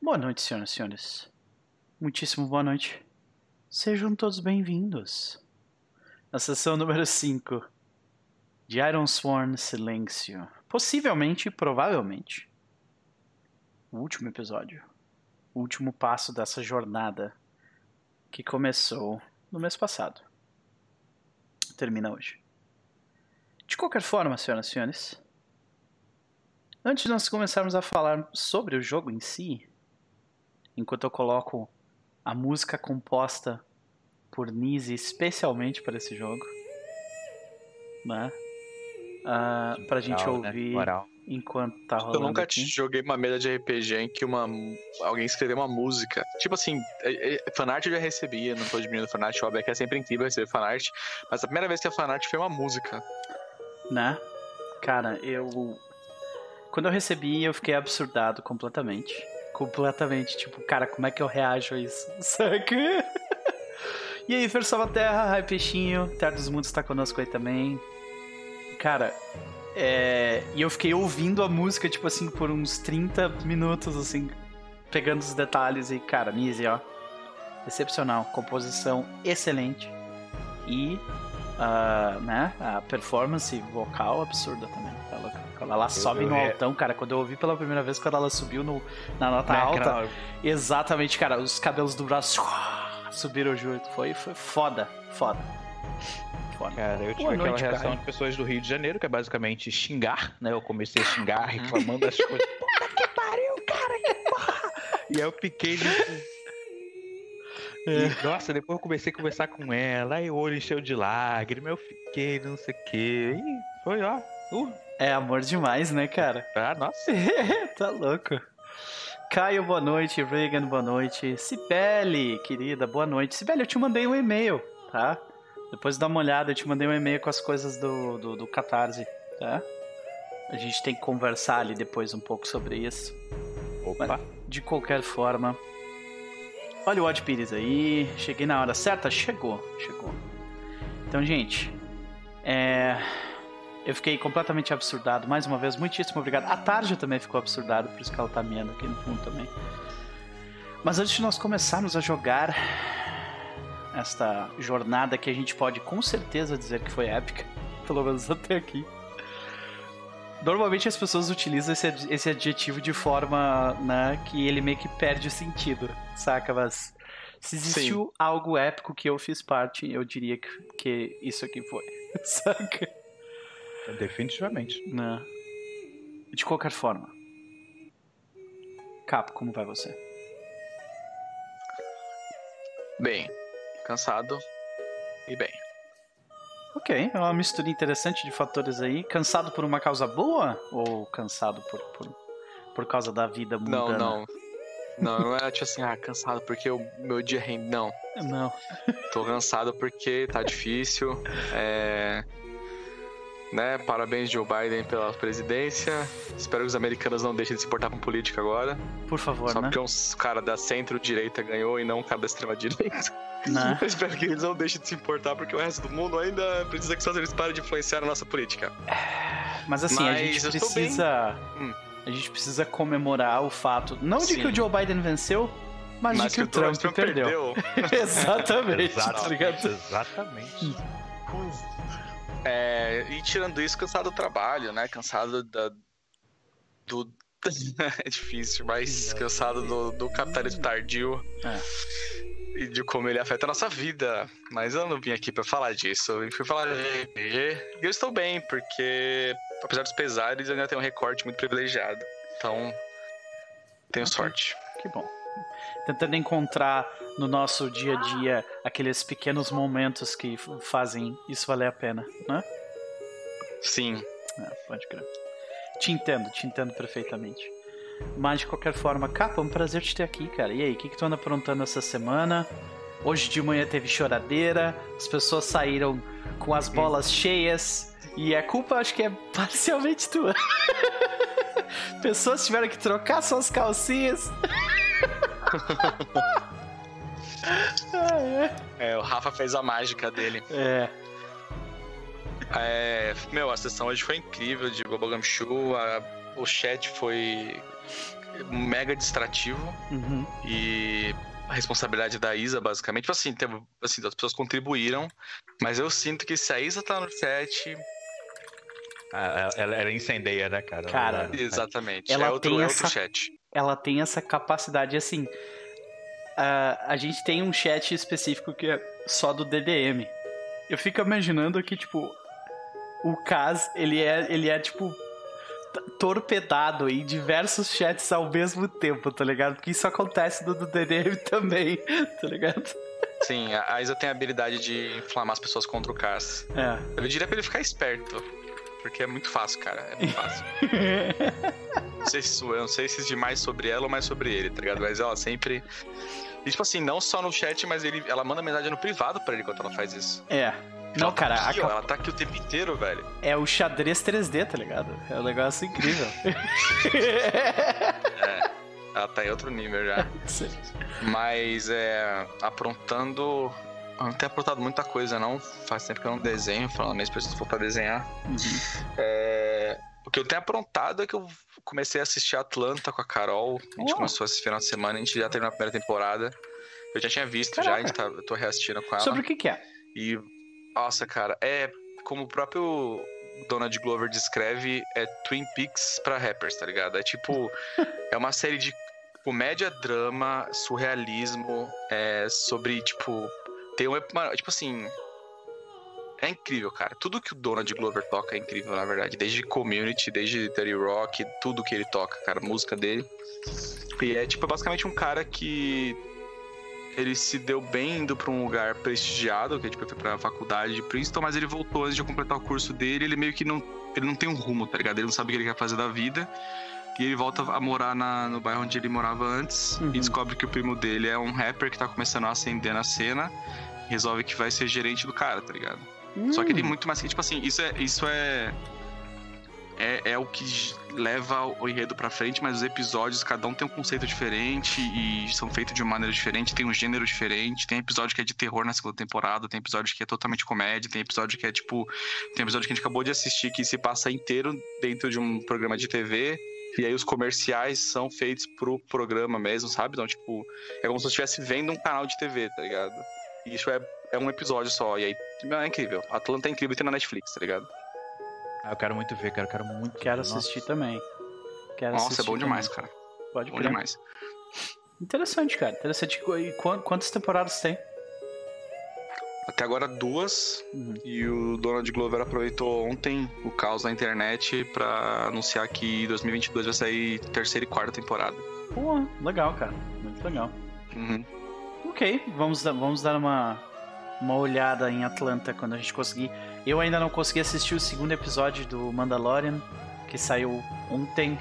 Boa noite, senhoras e senhores. Muitíssimo boa noite. Sejam todos bem-vindos. Na sessão número 5 de Iron Sworn Silêncio. Possivelmente, provavelmente, o último episódio. O último passo dessa jornada que começou no mês passado. Termina hoje. De qualquer forma, senhoras e senhores, antes de nós começarmos a falar sobre o jogo em si, enquanto eu coloco a música composta por Nise especialmente para esse jogo, né? Uh, pra gente Moral, né? ouvir Moral. enquanto tá rolando Eu nunca aqui. joguei uma mesa de RPG em que uma, alguém escreveu uma música. Tipo assim, é- é- fanart eu já recebia, não tô diminuindo fanart, óbvio que é sempre incrível receber fanart. Mas a primeira vez que a fanart foi uma música. né? Cara, eu. Quando eu recebi, eu fiquei absurdado completamente. Completamente. Tipo, cara, como é que eu reajo a isso? Saca? E aí, Fer Terra, Rai Peixinho, Terra dos Mundos tá conosco aí também. Cara, é. E eu fiquei ouvindo a música, tipo assim, por uns 30 minutos, assim, pegando os detalhes e, cara, Nise, ó. Excepcional. Composição excelente. E ah, né, a performance vocal absurda também. Quando ela sobe eu no re- altão, cara, quando eu ouvi pela primeira vez, quando ela subiu no, na nota Né, alta, exatamente, cara, os cabelos do braço subiram junto. Foi, foi foda, foda. Foda. Cara, eu tive Boa aquela noite, reação Caio. de pessoas do Rio de Janeiro, que é basicamente xingar, né? Eu comecei a xingar, reclamando das coisas. Puta que pariu, cara, que porra! E aí eu fiquei tipo. E, nossa, depois eu comecei a conversar com ela, aí o olho encheu de lágrima, eu fiquei, não sei o quê. E foi, ó. Uh, É amor demais, né, cara? ah, nossa. tá louco. Caio, boa noite. Reagan, boa noite. Cibele, querida, boa noite. Cibele, eu te mandei um e-mail, tá? Depois dá uma olhada, eu te mandei um e-mail com as coisas do, do, do Catarse, tá? A gente tem que conversar ali depois um pouco sobre isso. Opa. De qualquer forma. Olha o Odd Pires aí. Cheguei na hora certa? Chegou, chegou. Então, gente. É. Eu fiquei completamente absurdado. Mais uma vez, muitíssimo obrigado. A Tarja também ficou absurdada, por isso que ela tá miando aqui no fundo também. Mas antes de nós começarmos a jogar esta jornada que a gente pode com certeza dizer que foi épica, pelo menos até aqui. Normalmente as pessoas utilizam esse, esse adjetivo de forma né, que ele meio que perde o sentido, saca? Mas se existiu algo épico que eu fiz parte, eu diria que, que isso aqui foi, saca? Definitivamente. Né? De qualquer forma. Capo, como vai você? Bem, cansado e bem. Ok, é uma mistura interessante de fatores aí. Cansado por uma causa boa? Ou cansado por, por, por causa da vida Não, mundana? não. Não, não é tipo assim, ah, cansado porque o meu dia rende. Não. Não. Tô cansado porque tá difícil. É... Né? Parabéns, Joe Biden, pela presidência. Espero que os americanos não deixem de se importar com política agora. Por favor, Só né? porque um cara da centro-direita ganhou e não um cara da extrema-direita. Né? Eu espero que eles não deixem de se importar, porque o resto do mundo ainda precisa que os Estados Unidos parem de influenciar a nossa política. Mas assim, a Mas gente eu estou precisa. Hum. A gente precisa comemorar o fato. Não de Sim. que o Joe Biden venceu, mas, de que, o Trump, Donald perdeu. Exatamente, tá ligado? Exatamente. É, e tirando isso, cansado do trabalho, né? Cansado da, do. é difícil, mas cansado do, do capitalismo tardio. É. E de como ele afeta a nossa vida. Mas eu não vim aqui pra falar disso. Eu fui falar de RPG. E eu estou bem, porque apesar dos pesares, eu ainda tenho um recorte muito privilegiado. Então, tenho Ok. sorte. Que bom. Tentando encontrar no nosso dia a dia aqueles pequenos momentos que fazem isso valer a pena, né? Sim. É, pode crer. Te entendo, te entendo perfeitamente. Mas de qualquer forma, Capa, é um prazer te ter aqui, cara. E aí, o que, que tu anda aprontando essa semana? Hoje de manhã teve choradeira, as pessoas saíram com as bolas cheias. E a culpa acho que é parcialmente tua. Pessoas tiveram que trocar suas calcinhas. Ah, É, o Rafa fez a mágica dele. é. É, meu, a sessão hoje foi incrível de a- o chat foi mega distrativo Uhum. e a responsabilidade da Isa, basicamente. Tipo assim, tem, assim, as pessoas contribuíram, mas eu sinto que se a Isa tá no chat, Ah, Ela, ela incendeia, né, cara? Cara, Ela- exatamente. Ela é outro, tem é essa- outro chat. Ela tem essa capacidade, assim. a- a gente tem um chat específico que é só do DDM. Eu fico imaginando que, tipo, o Kaz, ele é, ele é tipo, torpedado em diversos chats ao mesmo tempo, tá ligado? Porque isso acontece no do DDM também, tá ligado? Sim, a a Isa tem a habilidade de inflamar as pessoas contra o Cass. É. Eu diria pra ele ficar esperto. Porque é muito fácil, cara. É muito fácil. Não sei se eu, não sei se diz mais sobre ela ou mais sobre ele, tá ligado? Mas ela sempre. E, tipo assim, não só no chat, mas ele, ela manda mensagem no privado pra ele quando ela faz isso. É. Não, Ela tá cara, a aqui, ó, cap- ela tá aqui o tempo inteiro, velho. é o xadrez 3D, tá ligado? É um negócio incrível. Ela tá em outro nível já. Mas é. Aprontando. Eu não tenho aprontado muita coisa, não. Faz tempo que eu não desenho, falando mesmo, preciso voltar a desenhar. Uhum. É, O que eu tenho aprontado é que eu comecei a assistir Atlanta com a Carol. A gente Oh. começou esse final de semana, a gente já terminou a primeira temporada. Eu já tinha visto já, a Caraca. gente tá, eu tô reassistindo com ela. Sobre o que que é? E, nossa, cara, é como o próprio Donald Glover descreve, é Twin Peaks pra rappers, tá ligado? É tipo, é uma série de comédia, drama, surrealismo, é sobre, tipo, tem um, mano, tipo assim, é incrível, cara. Tudo que o Donald Glover toca é incrível, na verdade. Desde Community, desde Dirty Rock, tudo que ele toca, cara, a música dele. E é, tipo, basicamente um cara que ele se deu bem indo pra um lugar prestigiado, que é tipo, foi pra faculdade de Princeton, mas ele voltou antes de completar o curso dele, ele meio que não. Ele não tem um rumo, tá ligado? Ele não sabe o que ele quer fazer da vida. E ele volta a morar na- no bairro onde ele morava antes Uhum. e descobre que o primo dele é um rapper que tá começando a ascender na cena. Resolve que vai ser gerente do cara, tá ligado? Só que ele é Hum. muito mais que, tipo assim, isso é. Isso é. É, é o que leva o enredo pra frente, mas os episódios, cada um tem um conceito diferente e são feitos de uma maneira diferente, tem um gênero diferente. Tem episódio que é de terror na segunda temporada, tem episódio que é totalmente comédia, tem episódio que é tipo. Tem episódio que a gente acabou de assistir que se passa inteiro dentro de um programa de TV. E aí os comerciais são feitos pro programa mesmo, sabe? Então, tipo, é como se você estivesse vendo um canal de TV, tá ligado? Isso é, é um episódio só. E aí, é incrível. Atlanta é incrível e tem na Netflix, tá ligado? Ah, eu quero muito ver, cara. Eu quero muito Quero ver. Nossa. assistir também. Quero Nossa, é assistir bom demais, também. cara. Pode Bom crer. demais. Interessante, cara. Interessante. E quan- quantas temporadas tem? Até agora duas. Uhum. E o Donald Glover aproveitou ontem o caos na internet pra anunciar que 2022 vai sair terceira e quarta temporada. Pô, legal, cara. Muito legal. Uhum. Ok, vamos vamos dar uma, uma olhada em Atlanta quando a gente conseguir. Eu ainda não consegui assistir o segundo episódio do Mandalorian, que saiu ontem,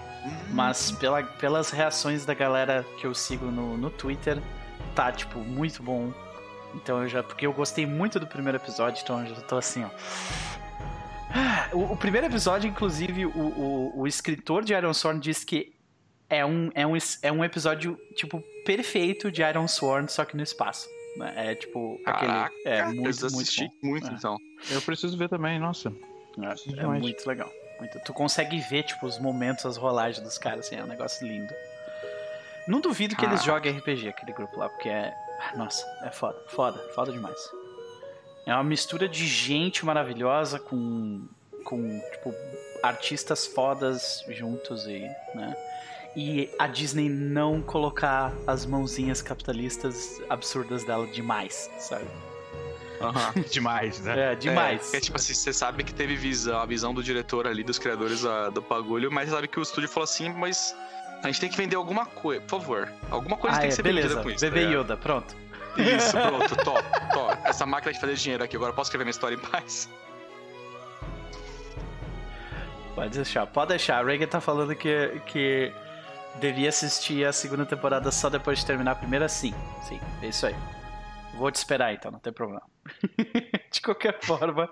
mas pela, pelas reações da galera que eu sigo no, no Twitter, tá, tipo, muito bom. Então eu já. Porque eu gostei muito do primeiro episódio, então eu já tô assim, ó. Ah, O, o primeiro episódio, inclusive, o, o, o escritor de Iron Sworn disse que é um, é, um, é um episódio, tipo, perfeito de Iron Sworn, só que no espaço. né? É tipo Caraca, aquele. É eu muito, preciso muito bom. muito, É. então. Eu preciso ver também, nossa. É, é muito legal. Muito- Tu consegue ver, tipo, os momentos, as rolagens dos caras, assim, é um negócio lindo. Não duvido que eles Ah. joguem RPG, aquele grupo lá, porque é. ah, Nossa, é foda, foda, foda demais. É uma mistura de gente maravilhosa com. com, tipo, artistas fodas juntos e, né? E a Disney não colocar as mãozinhas capitalistas absurdas dela demais, sabe? Aham. Demais, né? É, demais. É, porque, tipo assim, você sabe que teve visão, a visão do diretor ali, dos criadores ah, do bagulho, mas sabe que o estúdio falou assim, mas a gente tem que vender alguma coisa, por favor. Alguma coisa ah, tem é, que ser beleza. vendida com isso. Bebê tá? Yoda, pronto. Isso, pronto, top, top. Essa máquina de fazer dinheiro aqui, agora posso escrever minha história em paz. Pode deixar, pode deixar. A Reagan tá falando que, que devia assistir a segunda temporada só depois de terminar a primeira, sim. Sim, é isso aí. Vou te esperar então, não tem problema. de qualquer forma,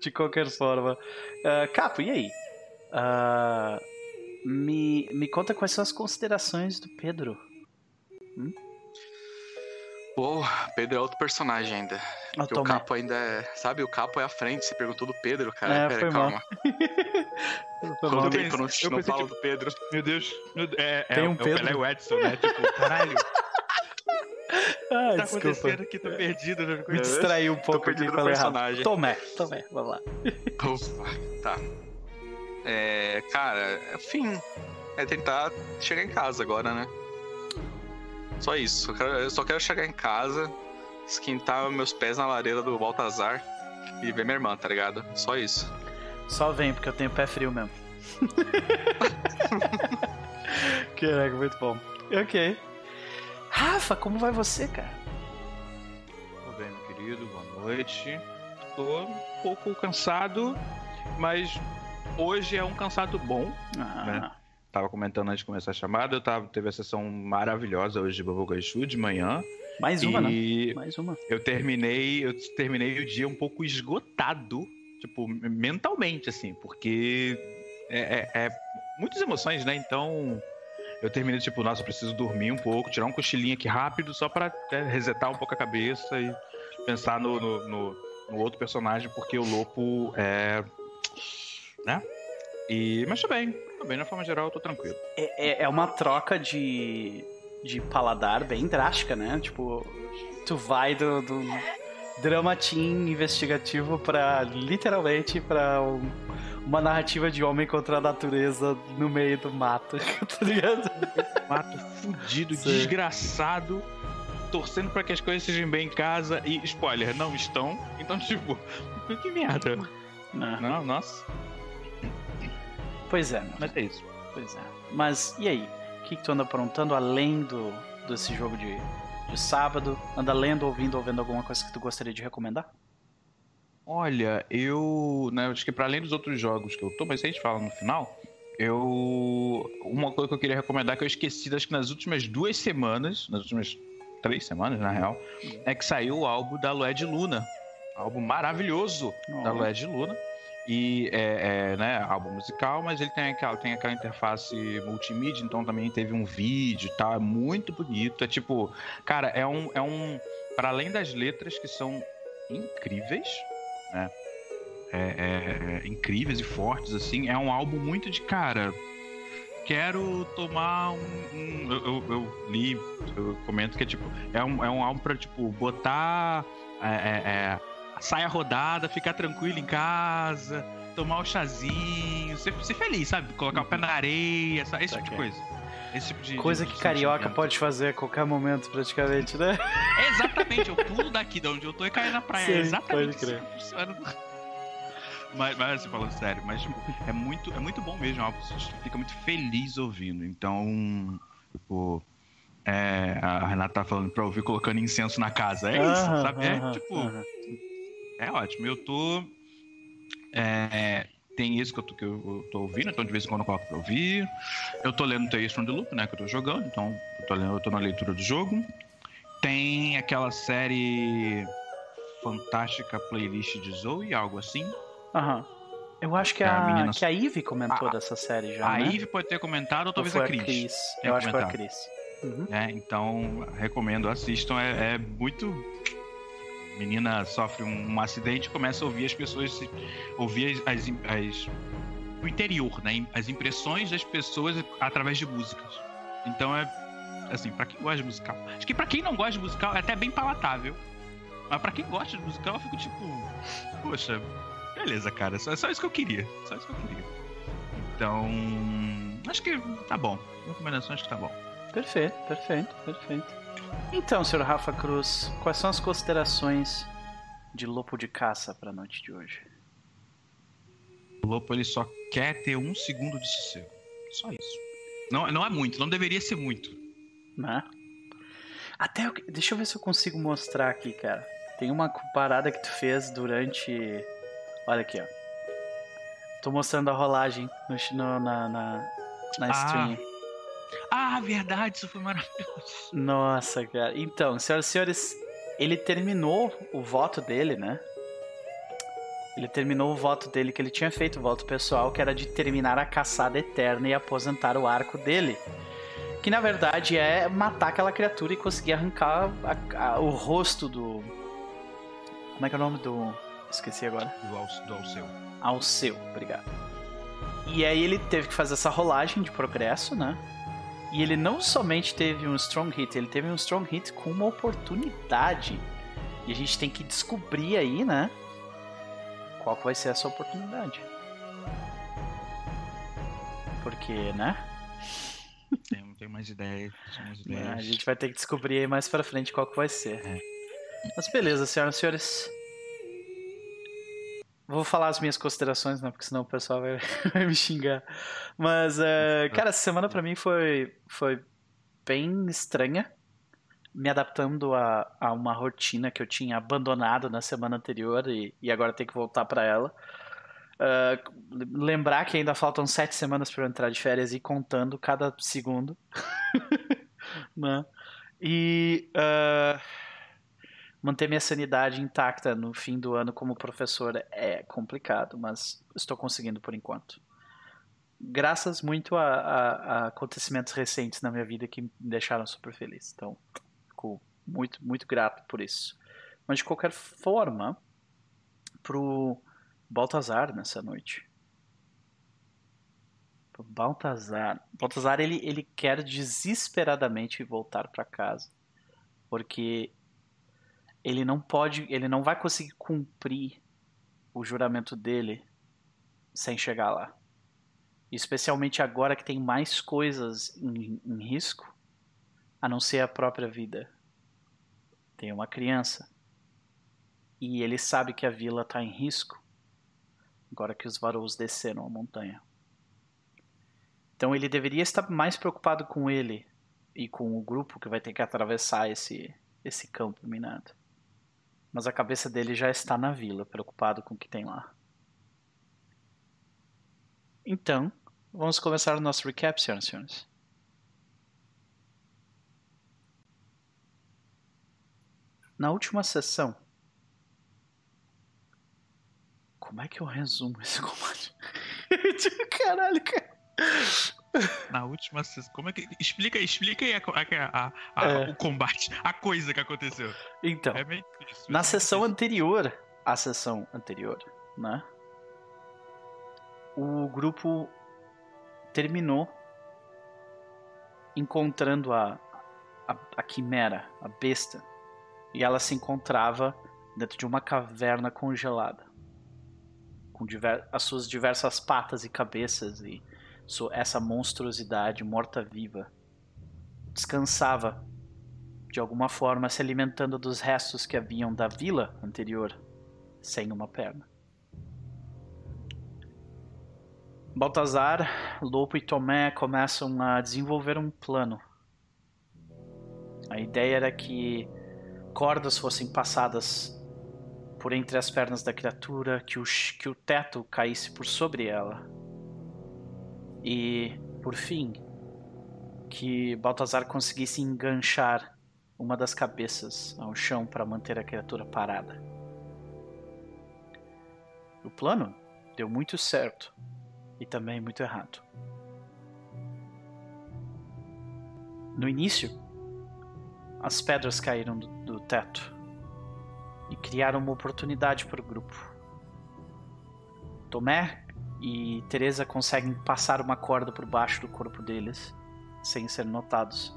de qualquer forma. Ah, Capo, e aí? Ah, me, me conta quais são as considerações do Pedro. Pô, Pedro é outro personagem ainda. Eu Porque o capo ainda é. Sabe, o capo é à frente. Você perguntou do Pedro, cara. É, Pera, foi calma. Quanto mal. tempo eu não, Eu não falo tipo, do Pedro? Meu Deus. meu Deus, É, é, Tem um é o Pedro. Pelé e o Edson, né? Tipo, caralho, o Ah, que tá desculpa. acontecendo aqui? Tô perdido. Né? Me distraí um pouco aqui perdido no falei errado. personagem. Tomé, tomé, vamos lá. Ufa, tá. É, cara, fim. É tentar chegar em casa agora, né? Só isso. Eu, quero- eu só quero chegar em casa, esquentar meus pés na lareira do Baltazar e ver minha irmã, tá ligado? Só isso. Só vem, porque eu tenho pé frio mesmo. Caraca, muito bom. Ok. Rafa, como vai você, cara? Tudo bem, meu querido? Boa noite. Tô um pouco cansado, mas hoje é um cansado bom. Ah, Né? Tava comentando antes de começar a chamada, eu tava, teve a sessão maravilhosa hoje de Babogachu de manhã. Mais uma, né? Mais uma. eu terminei, eu terminei o dia um pouco esgotado, tipo, mentalmente, assim, porque é, é- é muitas emoções, né? Então eu terminei, tipo, nossa, preciso dormir um pouco, tirar um cochilinho aqui rápido, só pra né, resetar um pouco a cabeça e pensar no, no, no- no outro personagem, porque o Lopo é. né? E, mas tô bem, tô bem, na forma geral, eu tô tranquilo. É, é- é uma troca de, de paladar bem drástica, né? Tipo, tu vai do, do drama teen investigativo pra literalmente pra um- uma narrativa de homem contra a natureza no meio do mato, tá ligado? mato fudido, Sim. desgraçado, torcendo pra que as coisas sejam bem em casa e, spoiler, não estão. Então, tipo, que merda. Não. Não, nossa, Pois é, mas é isso. Pois é. Mas e aí? O que, que tu anda aprontando além do, desse jogo de, de sábado? Anda lendo, ouvindo ou vendo alguma coisa que tu gostaria de recomendar? Olha, eu. Né, acho que pra além dos outros jogos que eu tô, mas a gente fala no final. Eu. Uma coisa que eu queria recomendar que eu esqueci, acho que nas últimas duas semanas, nas últimas três semanas, na real, é que saiu o álbum da Lued Luna. Álbum maravilhoso da. Lued Luna. E é, é, né, álbum musical, mas ele tem aquela, tem aquela interface multimídia, então também teve um vídeo e tal. É muito bonito. É tipo, cara, é um. É um para além das letras que são incríveis, né? É, é, é, incríveis e fortes, assim, é um álbum muito de cara. Quero tomar um. um- eu, eu- eu li, eu comento que é tipo. É um, é um álbum pra, tipo, botar. é, é, é, saia rodada, ficar tranquilo em casa, tomar o chazinho, ser, ser feliz, sabe? Colocar o pé na areia, sabe? esse tipo de coisa. Esse tipo de. Coisa de- que de carioca sentimento. pode fazer a qualquer momento, praticamente, né? É exatamente, eu pulo daqui de onde eu tô e caio na praia. Sim, é exatamente pode crer. funciona. Mas, mas assim, falando sério, mas tipo, é muito, é muito bom mesmo, é você fica muito feliz ouvindo. Então, tipo, é, a Renata tá falando pra ouvir colocando incenso na casa. É isso, Aham, sabe? É tipo, aham. É ótimo. Eu tô. é, tem isso que eu, tô, que eu tô ouvindo, então de vez em quando eu coloco pra ouvir. Eu tô lendo Tales from the Loop, né? Que eu tô jogando, então eu tô, lendo, eu tô na leitura do jogo. Tem aquela série fantástica playlist de Zoe, algo assim. Aham. Eu acho que É, a a, menina- que a Ivy comentou A- dessa série já, a né? Eve pode ter comentado, ou Ou talvez foi a Cris. Eu acho que foi a. Cris. Uhum. né? Então, recomendo, assistam. É, é muito. Menina sofre um, um acidente e começa a ouvir as pessoas, ouvir as, as, o interior, né? As impressões das pessoas através de músicas. Então é assim, pra quem gosta de musical. Acho que pra quem não gosta de musical é até bem palatável. Mas pra quem gosta de musical, eu fico tipo, poxa, beleza, cara, só, só isso que eu queria. Só isso que eu queria. Então, acho que tá bom. Recomendação acho que tá bom. Perfeito, perfeito, perfeito. Então, senhor Rafa Cruz, quais são as considerações de lobo de caça pra noite de hoje? O Lopo ele só quer ter um segundo de sossego. Só isso. Não, não é muito, não deveria ser muito. Né? Até o que- deixa eu ver se eu consigo mostrar aqui, cara. Tem uma parada que tu fez durante. Olha aqui, ó. Tô mostrando a rolagem no, no- na, na, na Ah. stream. Ah, verdade, isso foi maravilhoso. Nossa, cara. Então, senhoras e senhores, ele terminou o voto dele, né? Ele terminou o voto dele que ele tinha feito, o voto pessoal, que era de terminar a caçada eterna e aposentar o arco dele. que na verdade é matar aquela criatura e conseguir arrancar a, a, o rosto do. Como é que é o nome do. Esqueci agora. Do, do Alceu. Alceu, obrigado. E aí ele teve que fazer essa rolagem de progresso, né? E ele não somente teve um strong hit, ele teve um strong hit com uma oportunidade. E a gente tem que descobrir aí, né? Qual vai ser essa oportunidade. Porque, né? Tem, tem mais ideias. mais ideias. A gente vai ter que descobrir aí mais pra frente qual que vai ser. É. Mas beleza, senhoras e senhores. Vou falar as minhas considerações, né? Porque senão o pessoal vai, vai me xingar. Mas, uh, cara, essa semana pra mim foi, foi bem estranha. Me adaptando a, a uma rotina que eu tinha abandonado na semana anterior e, e agora ter que voltar para ela. Uh, lembrar que ainda faltam sete semanas para eu entrar de férias e contando cada segundo. né? E. Uh, manter minha sanidade intacta no fim do ano como professor é complicado, mas estou conseguindo por enquanto. Graças muito a, a, a acontecimentos recentes na minha vida que me deixaram super feliz. Então, fico muito, muito grato por isso. Mas de qualquer forma, pro Baltazar nessa noite. Pro Baltazar. Baltazar ele, ele quer desesperadamente voltar para casa. Porque ele não pode, ele não vai conseguir cumprir o juramento dele sem chegar lá. Especialmente agora que tem mais coisas em, em risco, a não ser a própria vida. Tem uma criança. E ele sabe que a vila está em risco, agora que os Varous desceram a montanha. Então ele deveria estar mais preocupado com ele e com o grupo que vai ter que atravessar esse, esse campo minado. Mas a cabeça dele já está na vila, preocupado com o que tem lá. Então, vamos começar o nosso recap, senhoras e senhores. Na última sessão. Como é que eu resumo esse combate? Caralho, cara. Na última sessão. Como é que. Explica, explica aí a, a, a, é. o combate, a coisa que aconteceu. Então. É na sessão anterior. A sessão anterior, né? O grupo terminou encontrando a, a, a quimera, a besta. E ela se encontrava dentro de uma caverna congelada. Com diver, as suas diversas patas e cabeças e essa monstruosidade morta-viva descansava de alguma forma se alimentando dos restos que haviam da vila anterior, sem uma perna. Baltazar, Lopo e Tomé começam a desenvolver um plano. A ideia era que cordas fossem passadas por entre as pernas da criatura, que o, que o teto caísse por sobre ela e, por fim, que Baltazar conseguisse enganchar uma das cabeças ao chão para manter a criatura parada. O plano deu muito certo e também muito errado. No início, as pedras caíram do, do teto e criaram uma oportunidade para o grupo. Tomé e Teresa conseguem passar uma corda por baixo do corpo deles sem ser notados.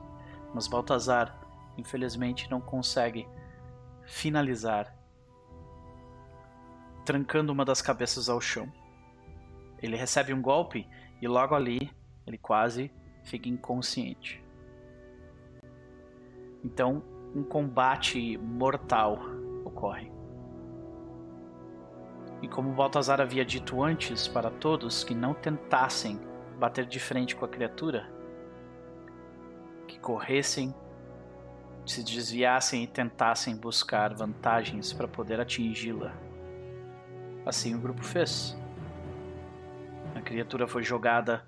Mas Baltazar, infelizmente, não consegue finalizar, trancando uma das cabeças ao chão. Ele recebe um golpe e logo ali ele quase fica inconsciente. Então, um combate mortal ocorre. E como Baltazar havia dito antes para todos que não tentassem bater de frente com a criatura, que corressem, se desviassem e tentassem buscar vantagens para poder atingi-la. Assim o grupo fez. A criatura foi jogada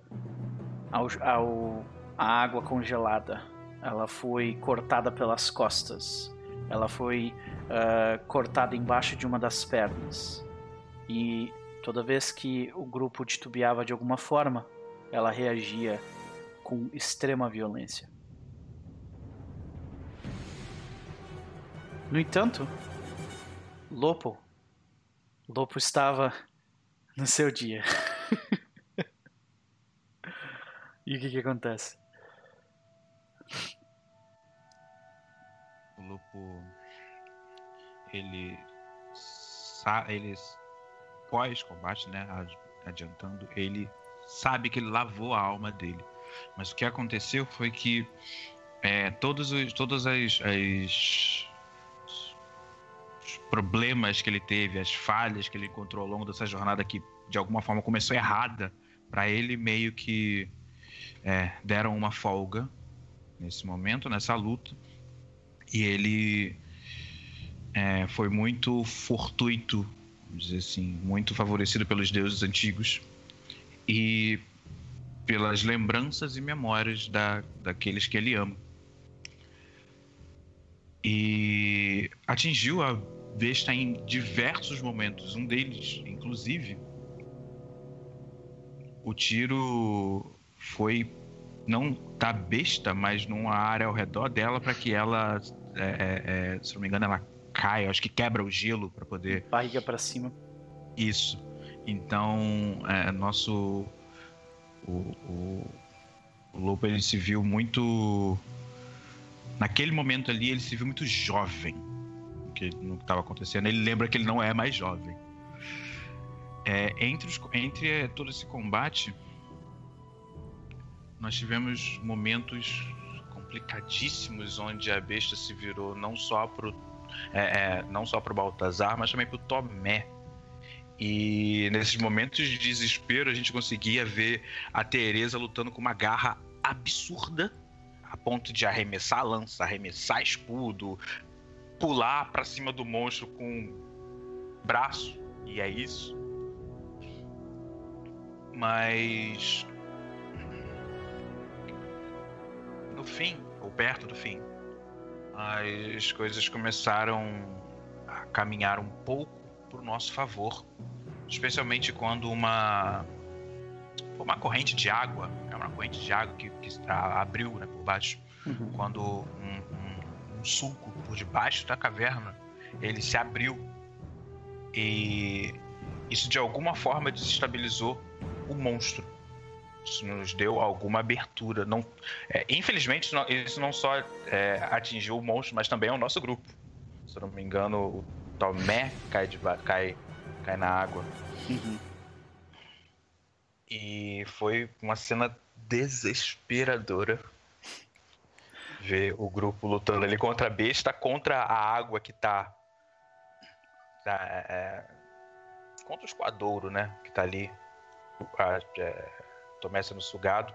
ao, ao à água congelada. Ela foi cortada pelas costas. Ela foi uh, cortada embaixo de uma das pernas. E toda vez que o grupo titubeava de alguma forma, ela reagia com extrema violência. No entanto, Lopo, Lopo estava no seu dia. e o que que acontece? O Lopo, ele, ele pós-combate, né, adiantando, ele sabe que ele lavou a alma dele. Mas o que aconteceu foi que é, todos os, todas as, as problemas que ele teve, as falhas que ele encontrou ao longo dessa jornada que de alguma forma começou errada, para ele meio que é, deram uma folga nesse momento, nessa luta, e ele é, foi muito fortuito, vamos dizer assim, muito favorecido pelos deuses antigos e pelas lembranças e memórias da, daqueles que ele ama. E atingiu a besta em diversos momentos. Um deles, inclusive, o tiro foi não da besta, mas numa área ao redor dela para que ela, é, é, é, se não me engano, ela caia. Acho que quebra o gelo para poder. Barriga para cima. Isso. Então, é, nosso o, o, o ele se viu muito naquele momento ali ele se viu muito jovem que no que estava acontecendo. Ele lembra que ele não é mais jovem. É, entre, os, entre é, todo esse combate, nós tivemos momentos complicadíssimos onde a besta se virou não só pro é, é, não só para Baltazar, mas também para o Tomé. E nesses momentos de desespero a gente conseguia ver a Teresa lutando com uma garra absurda, a ponto de arremessar lança, arremessar escudo, pular para cima do monstro com braço, e é isso. Mas no fim, ou perto do fim, as coisas começaram a caminhar um pouco para o nosso favor, especialmente quando uma uma corrente de água, é uma corrente de água que, que abriu né, por baixo, uhum. quando um, um, um sulco por debaixo da caverna ele se abriu e isso de alguma forma desestabilizou o monstro. Isso nos deu alguma abertura. Não, é, infelizmente, isso não, só é, atingiu o monstro, mas também é o nosso grupo. Se eu não me engano, o Tomé cai, de, cai, cai na água. Uhum. E foi uma cena desesperadora ver o grupo lutando ali contra a besta, contra a água que tá. tá é, contra o esquadouro, né? Que tá ali. A, é, Tomé sendo sugado.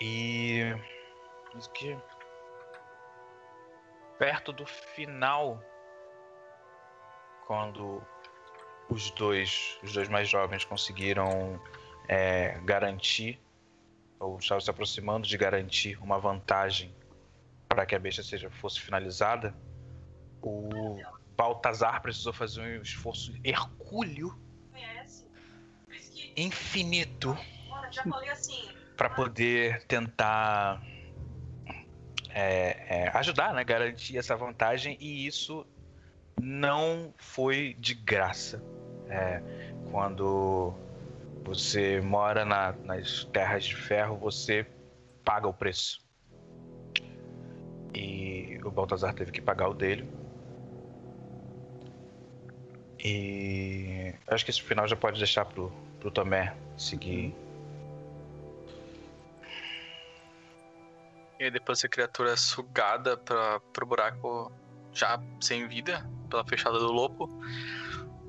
E. Que. Perto do final. Quando os dois, os dois mais jovens conseguiram é, garantir, ou estavam se aproximando de garantir uma vantagem para que a besta seja, fosse finalizada, o Baltazar precisou fazer um esforço hercúleo infinito assim. para poder tentar é, é, ajudar, né, garantir essa vantagem e isso não foi de graça. É, quando você mora na, nas terras de ferro, você paga o preço. E o Baltazar teve que pagar o dele. E acho que esse final já pode deixar pro, pro Tomé seguir. E depois a criatura é sugada para pro buraco já sem vida pela fechada do lobo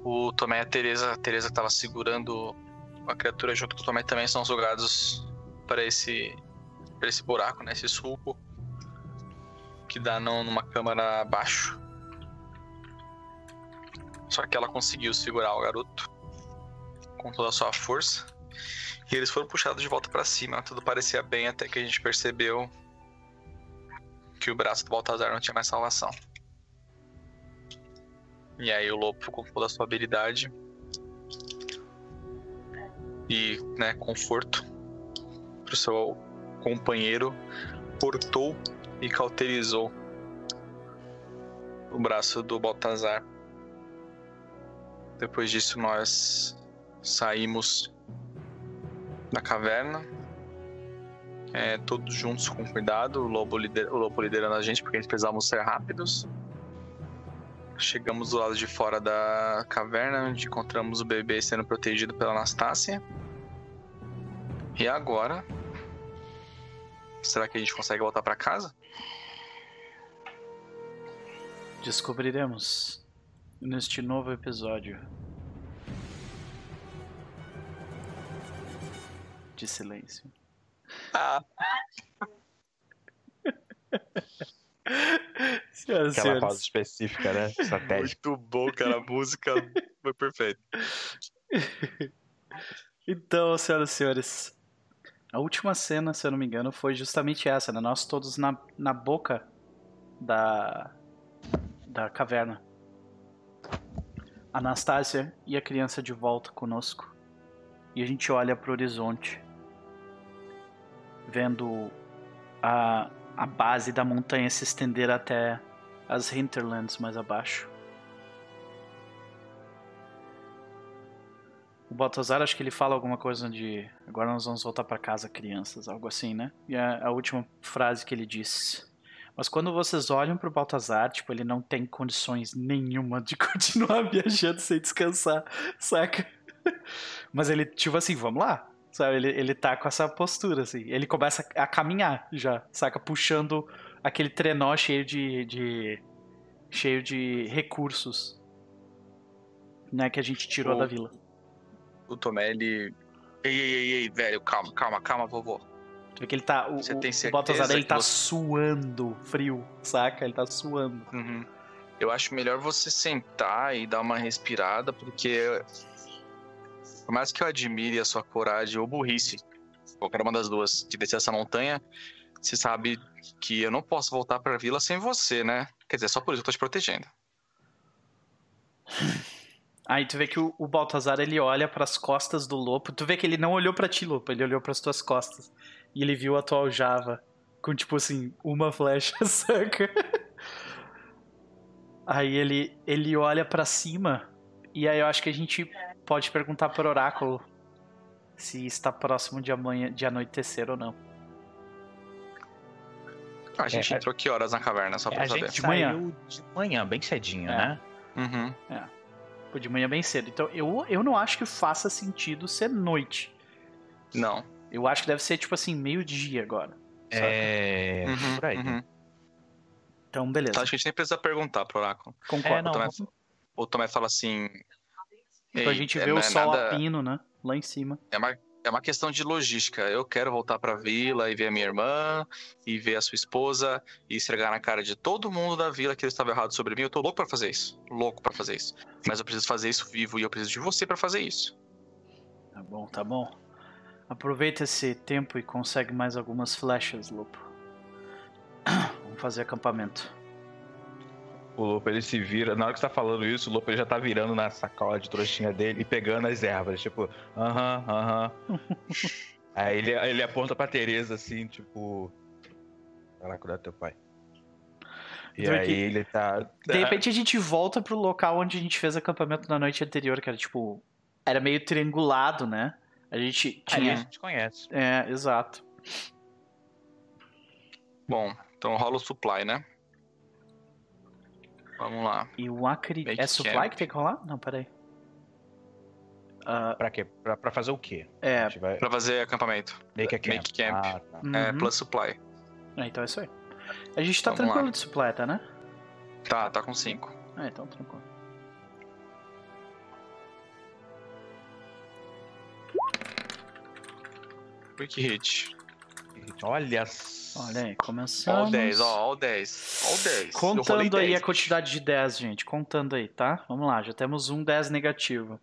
o Tomé e a Teresa, a Teresa estava segurando a criatura junto com o Tomé também são jogados para esse para esse buraco, né, esse sulco que dá numa câmara abaixo. Só que ela conseguiu segurar o garoto com toda a sua força. E eles foram puxados de volta para cima. Tudo parecia bem até que a gente percebeu que o braço do Baltazar não tinha mais salvação. E aí o lobo, com toda a sua habilidade e né, conforto, o seu companheiro cortou e cauterizou o braço do Baltazar. Depois disso, nós saímos da caverna, é, todos juntos com cuidado, o lobo, lider, o lobo liderando a gente, porque eles precisavam ser rápidos. Chegamos do lado de fora da caverna, onde encontramos o bebê sendo protegido pela Anastácia. E agora? Será que a gente consegue voltar para casa? Descobriremos neste novo episódio de silêncio. Ah. Senhoras Aquela pausa específica, né? Estratégica. Muito bom, cara. A música foi perfeita. Então, senhoras e senhores, a última cena, se eu não me engano, foi justamente essa, né? Nós todos na, na boca da, da caverna. Anastácia e a criança de volta conosco. E a gente olha pro horizonte, vendo a, a base da montanha se estender até as hinterlands mais abaixo. O Baltazar, acho que ele fala alguma coisa de agora nós vamos voltar para casa, crianças, algo assim, né? E a, a última frase que ele diz. Mas quando vocês olham pro Baltazar, tipo, ele não tem condições nenhuma de continuar viajando sem descansar, saca? Mas ele, tipo assim, vamos lá, sabe? Ele, ele tá com essa postura, assim. Ele começa a caminhar já, saca? Puxando aquele trenó cheio de, de cheio de recursos, né? Que a gente tirou O- da vila. O Tomé, ele. Ei, ei, ei, ei, velho, calma, calma, calma, vovô. Tu que ele tá. O, Você o- tem o certeza Baltazar ele tá você- suando frio, saca? Ele tá suando. Uhum. Eu acho melhor você sentar e dar uma respirada, porque. Por mais que eu admire a sua coragem ou burrice, qualquer uma das duas, de descer essa montanha, você sabe que eu não posso voltar pra vila sem você, né? Quer dizer, só por isso eu tô te protegendo. Aí tu vê que o, Baltazar ele olha pras costas do Lopo. Tu vê que ele não olhou pra ti, Lopo, ele olhou pras tuas costas. E ele viu a tua aljava com tipo assim, uma flecha, saca? Aí ele ele olha pra cima e aí eu acho que a gente pode perguntar pro oráculo se está próximo de amanhã de anoitecer ou não. A gente É, entrou que horas na caverna, só pra a saber. gente De saiu manhã. de manhã, bem cedinho, É. né? Uhum. Pô, de manhã bem cedo. Então eu, eu não acho que faça sentido ser noite. Não. Eu acho que deve ser tipo assim, meio-dia agora. saca? É. Uhum, por aí. uhum. Então, beleza. Então, acho que a gente nem precisa perguntar pro oráculo. Concordo. É, não, o, Tomé, vamos- o Tomé fala assim. Pra "Ei, gente é- ver não o é sol nada- a pino, né? Lá em cima. É uma, é uma questão de logística. Eu quero voltar pra vila e ver a minha irmã, e ver a sua esposa, e esfregar na cara de todo mundo da vila que eles estavam errados sobre mim. Eu tô louco pra fazer isso. Louco pra fazer isso. Mas eu preciso fazer isso vivo e eu preciso de você pra fazer isso. Tá bom, tá bom. Aproveita esse tempo e consegue mais algumas flechas, Lupo. Vamos fazer acampamento. O Lopo ele se vira. Na hora que você tá falando isso, o Lopo ele já tá virando na sacola de trouxinha dele e pegando as ervas. Tipo, aham, aham. Aí ele, ele aponta pra Tereza assim, tipo. Vai lá cuidar do teu pai. E Então, aí que- ele tá. De repente a gente volta pro local onde a gente fez acampamento na noite anterior, que era tipo. Era meio triangulado, né? A gente Ali a tinha. gente conhece. É, exato. Bom, então rola o supply, né? Vamos lá. E o Acre. Make É supply camp. que tem que rolar? Não, peraí. Ah, Pra quê? Pra, pra fazer o quê? É. vai. Pra fazer acampamento. Make a camp. Make camp. Ah, tá. É, uhum. plus supply. É, então é isso aí. A gente tá Vamos tranquilo lá. de supply, tá, né? Tá, tá com 5. É, então tranquilo. Quick hit. Olha. Olha aí, Ó começamos. o 10, ó, ó o 10. Ó o 10. Eu rolei Contando aí 10, a quantidade de 10, gente. Contando aí, tá? Vamos lá, já temos um 10 negativo.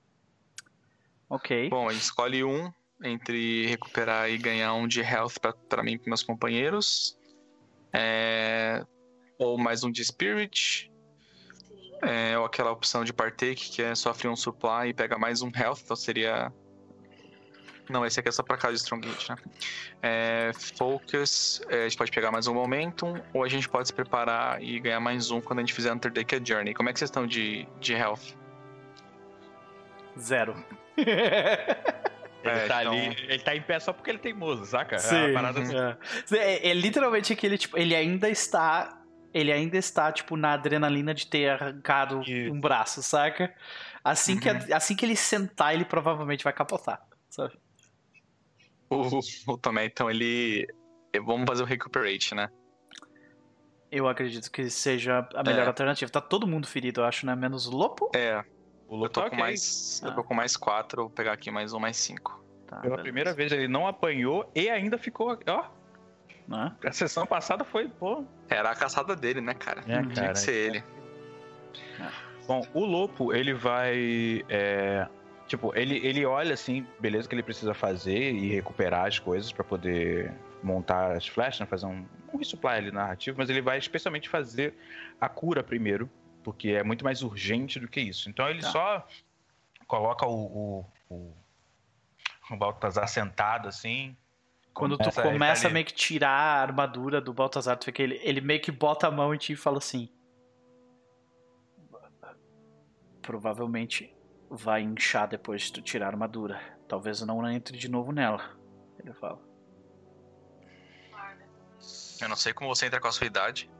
Ok. Bom, a gente escolhe um entre recuperar e ganhar um de health pra, pra mim e pros meus companheiros. É, Ou mais um de spirit. É, ou aquela opção de partake que é sofre um supply e pega mais um health, então seria Não, esse aqui é só pra casa de Strong Hit, né? É, focus, é, a gente pode pegar mais um Momentum, ou a gente pode se preparar e ganhar mais um quando a gente fizer Undertaker Journey. Como é que vocês estão de, de health? Zero. Ele É, tá então- ali, ele tá em pé só porque ele é teimoso, saca? Sim. É uma parada assim. É. É, é literalmente aquele, tipo, ele ainda está. Ele ainda está, tipo, na adrenalina de ter arrancado Isso. um braço, saca? Assim, que, assim que ele sentar, ele provavelmente vai capotar. Sabe? O, o Tomé, então, ele. Vamos fazer o Recuperate, né? Eu acredito que seja a melhor É. alternativa. Tá todo mundo ferido, eu acho, né? Menos o Lopo. É, O eu Lopo tô tá com ok. mais. Eu Ah. tô com mais quatro, vou pegar aqui mais um, mais cinco. Tá, Pela beleza. primeira vez ele não apanhou e ainda ficou. Ó, Né? a sessão passada foi, pô. Era a caçada dele, né, cara? É, Uhum. Tinha que ser ele. Bom, o Lopo, ele vai. é, tipo, ele, ele olha assim, beleza, que ele precisa fazer e recuperar as coisas pra poder montar as flechas, né, fazer um, um resupply ali narrativo, mas ele vai especialmente fazer a cura primeiro, porque é muito mais urgente do que isso. Então ele Tá. só coloca o, o, o, o Baltazar sentado assim. Quando tu começa- a meio que tirar a armadura do Baltazar, tu vê que ele, ele meio que bota a mão em ti e fala assim. Provavelmente vai inchar depois de tu tirar a armadura. Talvez eu não entre de novo nela. Ele fala. Eu não sei como você entra com a sua idade.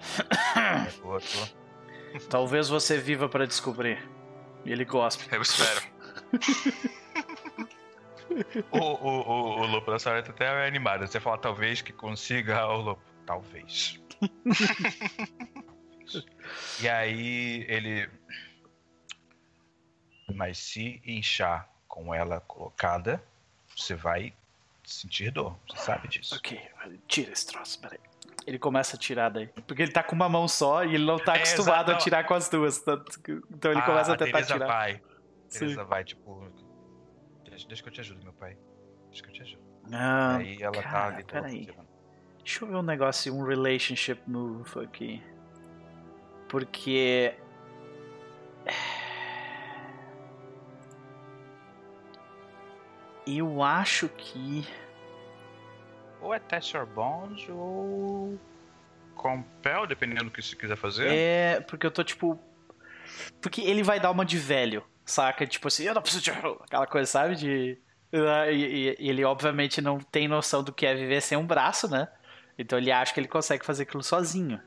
o outro- Talvez você viva pra descobrir. E ele gospe. Eu espero. O, o, o, o Lopo dessa hora tá até animado. Você fala, talvez que consiga o Lopo. Talvez. e aí ele. Mas se inchar com ela colocada, você vai sentir dor. Você sabe disso. Ok, tira esse troço, peraí. Ele começa a tirar daí. Porque ele tá com uma mão só e ele não tá É, acostumado a tirar com as duas. Então ele Ah, começa a tentar Teresa tirar. vai. Sim. Teresa vai, tipo. Deixa, que eu te ajudo, meu pai. Deixa que eu te ajudo. Não, aí ela tá cara, ali. peraí. tirando. Deixa eu ver um negócio, um relationship move aqui. Porque. Eu acho que. Ou é Test Your Bond ou. Compel, dependendo do que você quiser fazer. É. Porque eu tô tipo. Porque ele vai dar uma de velho, saca? Tipo assim, eu não preciso de. Aquela coisa, sabe? De. E, ele obviamente não tem noção do que é viver sem um braço, né? Então ele acha que ele consegue fazer aquilo sozinho.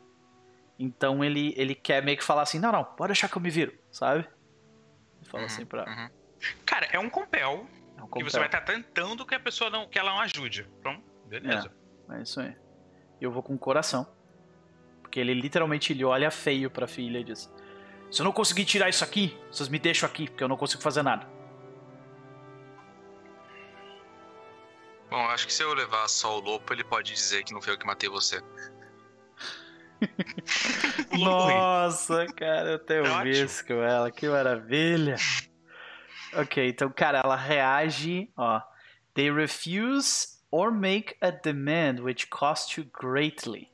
Então ele, ele quer meio que falar assim: não, não, pode deixar que eu me viro, sabe? Ele fala Uhum, assim pra. uhum. Cara, é um compel que você vai estar tentando que a pessoa não. que ela não ajude. Então, beleza. É isso aí. Eu vou com o coração. Porque ele literalmente ele olha feio pra filha e diz: Se eu não conseguir tirar isso aqui, vocês me deixam aqui, porque eu não consigo fazer nada. Bom, acho que se eu levar só o Lopo, ele pode dizer que não foi eu que matei você. Nossa, cara, eu tenho É com ela, que maravilha. Ok, então, cara, ela reage, ó. They refuse or make a demand which costs you greatly.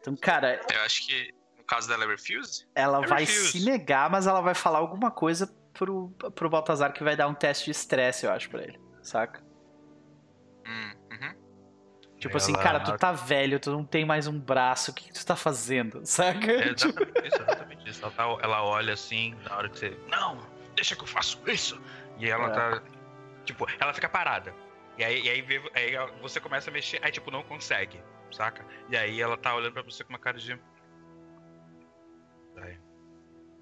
Então, cara, Eu acho que no caso dela é Refuse. ela I vai refuse. se negar, mas ela vai falar alguma coisa pro, pro Baltazar que vai dar um teste de estresse, eu acho, pra ele. Saca? Hum, uhum. Tipo assim, Ela- cara, tu tá velho, tu não tem mais um braço, o que, que tu tá fazendo? Saca? É exatamente isso, exatamente isso. Ela, tá- ela olha assim, na hora que você. Não, deixa que eu faço isso. E ela É. tá. Tipo, ela fica parada. E aí, e aí, vê- aí você começa a mexer, aí tipo, não consegue, saca? E aí ela tá olhando pra você com uma cara de. Vai.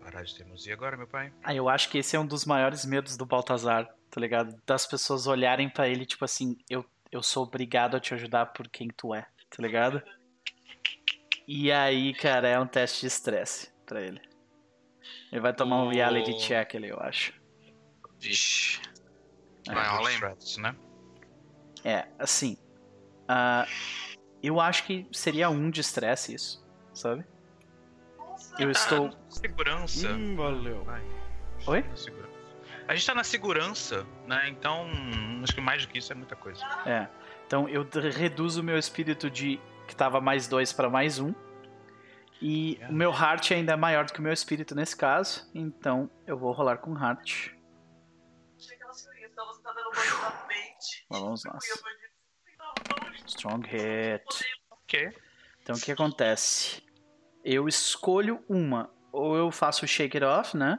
Parar de teimosia agora, meu pai? Ah, eu acho que esse é um dos maiores medos do Baltazar, tá ligado? Das pessoas olharem pra ele, tipo assim, eu, eu sou obrigado a te ajudar por quem tu é, tá ligado? E aí, cara, é um teste de estresse pra ele. Ele vai tomar um reality check ali, eu acho. Vixe. É, Vai, rola aí. Strats, né? É, assim. ah, eu acho que seria um de estresse isso, sabe? Eu estou. Ah, segurança. valeu. Vai. Oi? Segurança. A gente tá na segurança, né? Então, acho que mais do que isso é muita coisa. É. Então eu reduzo o meu espírito de que tava mais dois pra mais um. E o meu heart ainda é maior do que o meu espírito nesse caso. Então eu vou rolar com heart. Vamos lá. Strong hit. Ok. Então o que acontece? Eu escolho uma. Ou eu faço o shake it off, né?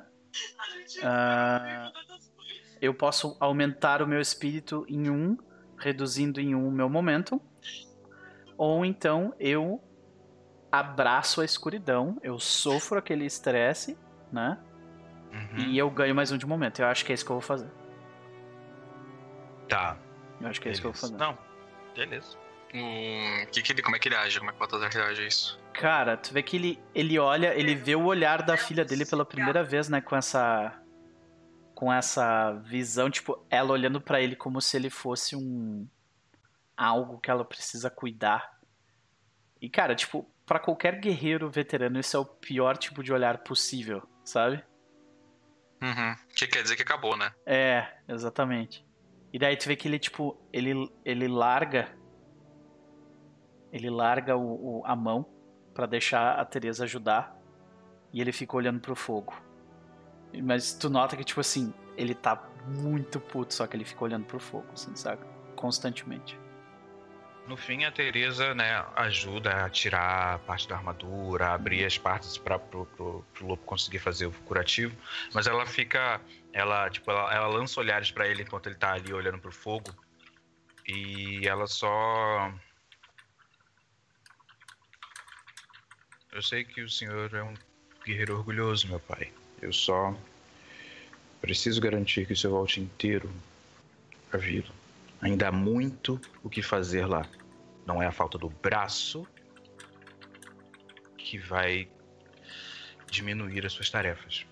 Ah, eu posso aumentar o meu espírito em um, reduzindo em um o meu momentum. Ou então eu abraço a escuridão, eu sofro aquele estresse, né? Uhum. E eu ganho mais um de momento. Eu acho que é isso que eu vou fazer. Tá. Eu acho que é isso que eu vou beleza. fazer. Não. Beleza. Hum, que que ele, como é que ele age? Como é que o Baltazar reage a isso? Cara, tu vê que ele, ele olha, ele vê o olhar da filha dele pela primeira vez, né? Com essa. Com essa visão, tipo, ela olhando pra ele como se ele fosse um. Algo que ela precisa cuidar. E, cara, tipo, pra qualquer guerreiro veterano, esse é o pior tipo de olhar possível, sabe? Uhum. Que quer dizer que acabou, né? É, exatamente. E daí tu vê que ele, tipo, ele, ele larga. Ele larga o, o- a mão pra deixar a Teresa ajudar. E ele fica olhando pro fogo. Mas tu nota que, tipo assim, ele tá muito puto, só que ele fica olhando pro fogo, assim, sabe? Constantemente. No fim, a Teresa, né, ajuda a tirar parte da armadura, a abrir as partes para pro lobo conseguir fazer o curativo. Mas ela fica, ela tipo, ela, ela lança olhares para ele enquanto ele tá ali olhando pro fogo. E ela só Eu sei que o senhor é um guerreiro orgulhoso, meu pai. Eu só preciso garantir que o senhor volte inteiro pra vida. Ainda há muito o que fazer lá. Não é a falta do braço que vai diminuir as suas tarefas.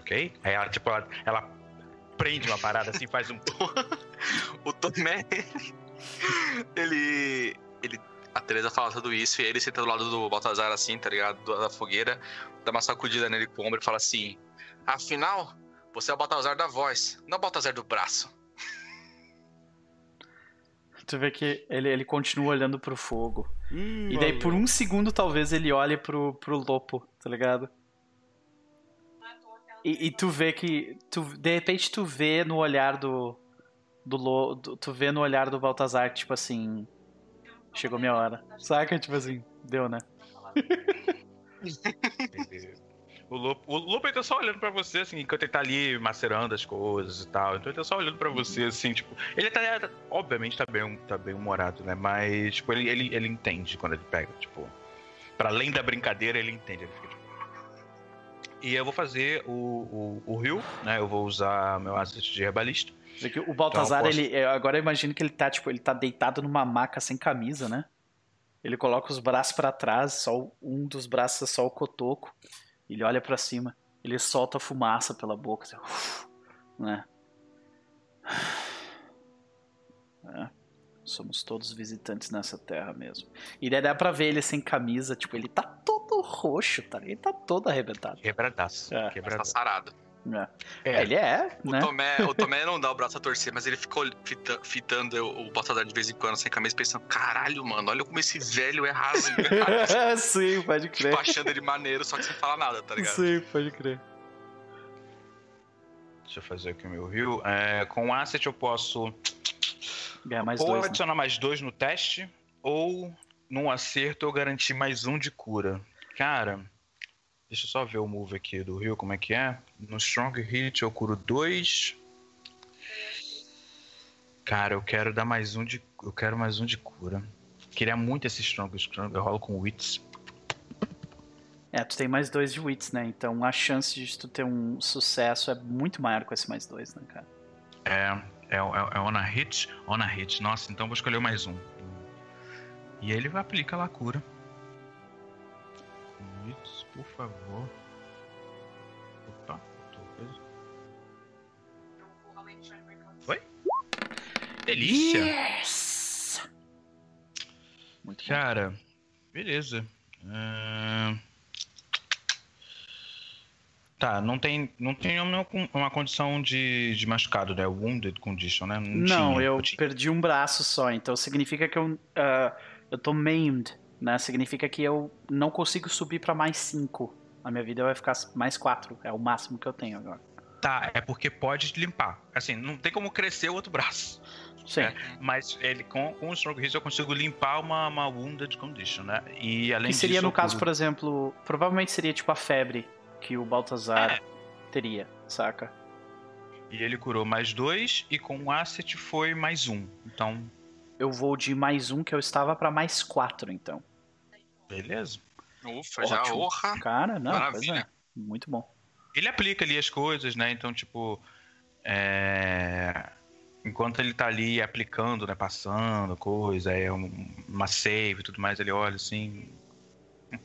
Ok? Aí ela, tipo, ela, ela prende uma parada assim, faz um. o Tomé, ele. ele a Teresa fala tudo isso e ele senta do lado do Baltazar assim, tá ligado? Do- Da fogueira, dá uma sacudida nele com o ombro e fala assim: Afinal, você é o Baltazar da voz, não o Baltazar do braço. Tu vê que ele, ele continua olhando pro fogo. Hum, E daí, por um segundo, talvez ele olhe pro, pro lobo, tá ligado? E, e tu vê que. Tu, de repente tu vê no olhar do. Do, lo, do- Tu vê no olhar do Baltazar, tipo assim. Chegou minha hora. Saca? Tipo assim, deu, né? O Lopo, o Lopo ele tá só olhando pra você, assim, enquanto ele tá ali macerando as coisas e tal. Então ele tá só olhando pra você, assim, tipo. Ele tá, obviamente, tá bem, tá bem humorado, né? Mas, tipo, ele, ele, ele entende quando ele pega, tipo. Pra além da brincadeira, ele entende. Ele fica, tipo... E eu vou fazer o, o, o Rio, né? Eu vou usar meu asset de herbalista. O Baltazar, Então, posso- ele. eu- Agora eu imagino que ele tá, tipo, ele tá deitado numa maca sem camisa, né? Ele coloca os braços pra trás, só um dos braços é só o cotoco. Ele olha pra cima. Ele solta fumaça pela boca, assim, né? É, somos todos visitantes nessa terra mesmo. E daí dá pra ver ele sem camisa, tipo, ele tá todo roxo, tá? Ele tá todo arrebentado. Quebradaço. É. Mas tá Quebradaço. sarado. É. É. Ele é, O, né? Tomé, o Tomé não dá o braço a torcer, mas ele ficou fita- fitando o o Baltazar de vez em quando sem camisa, pensando: caralho, mano, olha como esse velho é raso. cara." Sim, pode crer. tipo, achando ele maneiro, só que sem falar nada, tá ligado? Sim, pode crer. Deixa eu fazer aqui o meu Rio. É, com asset eu posso Ganhar mais ou dois. né? adicionar mais dois no teste, ou num acerto eu garantir mais um de cura. Cara, deixa eu só ver o move aqui do Rio, como é que é. No Strong Hit eu curo dois. Cara, eu quero dar mais um de. Eu quero mais um de cura. Queria muito esse Strong Strong. Eu rolo com Wits. É, tu tem mais dois de wits, né? Então a chance de tu ter um sucesso é muito maior com esse mais dois, né, cara? É, é, é, é on a hit? On a hit. Nossa, então vou escolher mais um. E ele vai aplicar lá a cura. Hits, por favor. Opa, faltou coisa. Foi? Delícia! Yes! Muito bom. Cara, beleza. Ahn, Tá, não tem, não tem uma, uma condição de, de machucado, né? Wounded condition, né? Não, tinha, eu tinha. perdi um braço só, então significa que eu, ah, eu tô maimed, né? Significa que eu não consigo subir pra mais cinco. A minha vida vai ficar mais quatro, é o máximo que eu tenho agora. Tá, é porque pode limpar. Assim, não tem como crescer o outro braço. Sim. É, mas ele com, com o Strong Hit eu consigo limpar uma, uma wounded condition, né? E além Que seria, disso, no caso, por exemplo, provavelmente seria tipo a febre que o Baltazar É. teria, saca? E ele curou mais dois e com o Asset foi mais um. Então, Eu vou de mais um que eu estava pra mais quatro, então. Beleza. Ufa, já honra. Cara, não, pois Maravilha. é. Muito bom. Ele aplica ali as coisas, né? Então, tipo. é, Enquanto ele tá ali aplicando, né? Passando coisa, é um- uma save e tudo mais, ele olha assim. "Hum,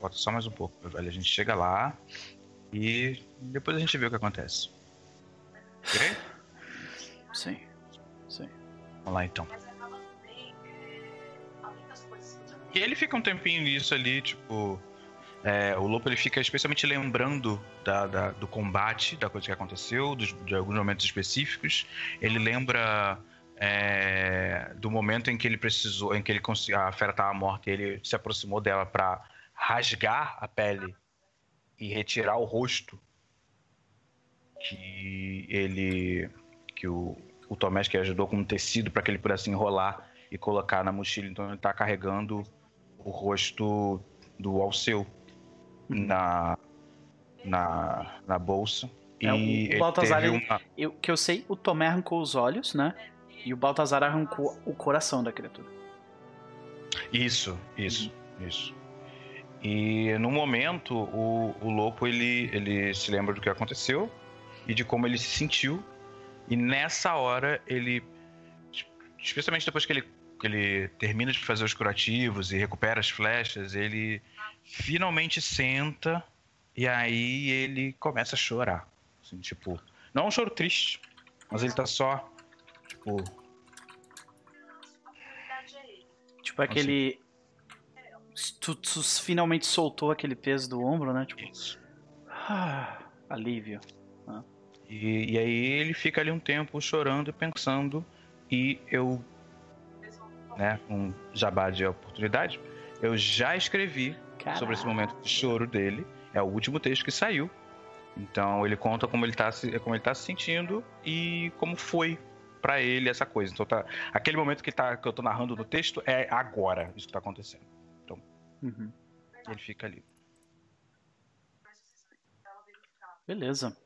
Bota só mais um pouco, velho. A gente chega lá e depois a gente vê o que acontece. Ok? Sim. Sim. Vamos lá então. E ele fica um tempinho nisso ali, tipo. é, o Lopo ele fica especialmente lembrando da, da- do combate, da coisa que aconteceu, dos- de alguns momentos específicos. Ele lembra é, do momento em que ele precisou, em que ele a fera estava morta e ele se aproximou dela para rasgar a pele e retirar o rosto que ele que o, o Tomás que ajudou com um tecido para que ele pudesse enrolar e colocar na mochila. Então ele tá carregando o rosto do Alceu na, na, na bolsa. É, e o Baltazar, ele- uma... Eu, que eu sei, o Tomé arrancou os olhos, né? E o Baltazar arrancou o coração da criatura. Isso, isso, Uhum. isso. E no momento, o, o Lopo ele, ele se lembra do que aconteceu e de como ele se sentiu. E nessa hora, ele, especialmente depois que ele, que ele termina de fazer os curativos e recupera as flechas, ele finalmente senta e aí ele começa a chorar. Assim, tipo, não é um choro triste, mas ele tá só, tipo, é. Tipo aquele. Tu, tu finalmente soltou aquele peso do ombro, né? Tipo, isso. ah, alívio. E, e aí ele fica ali um tempo chorando e pensando. E eu, né, um jabá de oportunidade, eu já escrevi sobre esse momento de choro dele. É o último texto que saiu. Então ele conta como ele tá se, como ele tá se sentindo e como foi pra ele essa coisa. Então tá, aquele momento que, tá, que eu tô narrando no texto é agora isso que tá acontecendo. Uhum. Ele fica ali. Beleza.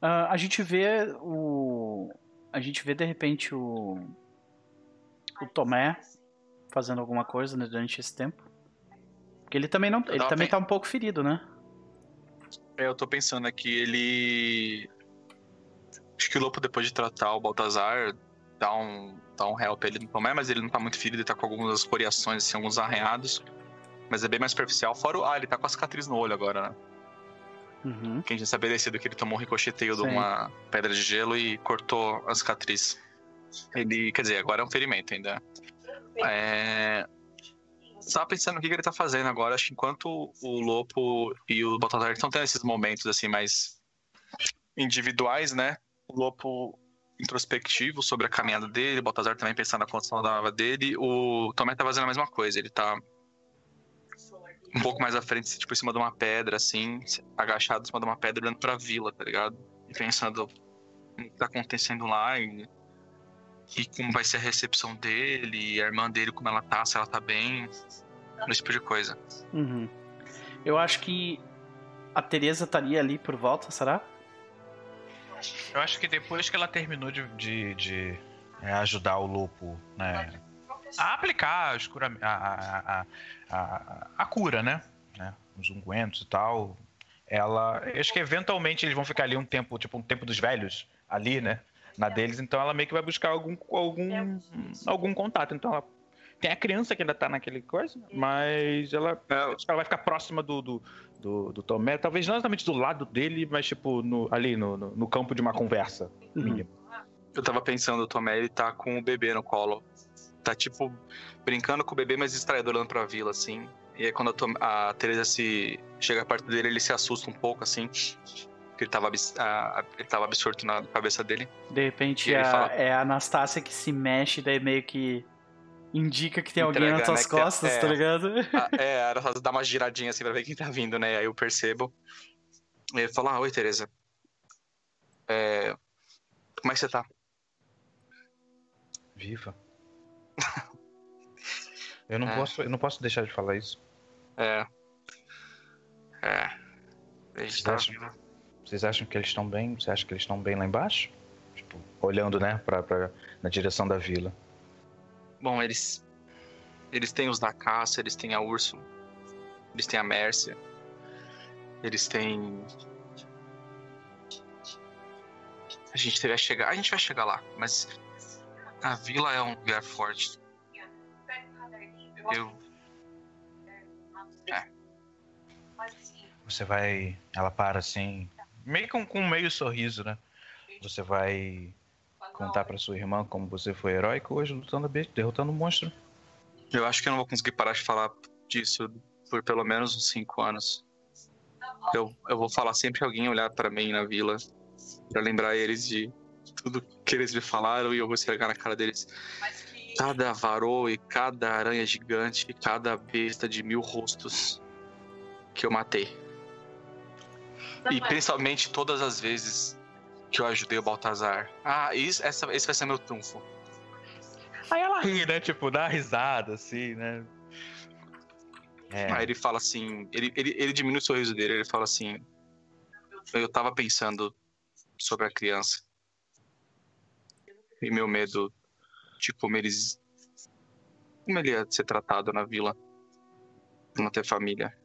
Ah, a gente vê o. A gente vê de repente o. O Tomé fazendo alguma coisa né, durante esse tempo. Porque ele também não. Ele também pen- tá um pouco ferido, né? É, eu tô pensando aqui, ele. Acho que o Lopo, depois de tratar o Baltazar, dá um, dá um help ele no Tomé, mas ele não tá muito ferido, ele tá com algumas escoriações, assim, alguns arranhados. Mas é bem mais superficial. Fora o. Ah, ele tá com a cicatriz no olho agora, né? Uhum. Que a gente tinha estabelecido que ele tomou um ricocheteio de Sim. uma pedra de gelo e cortou a cicatriz. Ele. Quer dizer, agora é um ferimento ainda. É. Tava pensando o que que ele tá fazendo agora. Acho que enquanto o Lopo e o Baltazar estão tendo esses momentos assim mais individuais, né? O Lopo introspectivo sobre a caminhada dele, o Baltazar também pensando na condição da nova dele. O Tomé tá fazendo a mesma coisa. Ele tá um pouco mais à frente, tipo, em cima de uma pedra, assim, agachado em cima de uma pedra, olhando pra vila, tá ligado? E pensando o que tá acontecendo lá e, e como vai ser a recepção dele, e a irmã dele, como ela tá, se ela tá bem, esse tipo de coisa. Uhum. Eu acho que a Teresa estaria ali por volta, será? Eu acho que depois que ela terminou de, de, de, é, ajudar o Lopo, né? A aplicar os cura, a, a, a, a, a cura, né? né? Os ungüentos e tal. Ela. eu Acho que eventualmente eles vão ficar ali um tempo, tipo um tempo dos velhos, ali, né? Na deles, então ela meio que vai buscar algum, algum, algum contato. Então ela. Tem a criança que ainda tá naquele coisa, mas ela, É, acho que ela vai ficar próxima do, do, do, do Tomé, talvez não exatamente do lado dele, mas tipo no, ali no, no, no campo de uma conversa Uhum. mínima. eu tava pensando, o Tomé, ele tá com o bebê no colo. Tá, tipo, brincando com o bebê, mas distraído, olhando pra vila, assim. E aí, quando a, Tom- a Teresa se chega perto dele, ele se assusta um pouco, assim. Porque ele tava, abs- a- a- ele tava absorto na cabeça dele. De repente E ele a- fala- é a Anastácia que se mexe, daí meio que indica que tem alguém nas tuas né, que tem- costas, é. tá ligado? Ah, é, era só dar uma giradinha assim pra ver quem tá vindo, né? Aí eu percebo. Ele fala, ah, oi, Tereza. É... Como é que você tá? Viva. eu não É. posso, eu não posso deixar de falar isso. É. É. A gente tá acham? Vocês acham que eles estão bem? Você acha que eles estão bem lá embaixo? Tipo, olhando, né, pra, pra, na direção da vila. Bom, eles. Eles têm os da caça, eles têm a Urso. Eles têm a Mércia. Eles têm. A gente vai chegar. A gente vai chegar lá, mas a vila é um lugar forte. Eu. É. Você vai. Ela para assim, meio com, com um meio sorriso, né? Você vai contar pra sua irmã como você foi heróico hoje lutando derrotando o monstro. Eu acho que eu não vou conseguir parar de falar disso por pelo menos uns 5 anos. Eu, eu vou falar sempre que alguém olhar pra mim na vila pra lembrar eles de tudo que eles me falaram e eu vou esfregar na cara deles. Cada varô e cada aranha gigante e cada besta de mil rostos que eu matei. E principalmente todas as vezes que eu ajudei o Baltazar. Ah, isso, essa, esse vai ser meu trunfo. Aí ela ri, né? Tipo, dá risada, assim, né? É, Aí ele fala assim, ele, ele, ele diminui o sorriso dele, ele fala assim, eu tava pensando sobre a criança. E meu medo de como eles. Como ele ia ser tratado na vila. Não ter família.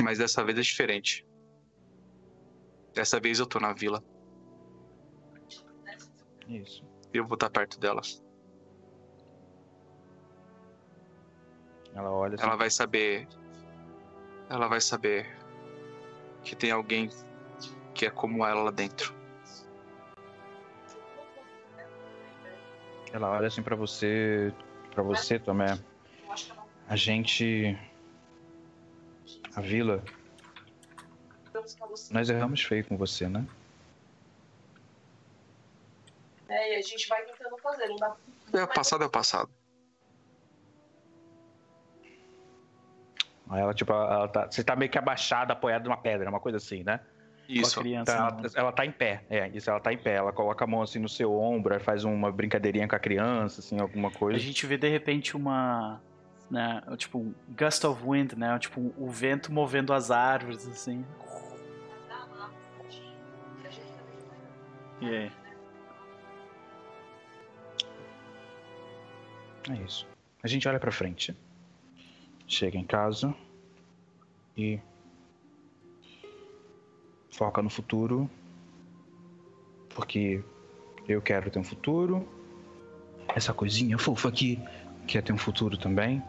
Mas dessa vez é diferente. Dessa vez eu tô na vila. isso. E eu vou estar perto dela. Ela olha assim, Ela vai saber. Ela vai saber que tem alguém que é como ela lá dentro. ela olha assim pra você, para você, Tomé. A gente, a vila. Nós erramos feio com você, né? É, e a gente vai tentando fazer, não dá É, o passado é o passado. Aí ela, tipo, ela tá, você tá meio que abaixada, apoiada numa pedra, uma coisa assim, né? Isso. Com a criança. Tá, ela, ela tá em pé, é, isso, ela tá em pé. Ela coloca a mão assim no seu ombro, faz uma brincadeirinha com a criança, assim, alguma A coisa. gente vê de repente uma. Né, tipo, um gust of wind, né? Tipo, o vento movendo as árvores, assim. E aí? É isso. A gente olha pra frente. Chega em casa e foca no futuro. Porque eu quero ter um futuro. Essa coisinha fofa aqui quer ter um futuro também.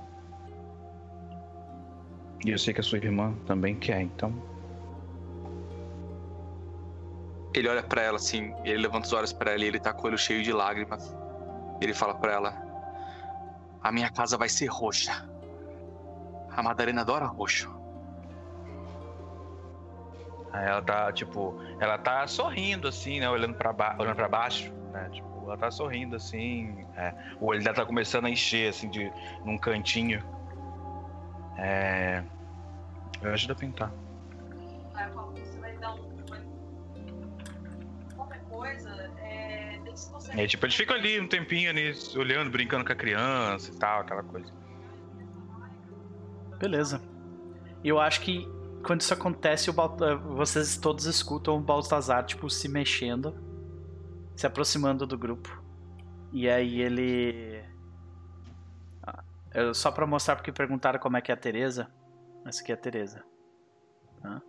E eu sei que a sua irmã também quer, então. Ele olha pra ela assim, ele levanta os olhos pra ela e ele tá com o olho cheio de lágrimas. Ele fala pra ela: A minha casa vai ser roxa. A Madalena adora roxo. Aí ela tá, tipo, ela tá sorrindo assim, né? Olhando pra, ba olhando pra baixo, né? Tipo, ela tá sorrindo assim. é, o olho dela tá começando a encher, assim, de, num cantinho. É. Eu ajudo a pintar. Eu falo, você vai dar um. Coisa, é. E aí, tipo, eles ficam ali um tempinho ali, olhando, brincando com a criança e tal, aquela coisa. Beleza. E eu acho que quando isso acontece, o Bal- eh, vocês todos escutam o Baltazar, tipo, se mexendo, se aproximando do grupo. E aí ele. Ah, só pra mostrar porque perguntaram como é que é a Teresa. Essa aqui é a Teresa. Tá?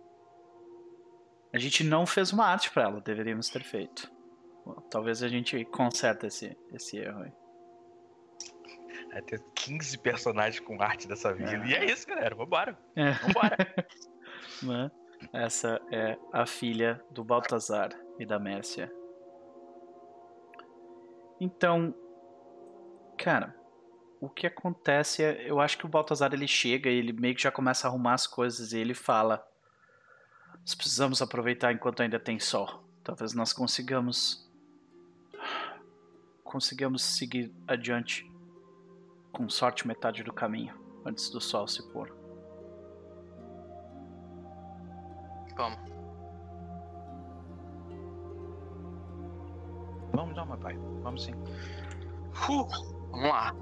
A gente não fez uma arte pra ela, deveríamos ter feito. Bom, Talvez a gente conserte esse, esse erro aí. Vai ter 15 personagens com arte dessa vila. É. E é isso, galera. Vambora. É. Vambora. né? Essa é a filha do Baltazar e da Mércia. Então, cara, o que acontece é, eu acho que o Baltazar ele chega e ele meio que já começa a arrumar as coisas e ele fala: Nós precisamos aproveitar enquanto ainda tem sol. Talvez nós consigamos consigamos seguir adiante com sorte metade do caminho antes do sol se pôr. Vamos. Vamos não, meu pai. Vamos sim. Uh, vamos lá.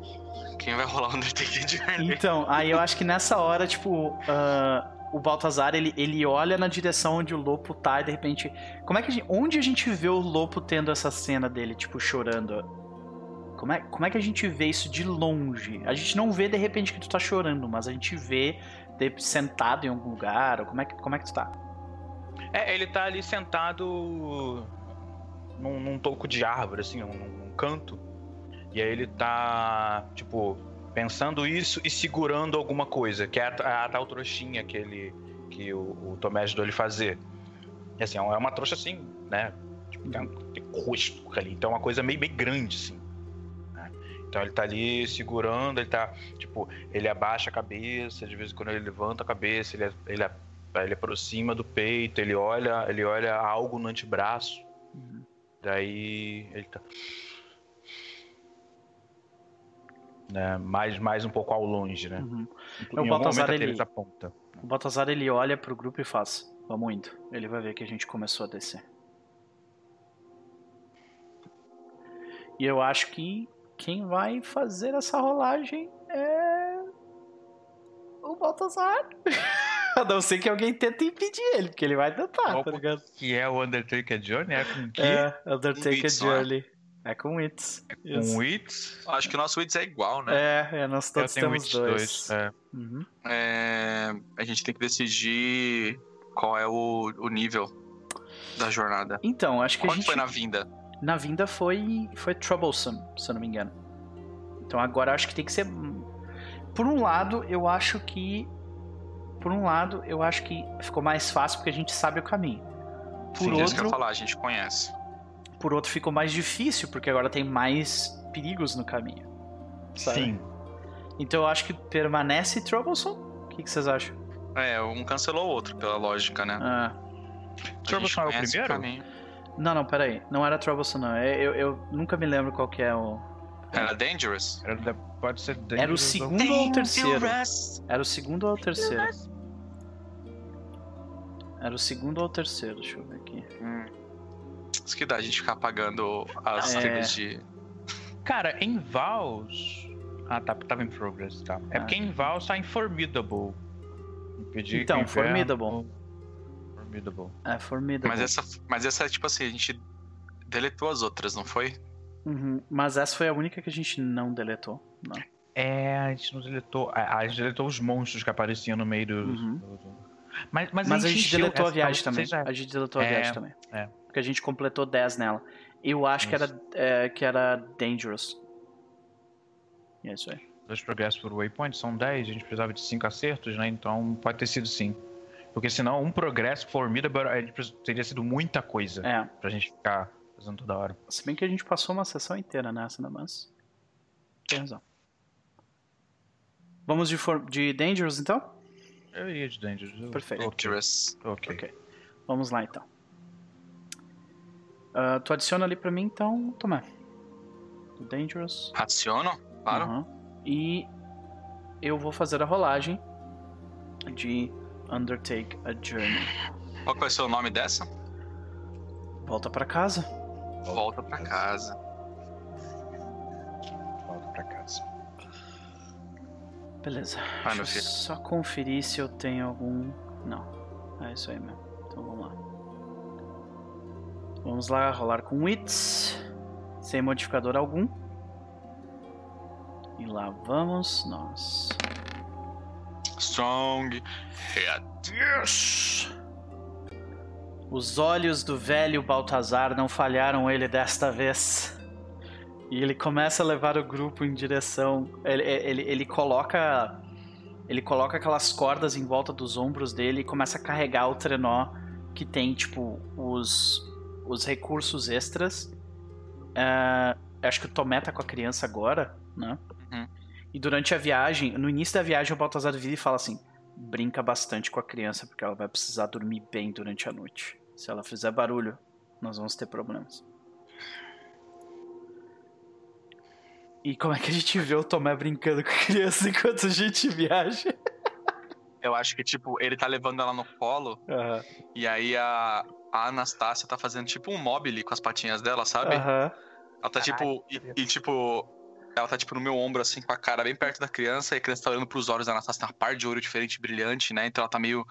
Quem vai rolar o Undertaker Journey? Então, aí eu acho que nessa hora, tipo, ah, o Baltazar, ele, ele olha na direção onde o Lopo tá e de repente. Como é que a gente, Onde a gente vê o Lopo tendo essa cena dele, tipo, chorando? Como é, como é que a gente vê isso de longe? A gente não vê de repente que tu tá chorando, mas a gente vê de- sentado em algum lugar. Ou como, é que, como é que tu tá? É, ele tá ali sentado num, num toco de árvore, assim, num, num canto. E aí ele tá, tipo, pensando isso e segurando alguma coisa, que é a, a tal trouxinha que ele. que o, o Tomé ajudou ele fazer. E assim, é uma trouxa assim, né? Tipo, tem, tem rosto ali. Então é uma coisa meio, meio grande, assim. né? Então ele tá ali segurando, ele tá, tipo, ele abaixa a cabeça, de vez em quando ele levanta a cabeça, ele, ele ele aproxima do peito, ele olha, ele olha algo no antebraço. Uhum. Daí ele tá né, mais mais um pouco ao longe, né? Uhum. Em o Baltazar, ele- aponta. O Baltazar ele olha pro grupo e faz: Vamos indo. Ele vai ver que a gente começou a descer. E eu acho que quem vai fazer essa rolagem é. O Baltazar. a não ser que alguém tente impedir ele, porque ele vai tentar, Opa. tá ligado? Que é o Undertaker Johnny, é com que? É, Undertaker é? Journey. É com Wits. Isso. Com Wits. Acho que o nosso Wits é igual, né? É, é, nós Eu todos tenho temos Wits dois. 2. É. Uhum. É, a gente tem que decidir qual é o, o nível da jornada. Então, acho que a Quanto gente. foi na vinda? Na vinda foi foi troublesome, se eu não me engano. Então agora acho que tem que ser por um lado, eu acho que por um lado, eu acho que ficou mais fácil porque a gente sabe o caminho. Por Sim, é isso que eu outro, ia falar, a gente conhece. Por outro ficou mais difícil porque agora tem mais perigos no caminho. sabe? Sim. Então eu acho que permanece troublesome. O que, que vocês acham? É, um cancelou o outro, pela lógica, né? Ah, A Troublesome é o primeiro? caminho. não, não, peraí. Não era troublesome, não. É, Eu, eu nunca me lembro qual que é o. Era Dangerous? Era Pode ser Era o Dangerous segundo ou o terceiro? Dangerous. Era o segundo ou o terceiro? Era o segundo ou o terceiro? Deixa eu ver aqui. Hum. Isso que dá a gente ficar apagando as É. trilhas de. Cara, em Vals. Ah, tá, tava em Progress, tá. É Ah. porque em Vals tá em Formidable. Impedir Então, Formidable. Formidable. É formidável. Mas essa, mas essa é tipo assim, a gente deletou as outras, não foi? Uhum. Mas essa foi a única que a gente não deletou. Não. É, a gente não deletou. A, a gente deletou os monstros que apareciam no meio do. Uhum. do- do- Mas, mas, Mas, a gente encheu- deletou a viagem também. seja- A gente deletou a É, viagem também. é. Porque a gente completou 10 nela. Eu acho que era, é, que era Dangerous. E é isso aí. Dois progressos por waypoint são 10, a gente precisava de 5 acertos, né? Então pode ter sido sim. Porque senão um progresso formidable teria sido muita coisa É. pra gente ficar fazendo toda hora. Se bem que a gente passou uma sessão inteira nessa, né? Mas. Tem razão. Vamos de, for... de Dangerous então? Eu iria de Dangerous. Perfeito. Dangerous. tô ok. Ok. Vamos lá então. Ah, tu adiciona ali pra mim então, Tomé. Dangerous. Adiciono? Claro. Aham. E eu vou fazer a rolagem de Undertake a Journey. Qual que vai ser o nome dessa? Volta pra casa. Volta pra casa. Volta pra casa. Beleza. Vai, Deixa eu só conferir se eu tenho algum. Não. É isso aí mesmo. Então vamos lá. Vamos lá, rolar com Wits. Sem modificador algum. E lá vamos nós. Strong. Yes. Os olhos do velho Baltazar não falharam ele desta vez. E ele começa a levar o grupo em direção. Ele, ele, ele coloca. Ele coloca aquelas cordas em volta dos ombros dele e começa a carregar o trenó que tem, tipo, os, os recursos extras. É, acho que o Tomé tá com a criança agora, né? Uhum. E durante a viagem, no início da viagem, o Baltazar vira e fala assim: brinca bastante com a criança, porque ela vai precisar dormir bem durante a noite. Se ela fizer barulho, nós vamos ter problemas. E como é que a gente vê o Tomé brincando com a criança enquanto a gente viaja? eu acho que, tipo, ele tá levando ela no colo Aham. e aí a, a Anastácia tá fazendo tipo um mobile com as patinhas dela, sabe? Aham. Ela tá tipo. E, e, tipo. Ela tá tipo no meu ombro, assim, com a cara bem perto da criança, e a criança tá olhando pros olhos da Anastácia, tem uma par de olho diferente, brilhante, né? Então ela tá meio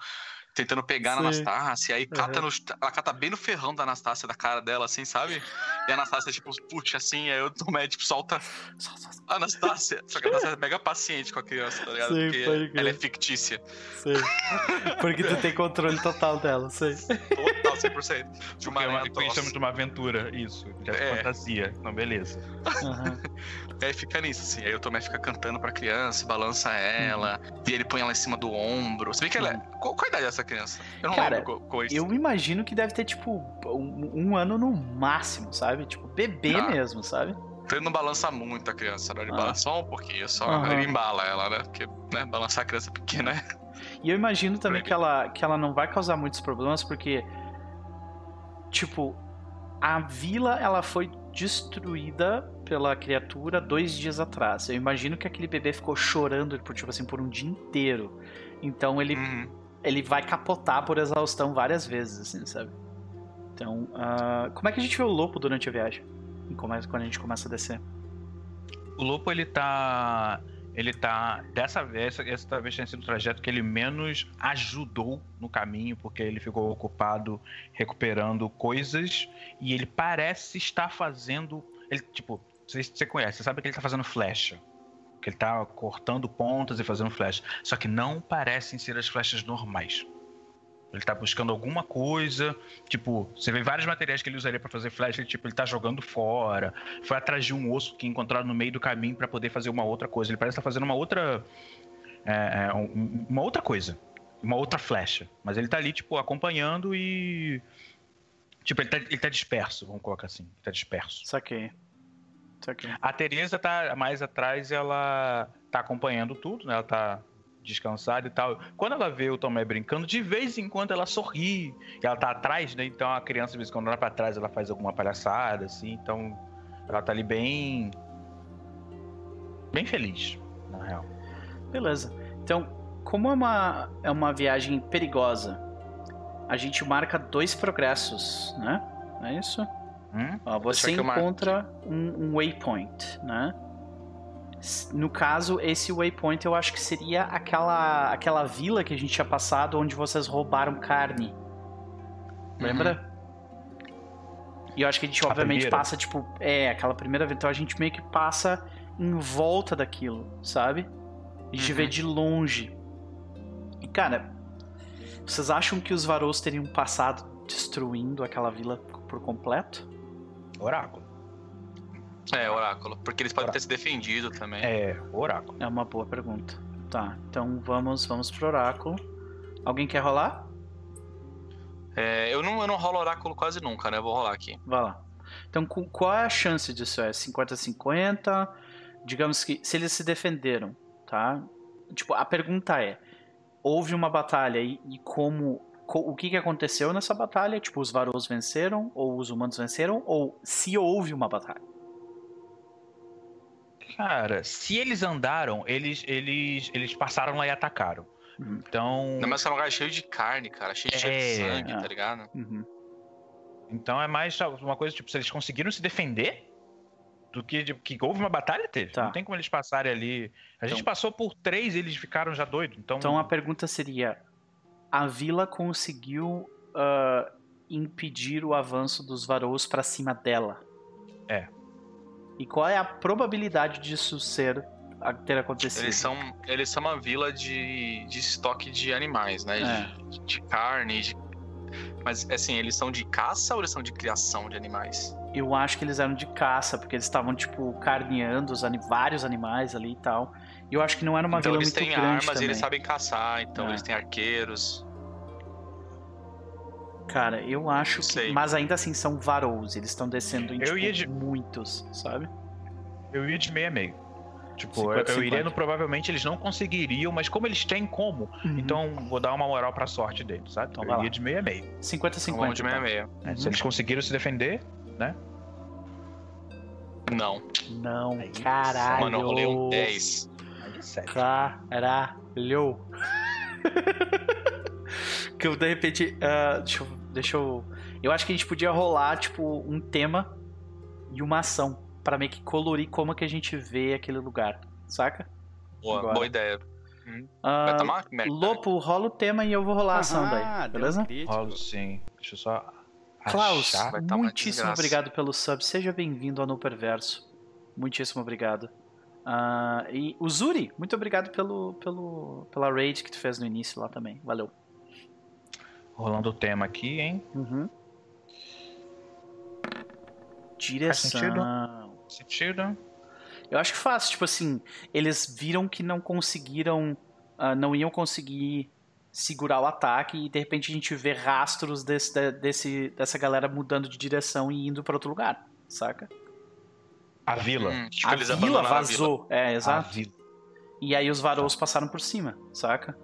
tentando pegar na Sim. Anastácia, e aí cata no, ela cata bem no ferrão da Anastácia, da cara dela, assim, sabe? E a Anastácia, tipo, putz, assim, aí o Tomé, tipo, solta. solta, solta, Anastácia. Só que a Anastácia é mega paciente com a criança, tá ligado? Sim, Porque ela é fictícia. Sei. Porque tu tem controle total dela, sei. Total, 100%. De uma Porque é conhecemos atroz. de uma aventura, isso. De É. fantasia. Então, beleza. Aham. Aí fica nisso, assim. Aí o Tomé fica cantando pra criança, balança ela, e ele põe ela em cima do ombro. Se bem que ela é. Qual, qual a idade dessa criança? Eu não Cara, lembro qual, é isso. Eu imagino que deve ter, tipo, um, um ano no máximo, sabe? Tipo, bebê Ah. mesmo, sabe? Então ele não balança muito a criança, né? Ele Ah. balança só um pouquinho, só Aham. ele embala ela, né? Porque, né, balançar a criança pequena é. E eu imagino também que ela, que ela não vai causar muitos problemas, porque, tipo, a vila ela foi destruída pela criatura dois dias atrás. Eu imagino que aquele bebê ficou chorando por, tipo assim, por um dia inteiro. Então ele, Uhum. Ele vai capotar por exaustão várias vezes, assim, sabe? Então, ah, como é que a gente vê o lobo durante a viagem? Quando a gente começa a descer? O Lopo, ele tá. Ele tá. Dessa vez, esse talvez tenha sido o trajeto que ele menos ajudou no caminho, porque ele ficou ocupado recuperando coisas e ele parece estar fazendo. Ele, tipo, você, você conhece, você sabe que ele tá fazendo flecha. Que ele tá cortando pontas e fazendo flecha. Só que não parecem ser as flechas normais. Ele tá buscando alguma coisa. Tipo, você vê vários materiais que ele usaria pra fazer flecha. Ele, tipo, ele tá jogando fora foi atrás de um osso que encontraram no meio do caminho pra poder fazer uma outra coisa. Ele parece estar fazendo uma outra. é, é, um- uma outra coisa. Uma outra flecha. Mas ele tá ali, tipo, acompanhando e. Tipo, ele tá, ele tá disperso, vamos colocar assim. Ele tá disperso. Saquei. Saquei. A Teresa tá mais atrás, ela tá acompanhando tudo, né? Ela tá descansada e tal. Quando ela vê o Tomé brincando, de vez em quando ela sorri. E ela tá atrás, né? Então a criança, de vez em quando olha pra trás, ela faz alguma palhaçada, assim. Então ela tá ali bem. bem feliz, na real. Beleza. Então, como é uma, é uma viagem perigosa, a gente marca dois progressos, né? Não é isso? Hum? Ó, você encontra um, um waypoint, né? No caso, esse waypoint eu acho que seria aquela, aquela vila que a gente tinha passado onde vocês roubaram carne. Lembra? E eu acho que a gente, A obviamente, primeira? passa, tipo, é, aquela primeira vez. Então a gente meio que passa em volta daquilo, sabe? A gente vê Uhum. de longe. E, cara, vocês acham que os Varus teriam passado destruindo aquela vila por completo? Oráculo. É, oráculo. Porque eles podem Oráculo. ter se defendido também. É, oráculo. É uma boa pergunta. Tá, então vamos, vamos pro oráculo. Alguém quer rolar? É, eu, não, eu não rolo oráculo quase nunca, né? Eu vou rolar aqui. Vai lá. Então, cu- qual é a chance disso? É 50-50? Digamos que se eles se defenderam, tá? Tipo, a pergunta é: houve uma batalha e, e como. O que, que aconteceu nessa batalha? Tipo, os Varus venceram? Ou os humanos venceram? Ou se houve uma batalha? Cara, se eles andaram, eles, eles, eles passaram lá e atacaram. Hum. Então. Não, mas é um lugar cheio de carne, cara. Cheio, cheio É, de sangue, é. tá ligado? Uhum. Então é mais uma coisa, tipo, se eles conseguiram se defender do que, de- que houve uma batalha, teve. Tá. Não tem como eles passarem ali. A gente Então- passou por três e eles ficaram já doidos. Então, Então a pergunta seria: a vila conseguiu ah, impedir o avanço dos Varus pra cima dela? É. E qual é a probabilidade disso ser a- ter acontecido? Eles são, eles são uma vila de, de estoque de animais, né? É. De, de carne, de... Mas, assim, eles são de caça ou eles são de criação de animais? Eu acho que eles eram de caça, porque eles estavam, tipo, carneando vários animais ali e tal. E eu acho que não era uma então vila eles muito têm grande armas também. e eles sabem caçar, então É. eles têm arqueiros. Cara, eu acho que... Sei. Mas ainda assim, são varous. Eles estão descendo em, Eu tipo, ia de- muitos, sabe? eu ia de meio a meio. Tipo, 50, eu, eu iria 50. no provavelmente eles não conseguiriam, mas como eles têm como, Uhum. então vou dar uma moral pra sorte deles, sabe? Então eu iria de meio a meio. 50-50. Então de meia a então. meia. né? Uhum. Se eles conseguiram se defender, Não. Não, Aí, caralho. Mano, eu rolei um 10. Aí é sete. Caralho. que eu, de repente. ah, deixa, eu, deixa eu. Eu acho que a gente podia rolar, tipo, um tema e uma ação. Pra meio que colorir como que a gente vê aquele lugar. Saca? Boa, Agora. boa ideia. Ah, Vai tomar merda. Lopo, rola o tema e eu vou rolar a ação Ah, daí. Beleza? Rolo sim. Deixa eu só. Klaus, muitíssimo obrigado pelo sub. Seja bem-vindo ao No Perverso. Muitíssimo obrigado. Ah, e o Zuri, muito obrigado pelo, pelo, pela raid que tu fez no início lá também. Valeu. Rolando o tema aqui, hein? Uhum. Direção. Sentido? Eu acho que faz, tipo assim, eles viram que não conseguiram, ah, não iam conseguir segurar o ataque e de repente a gente vê rastros desse, de- desse, dessa galera mudando de direção e indo pra outro lugar, saca? A vila. Hum, tipo, a eles vila abandonaram a vila. vazou, é, A exato. vila. E aí os varous passaram por cima, saca?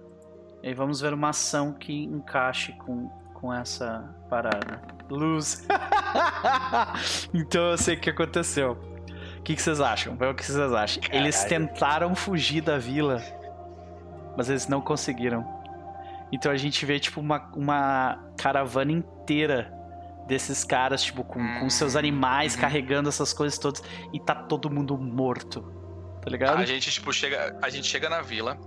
E aí vamos ver uma ação que encaixe com, com essa parada. Luz. então eu sei o que aconteceu. O que, que vocês acham? Vê o que vocês acham. Eles Caralho. tentaram fugir da vila, mas eles não conseguiram. Então a gente vê, tipo, uma, uma caravana inteira desses caras, tipo, com, com seus Hum, animais uhum. carregando essas coisas todas. E tá todo mundo morto. Tá ligado? A gente, tipo, chega, a gente chega na vila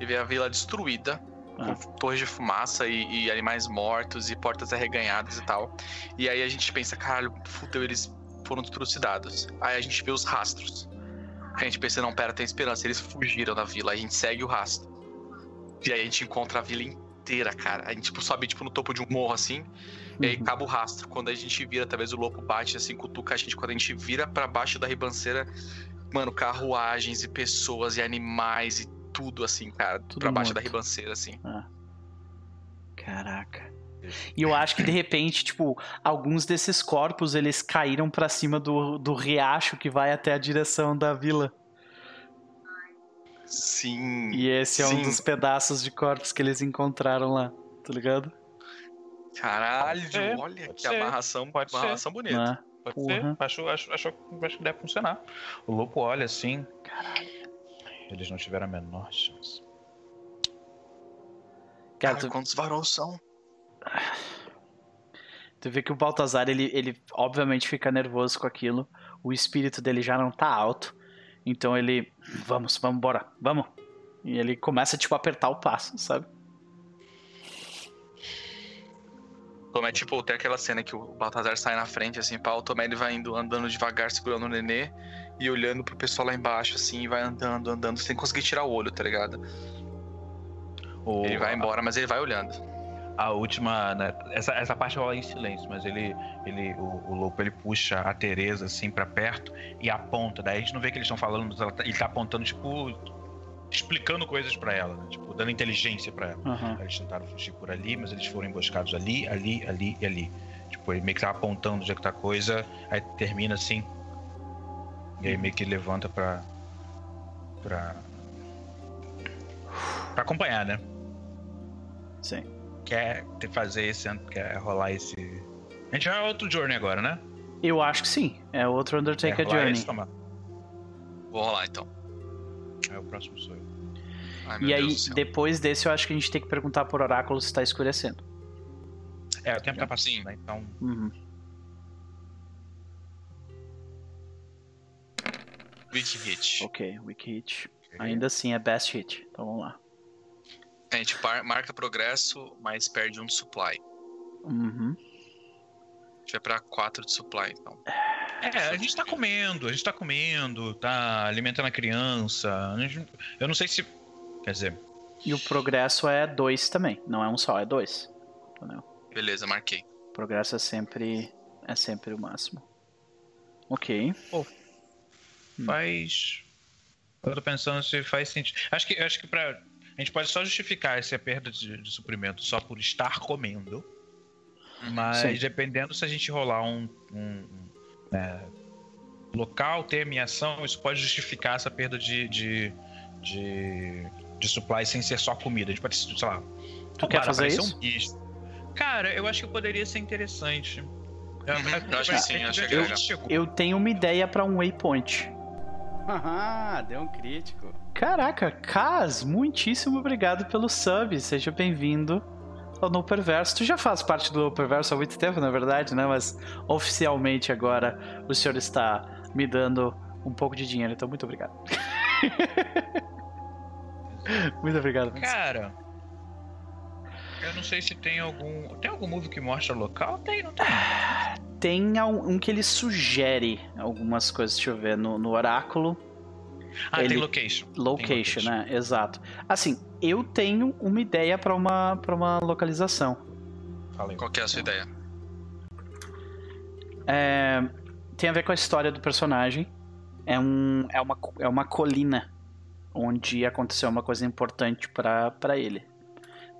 e vê a vila destruída, Ah. com torres de fumaça e, e animais mortos e portas arreganhadas e tal. E aí a gente pensa, caralho, fudeu, eles foram trucidados. Aí a gente vê os rastros. A gente pensa, não, pera, tem esperança, eles fugiram da vila. A gente segue o rastro. E aí a gente encontra a vila inteira, cara. A gente tipo, sobe tipo, no topo de um morro assim, e aí Uhum. acaba o rastro. Quando a gente vira, talvez o lobo bate assim, cutuca a gente. Quando a gente vira pra baixo da ribanceira, mano, carruagens e pessoas e animais e tudo assim, cara. Tudo pra baixo morto. da ribanceira, assim. Caraca. E eu acho que de repente, tipo, alguns desses corpos eles caíram pra cima do, do riacho que vai até a direção da vila. Sim. E esse é um Sim. dos pedaços de corpos que eles encontraram lá, tá ligado? Caralho, Pode ser, olha pode que ser, amarração, pode ser. amarração bonita. Né? Pode Porra. ser. Acho, acho, acho, acho que deve funcionar. O lobo olha assim. Eles não tiveram a menor chance. Cara, Cara, tu, quantos varões são? tu vê que o Baltazar, ele, ele obviamente fica nervoso com aquilo. O espírito dele já não tá alto. Então ele. Vamos, vamos, bora, vamos. E ele começa, tipo, a apertar o passo, sabe? Como é tipo, tem aquela cena que o Baltazar sai na frente, assim, pá, o Tomé ele vai indo, andando devagar, segurando o nenê e olhando pro pessoal lá embaixo, assim, e vai andando, andando, sem conseguir tirar o olho, tá ligado? O- Ele vai embora, mas ele vai olhando. A última, né, essa, essa parte rola em silêncio, mas ele, ele o, o Lopo ele puxa a Teresa assim pra perto e aponta. Daí a gente não vê que eles estão falando, mas ela tá- ele tá apontando tipo explicando coisas pra ela, né? tipo dando inteligência pra ela. Aí Eles tentaram fugir por ali, mas eles foram emboscados ali, ali, ali e ali. Tipo, ele meio que tá apontando onde é que tá a coisa, aí termina assim. E aí meio que levanta pra. pra. pra acompanhar, né? Sim. Quer ter- fazer esse. quer rolar esse. A gente vai outro journey agora, né? Eu acho que sim. É outro Undertaker Quer rolar Journey. esse, toma. Vou rolar então. É o próximo sou eu. Ai, E Deus aí, depois desse, eu acho que a gente tem que perguntar por oráculo se tá escurecendo. É, o tempo tá passando, né? Então. Uhum. Weak hit. Ok, weak hit. Ainda assim é best hit. Então vamos lá. A gente marca progresso, mas perde um de supply. Uhum. A gente vai pra 4 de supply, então. É, a gente tá comendo, a gente tá comendo, tá alimentando a criança. a gente- Eu não sei se. Quer dizer, E o progresso é dois também. Não é um só, é dois. Entendeu? Beleza, marquei. O progresso é sempre. É sempre o máximo. Ok. faz. Eu tô pensando se faz sentido. Acho que, acho que pra. A gente pode só justificar essa perda de, de suprimento só por estar comendo. Mas Sim. dependendo se a gente rolar um. um- um, é, local, termo e ação, isso pode justificar essa perda de. de, de, de supply sem ser só comida. A gente pode, sei lá. Tu quer fazer isso? Um bicho. Cara, eu acho que poderia ser interessante. Eu, eu acho que sim, acho que eu, é. Eu tenho uma ideia pra um waypoint. Deu um crítico. Caraca, Kaz, muitíssimo obrigado pelo sub. Seja bem-vindo ao No Perverso. Tu já faz parte do No Perverso há muito tempo, na verdade, né? Mas oficialmente agora o senhor está me dando um pouco de dinheiro, então muito obrigado. muito obrigado. Cara, eu não sei se tem algum. Tem algum move que mostra local? Tem, não tem? Tem um que ele sugere algumas coisas, deixa eu ver, no, no oráculo. Ah, Ele- tem location. Tem Location, né? Exato. Assim, eu tenho uma ideia pra uma, pra uma localização. Fala aí. Qual que é a sua ideia? É, tem a ver com a história do personagem. É, um, é, uma, é uma colina onde aconteceu uma coisa importante pra ele.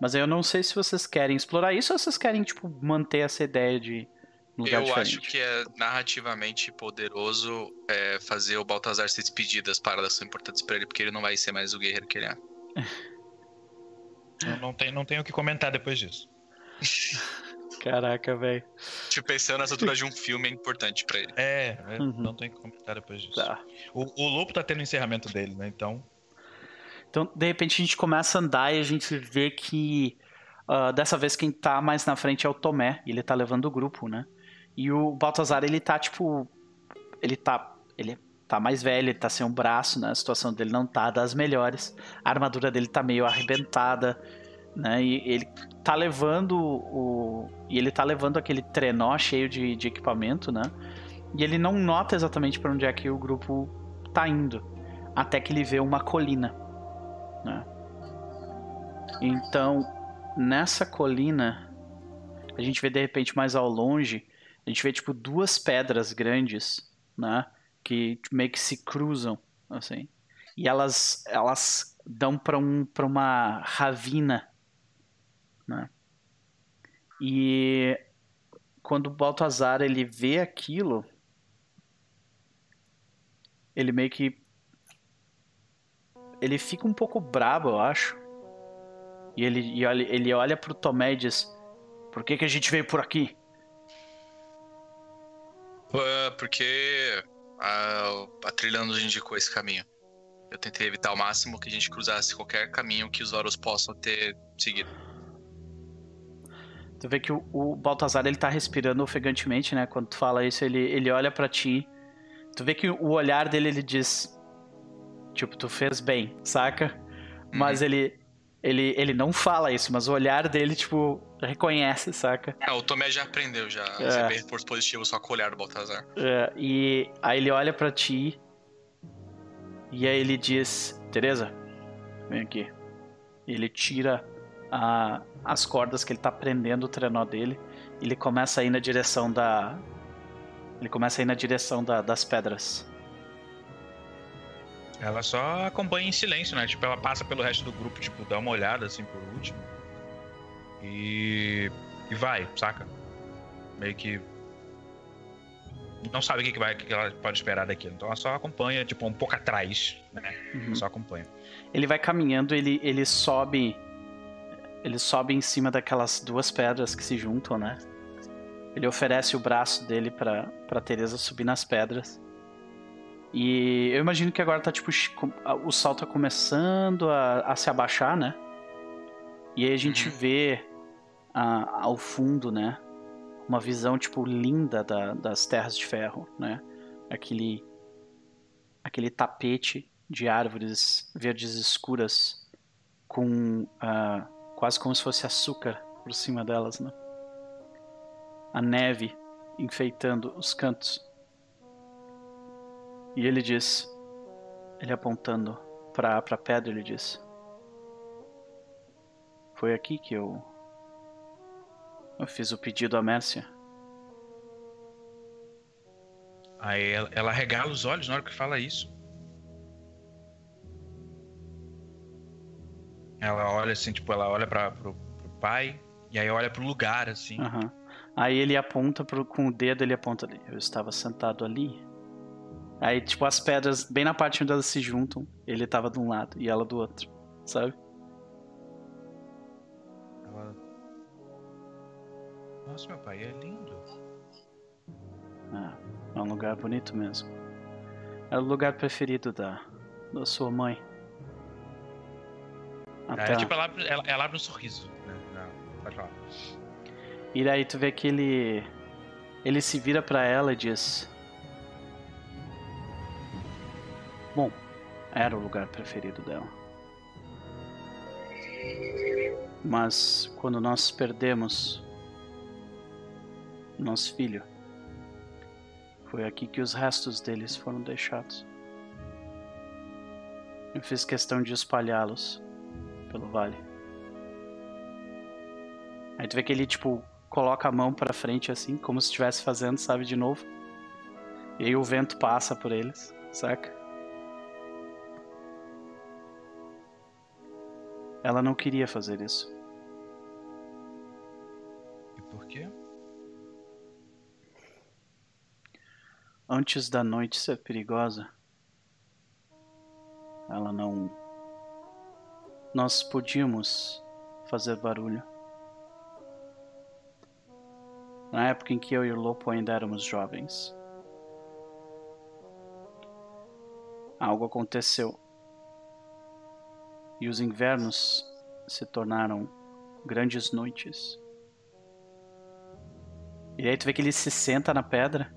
Mas eu não sei se vocês querem explorar isso ou se vocês querem, tipo, manter essa ideia de um lugar Eu diferente. acho que é narrativamente poderoso é, fazer o Baltazar ser despedido. As paradas são importantes pra ele, porque ele não vai ser mais o guerreiro que ele é. Eu não, tenho, não tenho o que comentar depois disso. Caraca, velho. Tipo, pensando nessa altura de um filme é importante pra ele. É, é, Uhum. não tenho o que comentar depois disso. Tá. O, o Lopo tá tendo o encerramento dele, né? Então. Então, de repente, a gente começa a andar e a gente vê que ah, dessa vez quem tá mais na frente é o Tomé. E ele tá levando o grupo, né? E o Baltazar, ele tá tipo. Ele tá. Ele tá mais velho, ele tá sem um braço, né? A situação dele não tá das melhores. A armadura dele tá meio arrebentada, né? E ele tá levando o. E ele tá levando aquele trenó cheio de, de equipamento, né? E ele não nota exatamente pra onde é que o grupo tá indo. Até que ele vê uma colina. Né? Então, nessa colina, a gente vê de repente mais ao longe, a gente vê tipo duas pedras grandes, né? Que meio que se cruzam, assim. E elas, elas dão para um, pra uma ravina, né? E quando o Baltazar ele vê aquilo, ele meio que ele fica um pouco brabo, eu acho. E ele, e olha, ele olha pro Tomé e diz: Por que, que a gente veio por aqui? Ah, porque a, a trilha nos indicou esse caminho. Eu tentei evitar ao máximo que a gente cruzasse qualquer caminho que os Varos possam ter seguido. Tu vê que o, o Baltazar ele tá respirando ofegantemente, né? Quando tu fala isso, ele, ele olha pra ti. Tu vê que o olhar dele ele diz: Tipo, tu fez bem, saca? Mas ele, ele, ele não fala isso, mas o olhar dele, tipo, reconhece, saca? Ah, o Tomé já aprendeu já É. receber reforço positivo só com o olhar do Baltazar. É, e aí ele olha pra ti e aí ele diz: Teresa, vem aqui. Ele tira a- as cordas que ele tá prendendo o trenó dele. E ele começa a ir na direção da. Ele começa a ir na direção da- das pedras. Ela só acompanha em silêncio, né? Tipo, ela passa pelo resto do grupo, tipo, dá uma olhada assim por último. E. E vai, saca? Meio que. Não sabe o que, que, vai, o que que ela pode esperar daquilo. Então ela só acompanha, tipo, um pouco atrás, né? Uhum. Só acompanha. Ele vai caminhando, ele, ele sobe. Ele sobe em cima daquelas duas pedras que se juntam, né? Ele oferece o braço dele pra, pra Teresa subir nas pedras. E eu imagino que agora tá tipo. O sol tá começando a, a se abaixar, né? E aí a gente Uhum. vê a- ao fundo, né? Uma visão, tipo, linda da- das terras de ferro, né? Aquele. Aquele tapete de árvores verdes escuras com ah, quase como se fosse açúcar por cima delas, né? A neve enfeitando os cantos. E ele diz, ele apontando para para pedra, ele diz: Foi aqui que eu eu fiz o pedido à Mércia. Aí ela, ela regala os olhos na hora que fala isso. Ela olha assim, tipo, ela olha pra, pro, pro pai e aí olha pro lugar, assim. Aham. Aí ele aponta pro, com o dedo, ele aponta ali. Eu estava sentado ali. Aí, tipo, as pedras, bem na parte onde elas se juntam, ele tava de um lado e ela do outro, sabe? Ela... Nossa, meu pai, é lindo. Ah, é um lugar bonito mesmo. Era o lugar preferido da, da sua mãe. Até... É, tipo, ela, abre- ela, ela abre um sorriso. Né? Não, pode falar. E daí tu vê que ele. Ele se vira pra ela e diz: Bom, era o lugar preferido dela. Mas quando nós perdemos nosso filho, foi aqui que os restos deles foram deixados. Eu fiz questão de espalhá-los pelo vale. Aí tu vê que ele, tipo, coloca a mão pra frente assim, como se estivesse fazendo, sabe, de novo. E aí o vento passa por eles, saca? Ela não queria fazer isso. E por quê? Antes da noite ser perigosa, ela não. Nós podíamos fazer barulho. Na época em que eu e o Lopo ainda éramos jovens. Algo aconteceu. E os invernos se tornaram grandes noites. E aí tu vê que ele se senta na pedra,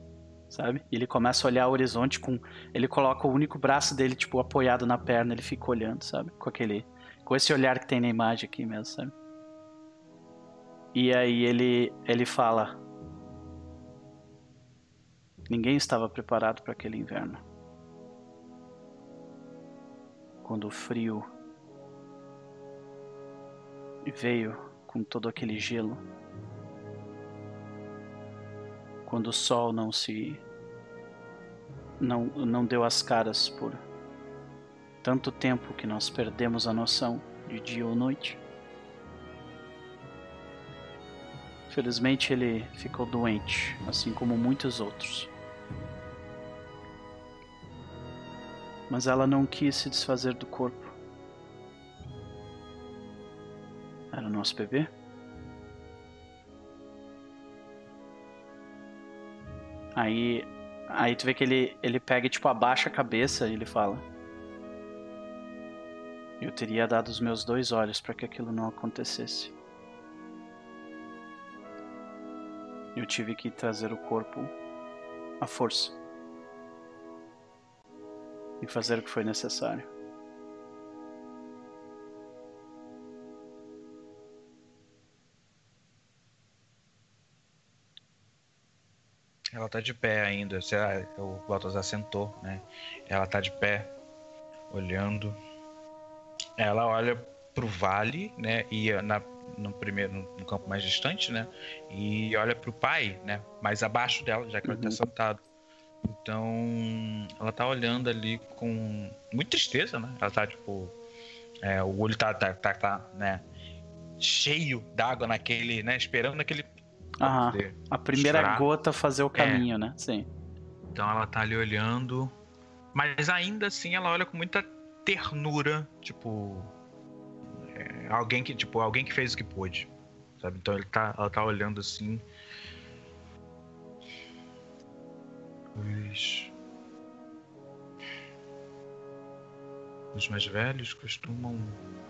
sabe? E ele começa a olhar o horizonte com. Ele coloca o único braço dele, tipo, apoiado na perna, ele fica olhando, sabe? Com aquele. Com esse olhar que tem na imagem aqui mesmo, sabe? E aí ele, ele fala: Ninguém estava preparado para aquele inverno. Quando o frio veio com todo aquele gelo, quando o sol não se não não deu as caras por tanto tempo que nós perdemos a noção de dia ou noite. Felizmente ele ficou doente, assim como muitos outros. Mas ela não quis se desfazer do corpo. Era o nosso bebê? Aí, aí tu vê que ele, ele pega e tipo abaixa a cabeça e ele fala: Eu teria dado os meus dois olhos para que aquilo não acontecesse. Eu tive que trazer o corpo à força e fazer o que foi necessário. Ela tá de pé ainda. se ela- O Baltazar sentou, né? Ela tá de pé, olhando. Ela olha pro vale, né? E na, no primeiro, no campo mais distante, né? E olha pro pai, né? Mais abaixo dela, já que ele tá Uhum. sentado. Então, ela tá olhando ali com muita tristeza, né? Ela tá tipo. é, o olho tá, tá, tá, tá, né? Cheio d'água naquele, né? Esperando aquele. Aham. A primeira gota fazer o caminho, né? Sim. Então ela tá ali olhando. Mas ainda assim ela olha com muita ternura, tipo. é, alguém que, tipo, alguém que fez o que pôde. Sabe? Então ele tá, ela tá olhando assim. Os. Os mais velhos costumam.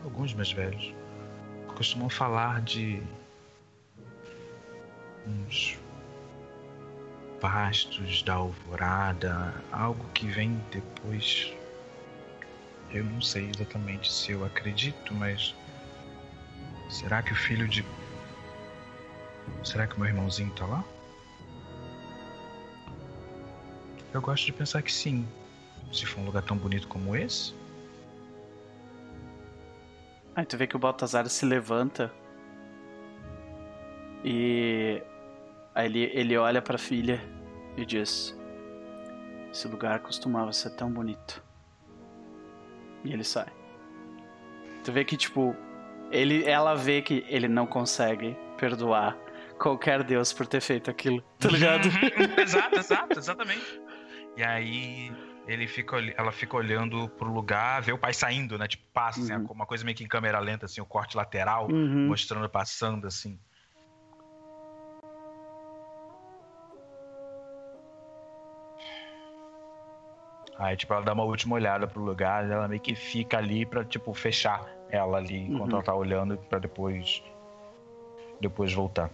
Alguns mais velhos costumam falar de. Uns pastos da alvorada, algo que vem depois. Eu não sei exatamente se eu acredito, mas será que o filho de Será que o meu irmãozinho tá lá? Eu gosto de pensar que sim. Se for um lugar tão bonito como esse. Aí tu vê que o Baltazar se levanta e aí ele, ele olha pra filha e diz: Esse lugar costumava ser tão bonito. E ele sai. Tu vê que, tipo, ele, ela vê que ele não consegue perdoar qualquer Deus por ter feito aquilo, tá ligado? exato, exato, exatamente. E aí ele fica, ela fica olhando pro lugar, vê o pai saindo, né? Tipo, passa, assim, Uhum. uma coisa meio que em câmera lenta, assim, o corte lateral, Uhum. mostrando passando, assim. Aí, tipo, ela dá uma última olhada pro lugar, ela meio que fica ali pra, tipo, fechar ela ali enquanto Uhum. ela tá olhando pra depois. Depois voltar.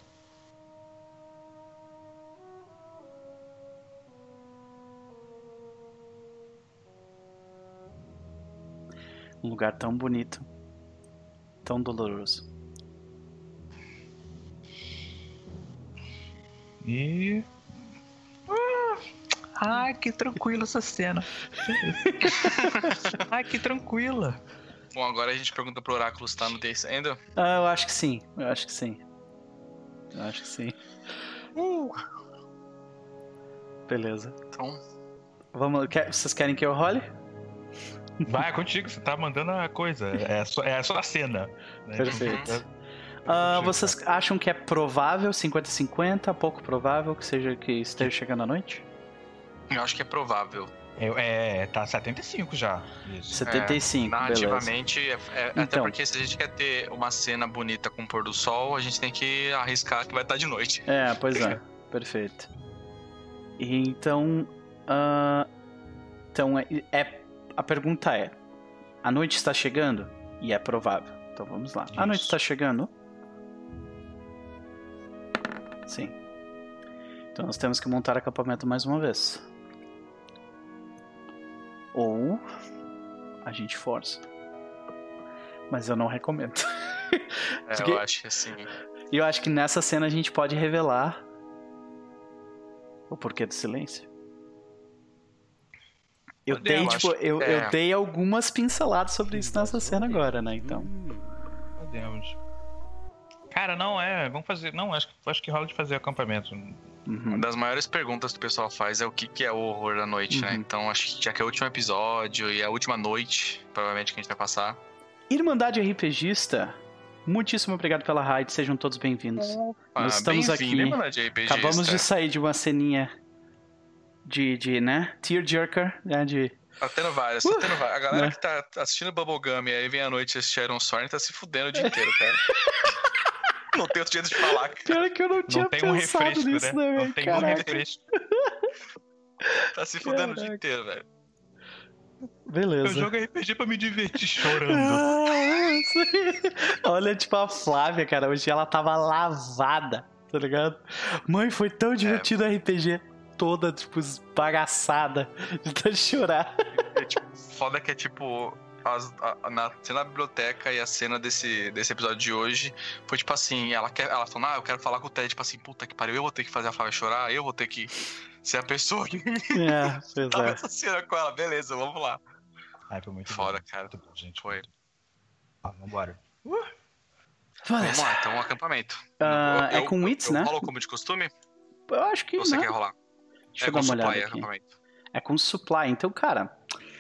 Um lugar tão bonito. Tão doloroso. E. Ah, Ai, que tranquila essa cena. Ai, que tranquila. Bom, agora a gente pergunta pro oráculo se tá anoitecendo. Ah, eu acho que sim. Eu acho que sim. Eu acho que sim. Uh, Beleza. então, Vamos, quer- vocês querem que eu role? Vai, é contigo, você tá mandando a coisa. É só, é só a cena. né? Perfeito. Ah, contigo, vocês acham que é provável, 50-50, pouco provável que seja que esteja chegando à noite? Eu acho que é provável. É, é, tá 75 já. Isso. 75, beleza. Narrativamente, é, é- até Então. porque se a gente quer ter uma cena bonita com o pôr do sol, a gente tem que arriscar que vai estar de noite. É, pois é. Perfeito. Então. ah, então, é, é- a pergunta é: a noite está chegando? E é provável. Então vamos lá. A noite Isso. está chegando? Sim. Então nós temos que montar acampamento mais uma vez. Ou a gente força. Mas eu não recomendo. É, Porque- eu acho que assim. Eu acho que nessa cena a gente pode revelar o porquê do silêncio. Eu Podemos, dei, tipo, acho eu, é. eu dei algumas pinceladas sobre isso nessa cena agora, né? Então. Podemos. Cara, não é. Vamos fazer. Não, acho, que- acho que rola de fazer acampamento. Uma uhum. das maiores perguntas que o pessoal faz é o que, que é o horror da noite, né? Uhum. Então acho que já que é o último episódio e é a última noite, provavelmente, que a gente vai passar. Irmandade RPGista, muitíssimo obrigado pela raid, sejam todos bem-vindos. Nós estamos aqui. bem-vindo, Irmandade RPGista. Acabamos de sair de uma ceninha de, de né? Tearjerker, né? De. Tá tendo várias, tá tendo várias. A galera né? que tá assistindo Bubblegum e aí vem à noite assistir Iron Storm tá se fudendo o dia inteiro, cara. Não tem outro jeito de falar, cara. Cara, que eu não tinha Não tem um refresco, nisso, né? né, Não velho? tem um refresco. Tá se fudendo o dia inteiro, velho. Eu Beleza. jogo RPG pra me divertir chorando. Ah. Olha, tipo, a Flávia, cara, hoje ela tava lavada, tá ligado? Mãe, foi tão divertido o RPG. Toda, tipo, esbagaçada de tanto chorar. É, tipo, foda que é tipo. As- a- a- na cena da biblioteca e a cena desse, desse episódio de hoje foi tipo assim, ela quer, ela falou, ah, eu quero falar com o Ted, tipo assim, puta que pariu, eu vou ter que fazer a Flávia chorar, eu vou ter que ser a pessoa que É, pois tava é. essa cena com ela, beleza, vamos lá. Ai, foi muito Foda, bom. cara. Muito bom, gente. Foi. Ah, vambora. Vamos lá, então, um acampamento. Ah, Eu- é com Wits, eu né? Rolo como de costume? Eu acho que Ou você né? quer rolar? Deixa é eu dar com uma olhada supply, é aqui. acampamento. É com supply. Então, cara,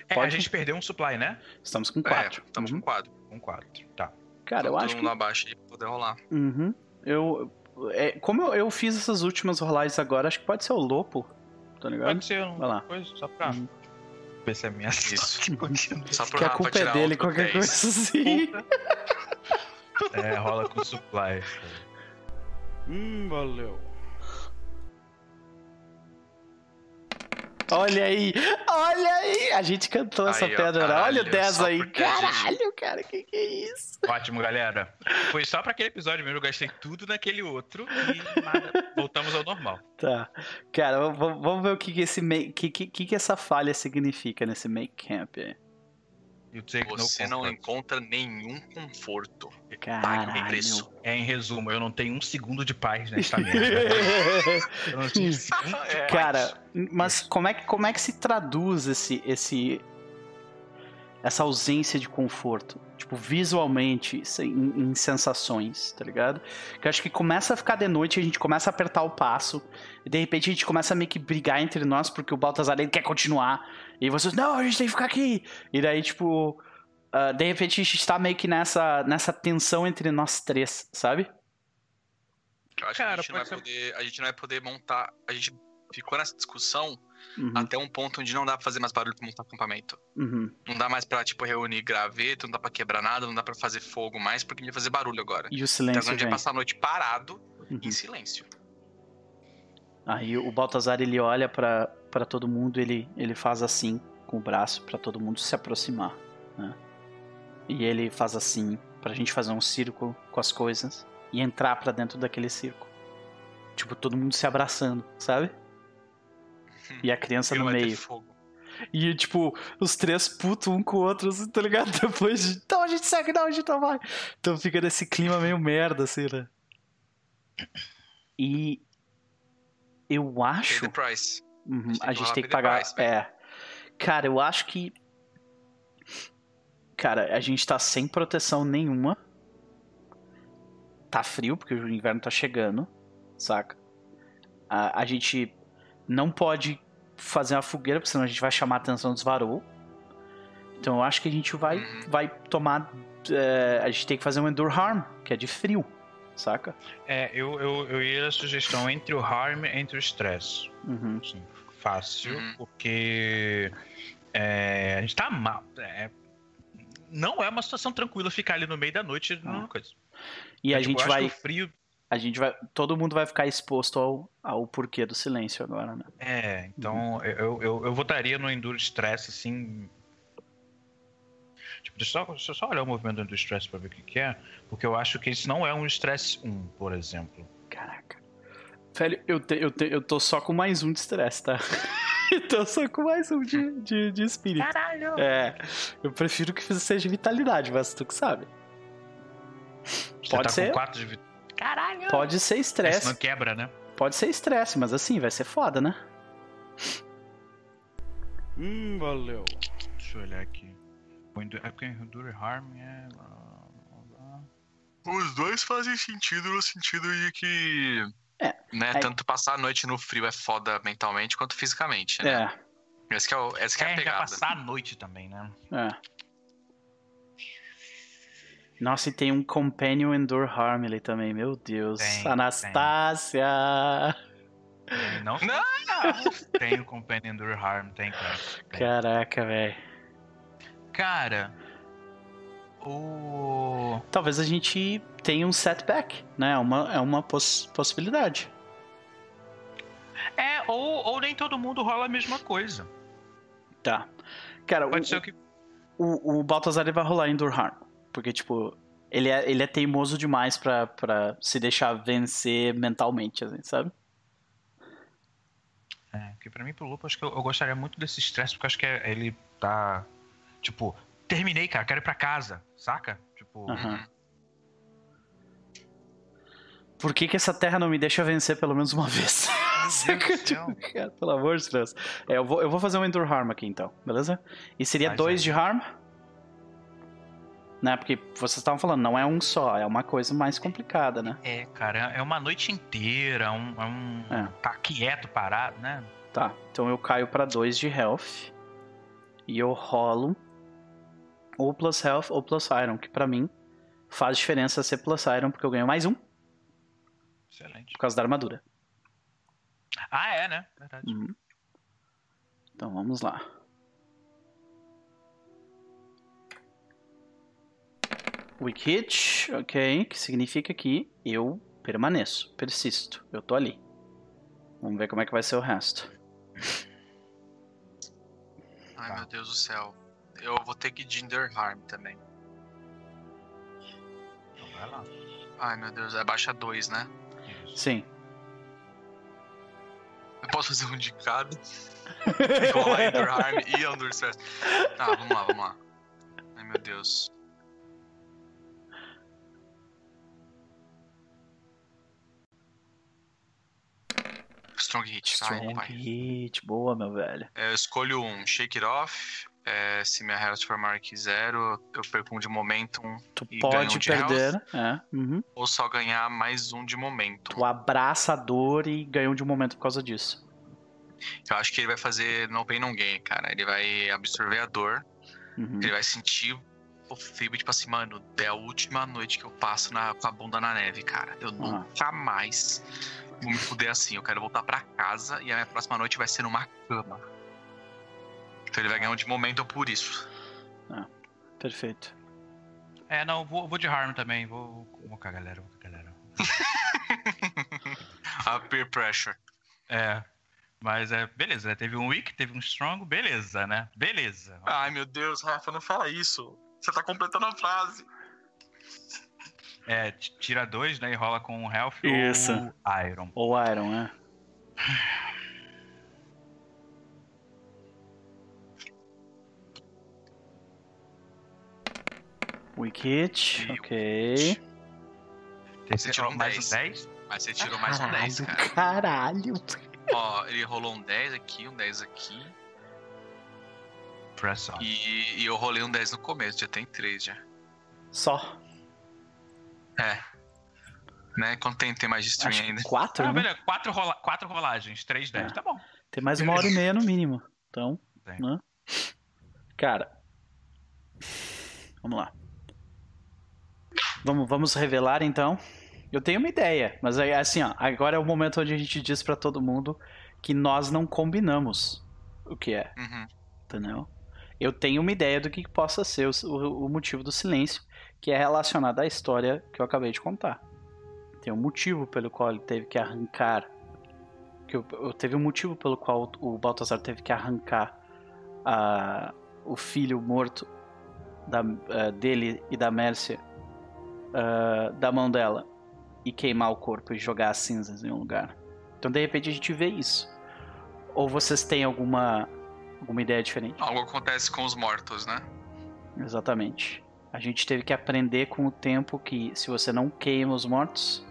É, Pode? a gente perdeu um supply, né? estamos com É, quatro. estamos Uhum. com quadro. Um 4. Tá. Cara, eu Então, acho todo que mundo abaixo pra poder rolar. Uhum. Eu. é, como eu, eu fiz essas últimas rolagens agora, acho que pode ser o Lopo. Tá ligado? Pode ser Vai lá. coisa só pra Uhum. ver se é minha Isso. Só pro Que a culpa é dele, qualquer 10. coisa assim. É, rola com supply. Hum, valeu. Olha aí, olha aí. A gente cantou essa Aí, ó, pedra. olha caralho, o 10 só aí. a gente- Caralho, cara, que que é isso? Ótimo, galera. Foi só pra aquele episódio mesmo, eu gastei tudo naquele outro e nada. Voltamos ao normal. Tá. Cara, vamos ver o que que esse que, que que essa falha significa nesse make camp aí. Você não comfort. encontra nenhum conforto. Caralho. preço. É, em resumo, eu não tenho um segundo de paz nesta merda. Eu não tenho um segundo de É. paz. Cara, mas como é que, como é que se traduz esse, esse essa ausência de conforto? Tipo, visualmente, em, em sensações, tá ligado? Que eu acho que começa a ficar de noite, a gente começa a apertar o passo, e de repente a gente começa a meio que brigar entre nós, porque o Baltazar ele quer continuar, e vocês, não, a gente tem que ficar aqui! E daí, tipo, ah, de repente a gente tá meio que nessa, nessa tensão entre nós três, sabe? Eu acho Cara, que a gente, não vai pode poder, a gente não vai poder montar. A gente ficou nessa discussão Uhum, até um ponto onde não dá pra fazer mais barulho pra montar acampamento. uhum. Não dá mais pra, tipo, reunir graveto, não dá pra quebrar nada, não dá pra fazer fogo mais, porque a gente vai fazer barulho agora. E o Então silêncio a gente vai vem. passar a noite parado, Uhum. em silêncio. Aí o Baltazar ele olha pra pra todo mundo, ele, ele faz assim. com o braço pra todo mundo se aproximar, né? E ele faz assim pra gente fazer um círculo com as coisas e entrar pra dentro daquele círculo. Tipo, todo mundo se abraçando, sabe? E a criança no meio. E, tipo, os três putos um com o outro, assim, tá ligado? Depois de. Então a gente segue, não, a gente não vai. Então fica nesse clima meio merda, assim, né? E. Eu Pay acho. the price. Uhum, a gente tem que pagar. é. Cara, eu acho que. Cara, a gente tá sem proteção nenhuma. Tá frio, porque o inverno tá chegando, saca? A, a gente não pode fazer uma fogueira, porque senão a gente vai chamar a atenção dos varou. Então eu acho que a gente vai, Uhum. vai tomar. é, a gente tem que fazer um Endure Harm, que é de frio, saca? É, eu, eu, eu ia a sugestão entre o harm e entre o stress. Uhum. Assim, fácil, Uhum. porque é, a gente tá mal. é, não é uma situação tranquila ficar ali no meio da noite Ah. numa coisa. E a Tipo, gente vai. frio. A gente vai. Todo mundo vai ficar exposto ao, ao porquê do silêncio agora, né? É, então eu, eu, eu votaria no Enduro Stress, assim. Tipo, deixa eu só, deixa eu só olhar o movimento do Enduro Stress pra ver o que, que é. Porque eu acho que isso não é um Stress 1, por exemplo. Caraca. Velho, eu, te, eu, te, eu tô só com mais um de estresse, tá? tô só com mais um de, de, de espírito. Caralho! É. Eu prefiro que seja vitalidade, mas tu que sabe. Você pode tá ser. com 4 de Caralho! Pode ser estresse. senão quebra, né? Pode ser estresse, mas assim, vai ser foda, né? Hum, valeu. Deixa eu olhar aqui. É porque Enduro Harm é. Os dois fazem sentido no sentido de que. É, Né, aí- tanto passar a noite no frio é foda mentalmente quanto fisicamente, né? É. Essa que é, o- essa que é a É, já pegada. passar a noite também, né? É. Nossa, e tem um Companion Endure Harm ali também, meu Deus. Tem, Anastácia! Tem, não, Não! tem o Companion Endure Harm, tem, cara. Tem. Caraca, velho. Cara, o. Talvez a gente tenha um setback, né? É uma, é uma poss- possibilidade. É, ou, ou nem todo mundo rola a mesma coisa. Tá. Cara, Pode o, ser que. o, o Baltazar vai rolar Endure Harm. Porque, tipo, ele é, ele é teimoso demais pra, pra se deixar vencer mentalmente, assim, sabe? É, que pra mim, pro Lupo, acho que eu, eu gostaria muito desse estresse, porque eu acho que é- ele tá. Tipo, terminei, cara, quero ir pra casa, saca? Tipo, Aham. Por que, que essa terra não me deixa vencer pelo menos uma vez? Tipo, cara, pelo amor de Deus. É, eu, vou, eu vou fazer um Endure Harm aqui então, beleza? E seria Faz dois aí. de Harm? Né? Porque vocês estavam falando, não é um só, é uma coisa mais complicada, né? É, cara, é uma noite inteira, um, é um. É. Tá quieto, parado, né? Tá, então eu caio pra dois de Health. E eu rolo ou Plus Health ou Plus Iron, que pra mim faz diferença ser Plus Iron, porque eu ganho mais um por Excelente. causa da armadura. Ah, é, né? Verdade. Uhum. Então vamos lá. Weak hit, ok, que significa que eu permaneço, persisto, eu tô ali. Vamos ver como é que vai ser o resto. Ai, meu Deus do céu. Eu vou ter que Ginger Harm também. Então vai lá. Ai, meu Deus, é baixa 2, né? Isso. Sim. Eu posso fazer um de cada? Rolar Endure Harm e Endure Stress. Tá, vamos lá, vamos lá. Ai, meu Deus. Strong Hit, vai, Strong vai. hit, boa, meu velho. É, Eu escolho um Shake It Off. É, se minha Health for Mark zero, eu perco um de Momentum. Tu pode ganha um de perder, é. uhum. Ou só ganhar mais um de Momentum. Tu abraça a dor e ganhou de um momento por causa disso. Eu acho que ele vai fazer No Pain No Gain, cara. Ele vai absorver a dor. Uhum. Ele vai sentir o frio, tipo assim, mano, é a última noite que eu passo na, com a bunda na neve, cara. Eu nunca mais vou me fuder assim. Eu quero voltar pra casa e a minha próxima noite vai ser numa cama. Então ele vai ganhar um de momento por isso. Perfeito. É, não, vou, vou de Harm também. Vou, vou com a galera, vou com a galera. A peer pressure. É. Mas é, beleza, né? teve um weak, teve um strong, beleza, né? Beleza. Ai, meu Deus, Rafa, não fala isso. Você tá completando a frase. É, tira dois, né? E rola com um health Isso. ou iron. Ou Iron, né? Weak hit, E- ok. Você tirou um mais 10. um 10? Mas você tirou mais um 10, cara. caralho. Ó, ele rolou um 10 aqui, um 10 aqui. Press on. E, e eu rolei um 10 no começo, já tem 3 já. Só. É. Né? Quando tem, tem mais de stream Acho ainda. que quatro, Ah, né? beleza. Quatro, rola... quatro rolagens, três 10. É. Tá bom. Tem mais uma hora e meia no mínimo. Então, Tem. né? Cara. Vamos lá. Vamos, vamos revelar então. Eu tenho uma ideia, mas aí, assim, ó, agora é o momento onde a gente diz pra todo mundo que nós não combinamos o que é, Uhum. entendeu? Eu tenho uma ideia do que possa ser o, o- o motivo do silêncio, que é relacionado à história que eu acabei de contar. Tem um motivo pelo qual ele teve que arrancar que eu, eu- teve um motivo pelo qual o Baltazar teve que arrancar a, o filho morto da, eh, dele e da Mércia ah, da mão dela e queimar o corpo e jogar as cinzas em um lugar. Então de repente a gente vê isso. Ou vocês têm alguma alguma ideia diferente? Algo acontece com os mortos, né? Exatamente. A gente teve que aprender com o tempo que se você não queima os mortos,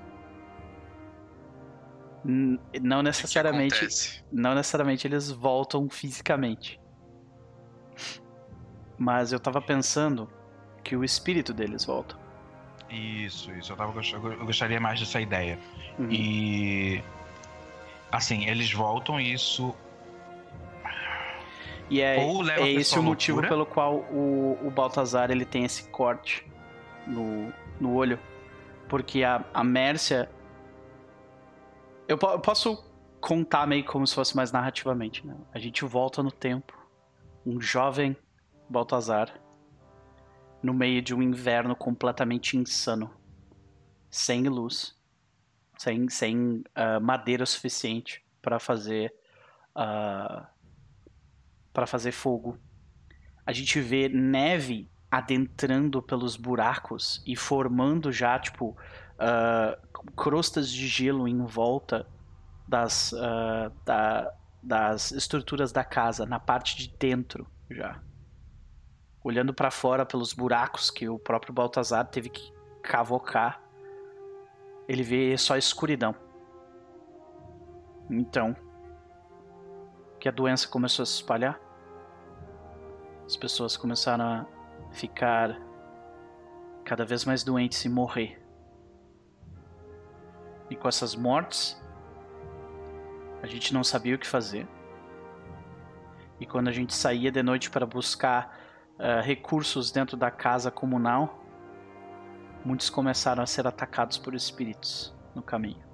não necessariamente não necessariamente eles voltam fisicamente. Mas eu tava pensando que o espírito deles volta. Isso, isso. Eu, tava, eu gostaria mais dessa ideia. Uhum. E. Assim, eles voltam e isso. E é, é esse o motivo pelo qual o, o Baltazar ele tem esse corte no, no olho. Porque a, a Mércia. Eu, eu posso contar meio como se fosse mais narrativamente. Né? A gente volta no tempo. Um jovem Baltazar. No meio de um inverno completamente insano. Sem luz. Sem, sem ah, madeira suficiente para fazer. ah, para fazer fogo. A gente vê neve adentrando pelos buracos e formando já, tipo, ah, crostas de gelo em volta das, ah, da- das estruturas da casa, na parte de dentro já. Olhando para fora pelos buracos que o próprio Baltazar teve que cavocar, ele vê só escuridão. Então, que a doença começou a se espalhar. As pessoas começaram a ficar cada vez mais doentes e morrer. E com essas mortes, a gente não sabia o que fazer. E quando a gente saía de noite para buscar ah, recursos dentro da casa comunal, muitos começaram a ser atacados por espíritos no caminho.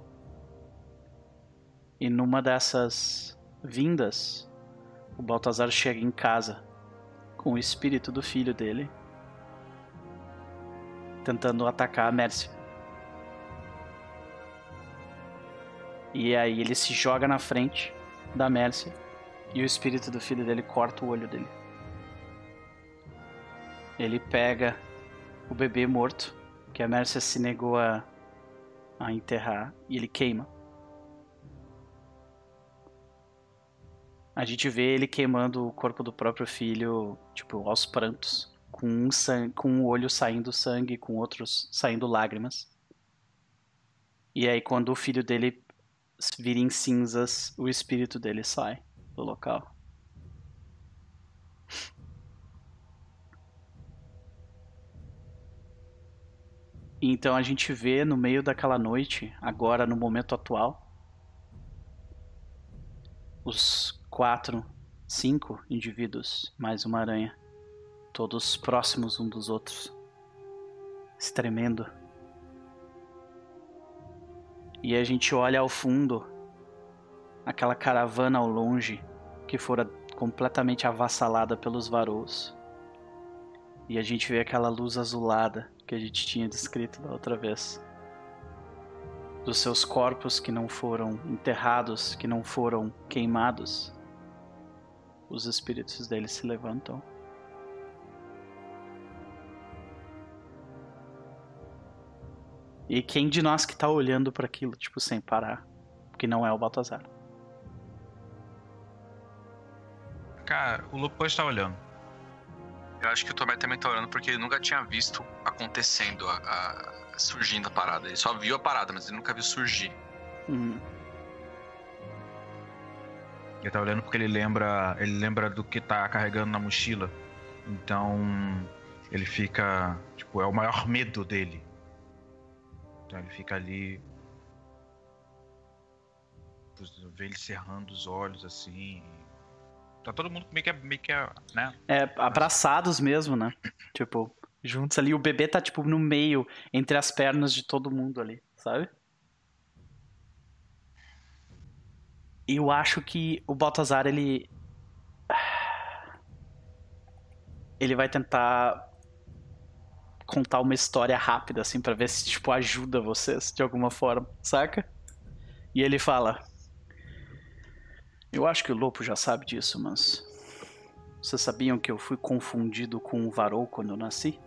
E numa dessas vindas, o Baltazar chega em casa com o espírito do filho dele, tentando atacar a Mércia. E aí ele se joga na frente da Mércia e o espírito do filho dele corta o olho dele. Ele pega o bebê morto, que a Mércia se negou a, a enterrar, e ele queima. A gente vê ele queimando o corpo do próprio filho, tipo, aos prantos, com um, san- com um olho saindo sangue, com outros saindo lágrimas. E aí, quando o filho dele vira em cinzas, o espírito dele sai do local. Então a gente vê no meio daquela noite, agora no momento atual, os quatro, cinco indivíduos, mais uma aranha, todos próximos um dos outros, se tremendo. E a gente olha ao fundo aquela caravana ao longe que fora completamente avassalada pelos varoos. E a gente vê aquela luz azulada que a gente tinha descrito da outra vez. dos seus corpos que não foram enterrados, que não foram queimados, os espíritos deles se levantam. E quem de nós que tá olhando para aquilo, tipo, sem parar? Que não é o Baltazar. Cara, o pode estar olhando. Eu acho que o Tomé também tá orando porque ele nunca tinha visto acontecendo, a, a- surgindo a parada. Ele só viu a parada, mas ele nunca viu surgir. Hum, Ele tá olhando porque ele lembra, ele lembra do que tá carregando na mochila. Então, ele fica, tipo, é o maior medo dele. Então ele fica ali vê ele cerrando os olhos assim. Tá todo mundo meio que, meio que né? É, abraçados mesmo, né? Tipo, juntos ali. O bebê tá, tipo, no meio, entre as pernas de todo mundo ali, sabe? Eu acho que o Baltazar, ele. Ele vai tentar contar uma história rápida, assim, pra ver se, tipo, ajuda vocês de alguma forma, saca? E ele fala. Eu acho que o Lopo já sabe disso, mas. Vocês sabiam que eu fui confundido com um varou quando eu nasci?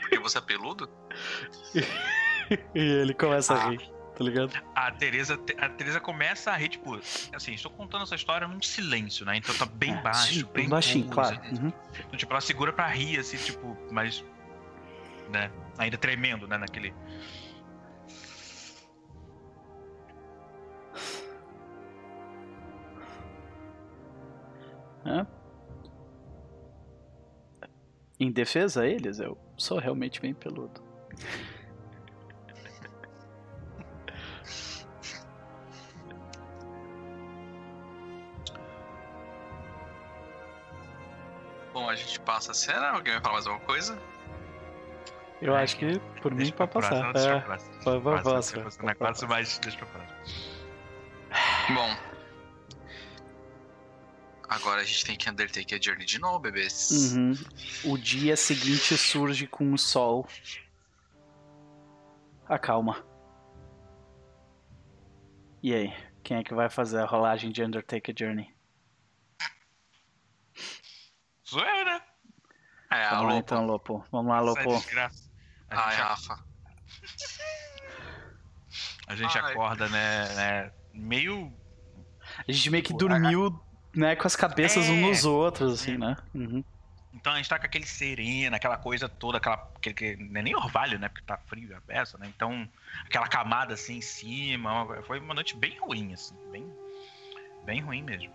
Porque você é peludo? E ele começa Ah. a rir, tá ligado? A Teresa, a Teresa começa a rir, tipo, assim, estou contando essa história num silêncio, né? Então tá bem É, baixo, sim, bem baixinho, claro. né? Uhum. Então, tipo, ela segura pra rir, assim, tipo, mas. Né? Ainda tremendo, né? Naquele. É. Em defesa a eles, eu sou realmente bem peludo. Bom, a gente passa a cena. Alguém vai falar mais alguma coisa? Eu acho que por mim Deixa pra pode próxima, passar. deixa É. pra próxima. Vai, vai, Próxima, próxima. próxima, é quatro, mas deixa pra próxima. Bom. Agora a gente tem que Undertake a Journey de novo, bebês. Uhum. O dia seguinte surge com o sol. Acalma. E aí, quem é que vai fazer a rolagem de Undertaker Journey? Sou eu, né? É, Vamos lá alô. então, Lopo. Vamos lá, Lopo. A Ai, gente, Rafa. a gente Ai. acorda, né, né? Meio. A gente meio que dormiu, né, com as cabeças É. uns nos outros, assim, né? Uhum. Então a gente tá com aquele sereno, aquela coisa toda, aquela. aquele que não é nem orvalho, né? Porque tá frio a peça, né? Então, aquela camada assim em cima. uma- Foi uma noite bem ruim, assim. Bem, bem ruim mesmo.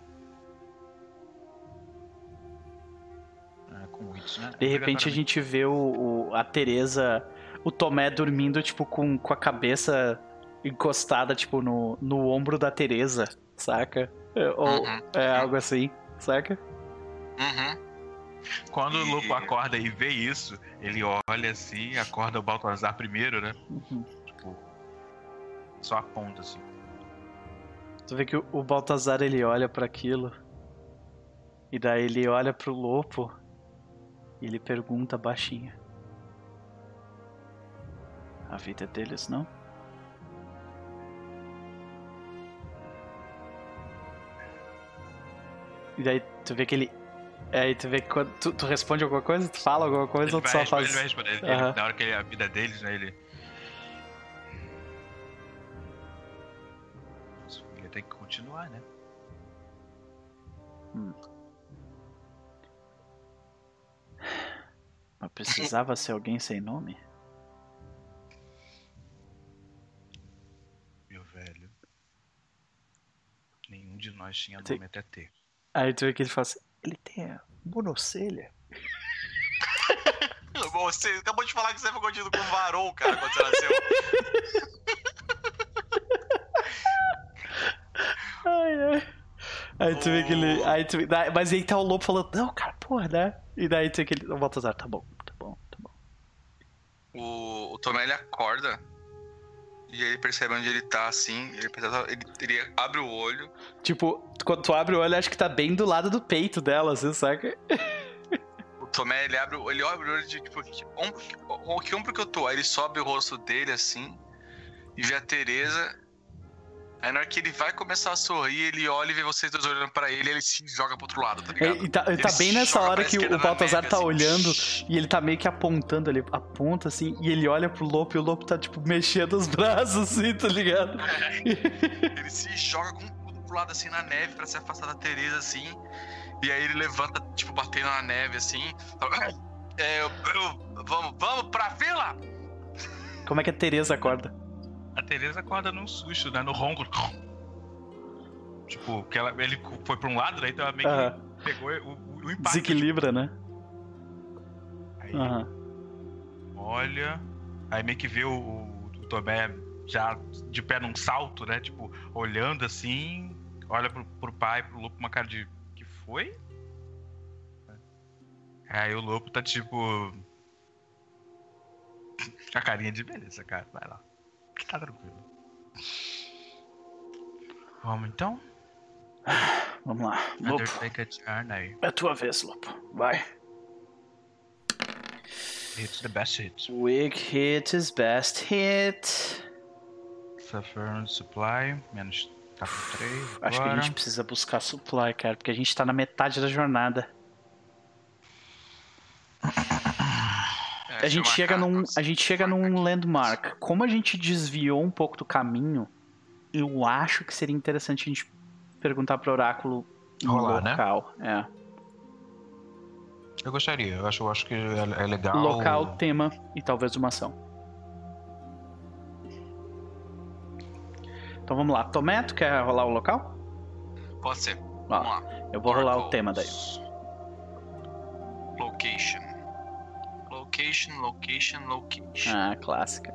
É, com isso, né? De repente a gente vê o, o- a Teresa, o Tomé dormindo, tipo, com, com a cabeça encostada, tipo, no, no ombro da Teresa, saca? É, Ou Uhum. é algo assim, saca? Uhum. Quando o Lupo acorda e vê isso, ele olha assim, acorda o Baltazar primeiro, né? Uhum. Tipo. Só aponta assim. Tu vê que o, Baltazar, ele olha pra aquilo, e daí ele olha pro Lopo, e ele pergunta baixinho. A vida é deles, não? E daí tu vê que ele. Aí tu vê que quando tu, tu responde alguma coisa, tu fala alguma coisa Ele ou tu só faz. ele vai responder. Ele- na hora que ele, a vida deles, né? Ele. Ele tem que continuar, né? Mas precisava ser alguém sem nome? Meu velho. Nenhum de nós tinha Tem- nome até ter. Aí tu vê que ele fala assim, ele tem a monocelha. Você acabou de falar que você foi contido com varou, cara, quando você nasceu. Ai, ai. Aí tu vê que ele. Aí tu mas aí tá o lobo falando, não, cara, porra, né? E daí tu vê que ele. O Baltazar, tá bom, tá bom, tá bom. O, o Tomé ele acorda e ele percebe onde ele tá assim. Ele, pensa- ele, ele abre o olho. Tipo, quando tu abre o olho, acho que tá bem do lado do peito dela, assim, saca? O Tomé, ele abre, o- ele abre o olho de tipo, que ombro, que, o- que ombro que eu tô? Aí ele sobe o rosto dele assim e vê a Teresa. Aí na hora que ele vai começar a sorrir, ele olha e vê vocês dois olhando pra ele e ele se joga pro outro lado, tá ligado? Ele tá, ele tá Ele bem se nessa hora que o Baltazar neve, tá assim. olhando e ele tá meio que apontando, ele aponta assim, e ele olha pro Lopo e o Lopo tá, tipo, mexendo os braços assim, tá ligado? Ele se joga com tudo pro lado assim na neve pra se afastar da Teresa assim. E aí ele levanta, tipo, batendo na neve assim. fala, É, eu, eu- vamos, vamos pra vila! Como é que a Teresa acorda? A Teresa acorda num susto, né? No ronco. Tipo, que ela, ele foi pra um lado, daí então ela meio que pegou o, o, impacto. Desequilibra, né? Aí, olha. Aí meio que vê o, o, o Tomé já de pé num salto, né? Tipo, olhando assim. Olha pro, pro pai, pro Lopo, uma cara de. Que foi? Aí o Lopo tá tipo. Com a carinha de beleza, cara. Vai lá. Que tá tranquilo. Vamos então? Vamos lá. Lopo, é a tua vez, Lopo. Vai. It's the best hit. Weak hit is best hit. Suffer supply. Menos. Tá com 3. Acho que a gente precisa buscar supply, cara, porque a gente tá na metade da jornada. A gente chega num, a gente chega num landmark. Como a gente desviou um pouco do caminho, eu acho que seria interessante a gente perguntar pro oráculo Rolar, né? local. É. Eu gostaria. Eu acho, eu acho que é, é legal. Local, tema e talvez uma ação. Então vamos lá. Tomé, tu quer rolar o local? Pode ser. Vamos lá. eu vou rolar o tema daí. Location. Location, location, location. Ah, clássica.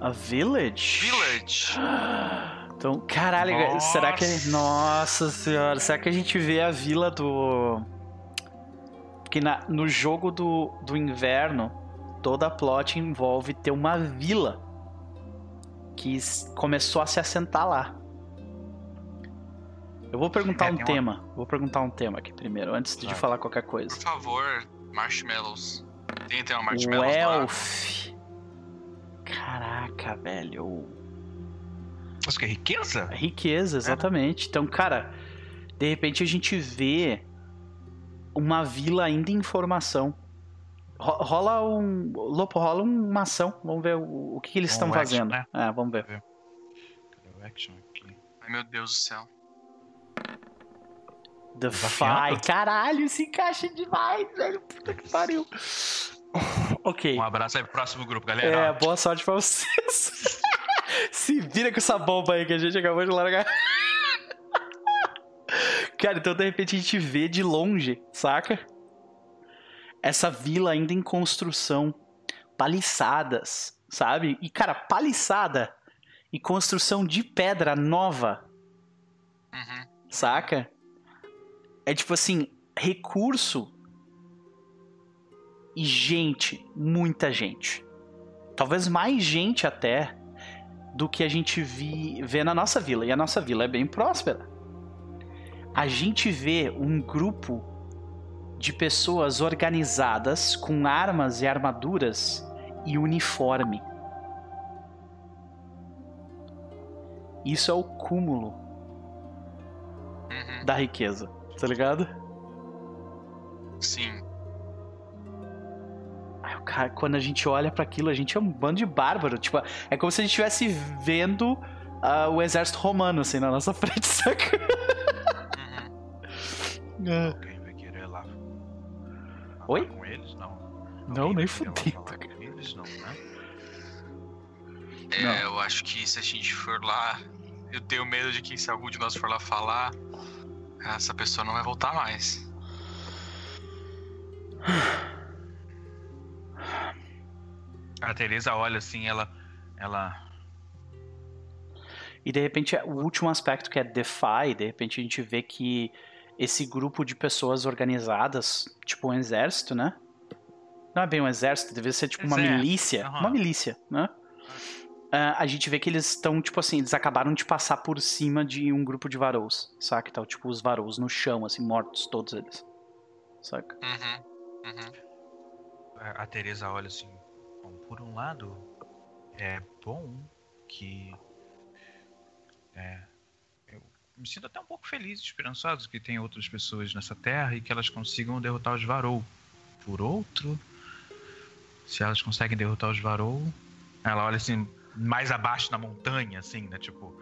A village? Village. Então, caralho, Nossa. será que. Nossa senhora, será que a gente vê a vila do. Porque na- no jogo do, do inverno, toda a plot envolve ter uma vila que começou a se assentar lá. Eu vou perguntar É, um tem uma- tema. Vou perguntar um tema aqui primeiro, antes de Vai. falar qualquer coisa. Por favor, marshmallows. Tem, tem uma marshmallows lá. Elf. Caraca, velho. Mas que riqueza? Riqueza, exatamente. Então, cara, de repente a gente vê uma vila ainda em formação. Ro- Rola um. Lopo, rola uma ação. Vamos ver o, o que, que eles Um estão action, fazendo. né? É, vamos ver. Cadê o action aqui? Ai, meu Deus do céu. Defy. Desafiando? Caralho, se encaixa demais, velho. Puta que pariu. Ok. Um abraço aí pro próximo grupo, É, galera. boa sorte pra vocês. Se vira com essa bomba aí que a gente acabou de largar. Cara, então de repente a gente vê de longe, saca? Essa vila ainda em construção. Paliçadas, sabe? E, cara, paliçada e construção de pedra nova, Uhum. saca? É tipo assim, recurso e gente, muita gente. Talvez mais gente até do que a gente vi, vê na nossa vila. E a nossa vila é bem próspera. A gente vê um grupo de pessoas organizadas com armas e armaduras e uniforme. Isso é o cúmulo Uhum. da riqueza, tá ligado? Sim. Ai, o cara, quando a gente olha pra aquilo, a gente é um bando de bárbaro. Tipo, é como se a gente estivesse vendo ah, o exército romano, assim, na nossa frente, saca? Uhum. Alguém vai querer lá. falar Oi? Com eles? Não. Não, Alguém nem querer lá fudendo, com eles? Não, né? É, Não. eu acho que se a gente for lá, eu tenho medo de que se algum de nós for lá falar, essa pessoa não vai voltar mais. A Teresa olha assim, ela. Ela. E de repente, o último aspecto que é DeFi, de repente a gente vê que esse grupo de pessoas organizadas, tipo um exército, né? Não é bem um exército, deve ser tipo uma Exército, milícia. aham. Uma milícia, né? Ah, a gente vê que eles estão, tipo assim, eles acabaram de passar por cima de um grupo de varous, saca? Então, tipo, os varous no chão, assim, mortos, todos eles. saca? Uhum. Uhum. A a Teresa olha assim. Bom, por um lado, é bom que. É. Eu me sinto até um pouco feliz, esperançoso que tem outras pessoas nessa terra e que elas consigam derrotar os Varou. Por outro, se elas conseguem derrotar os Varou, ela olha assim, mais abaixo na montanha, assim, né? Tipo,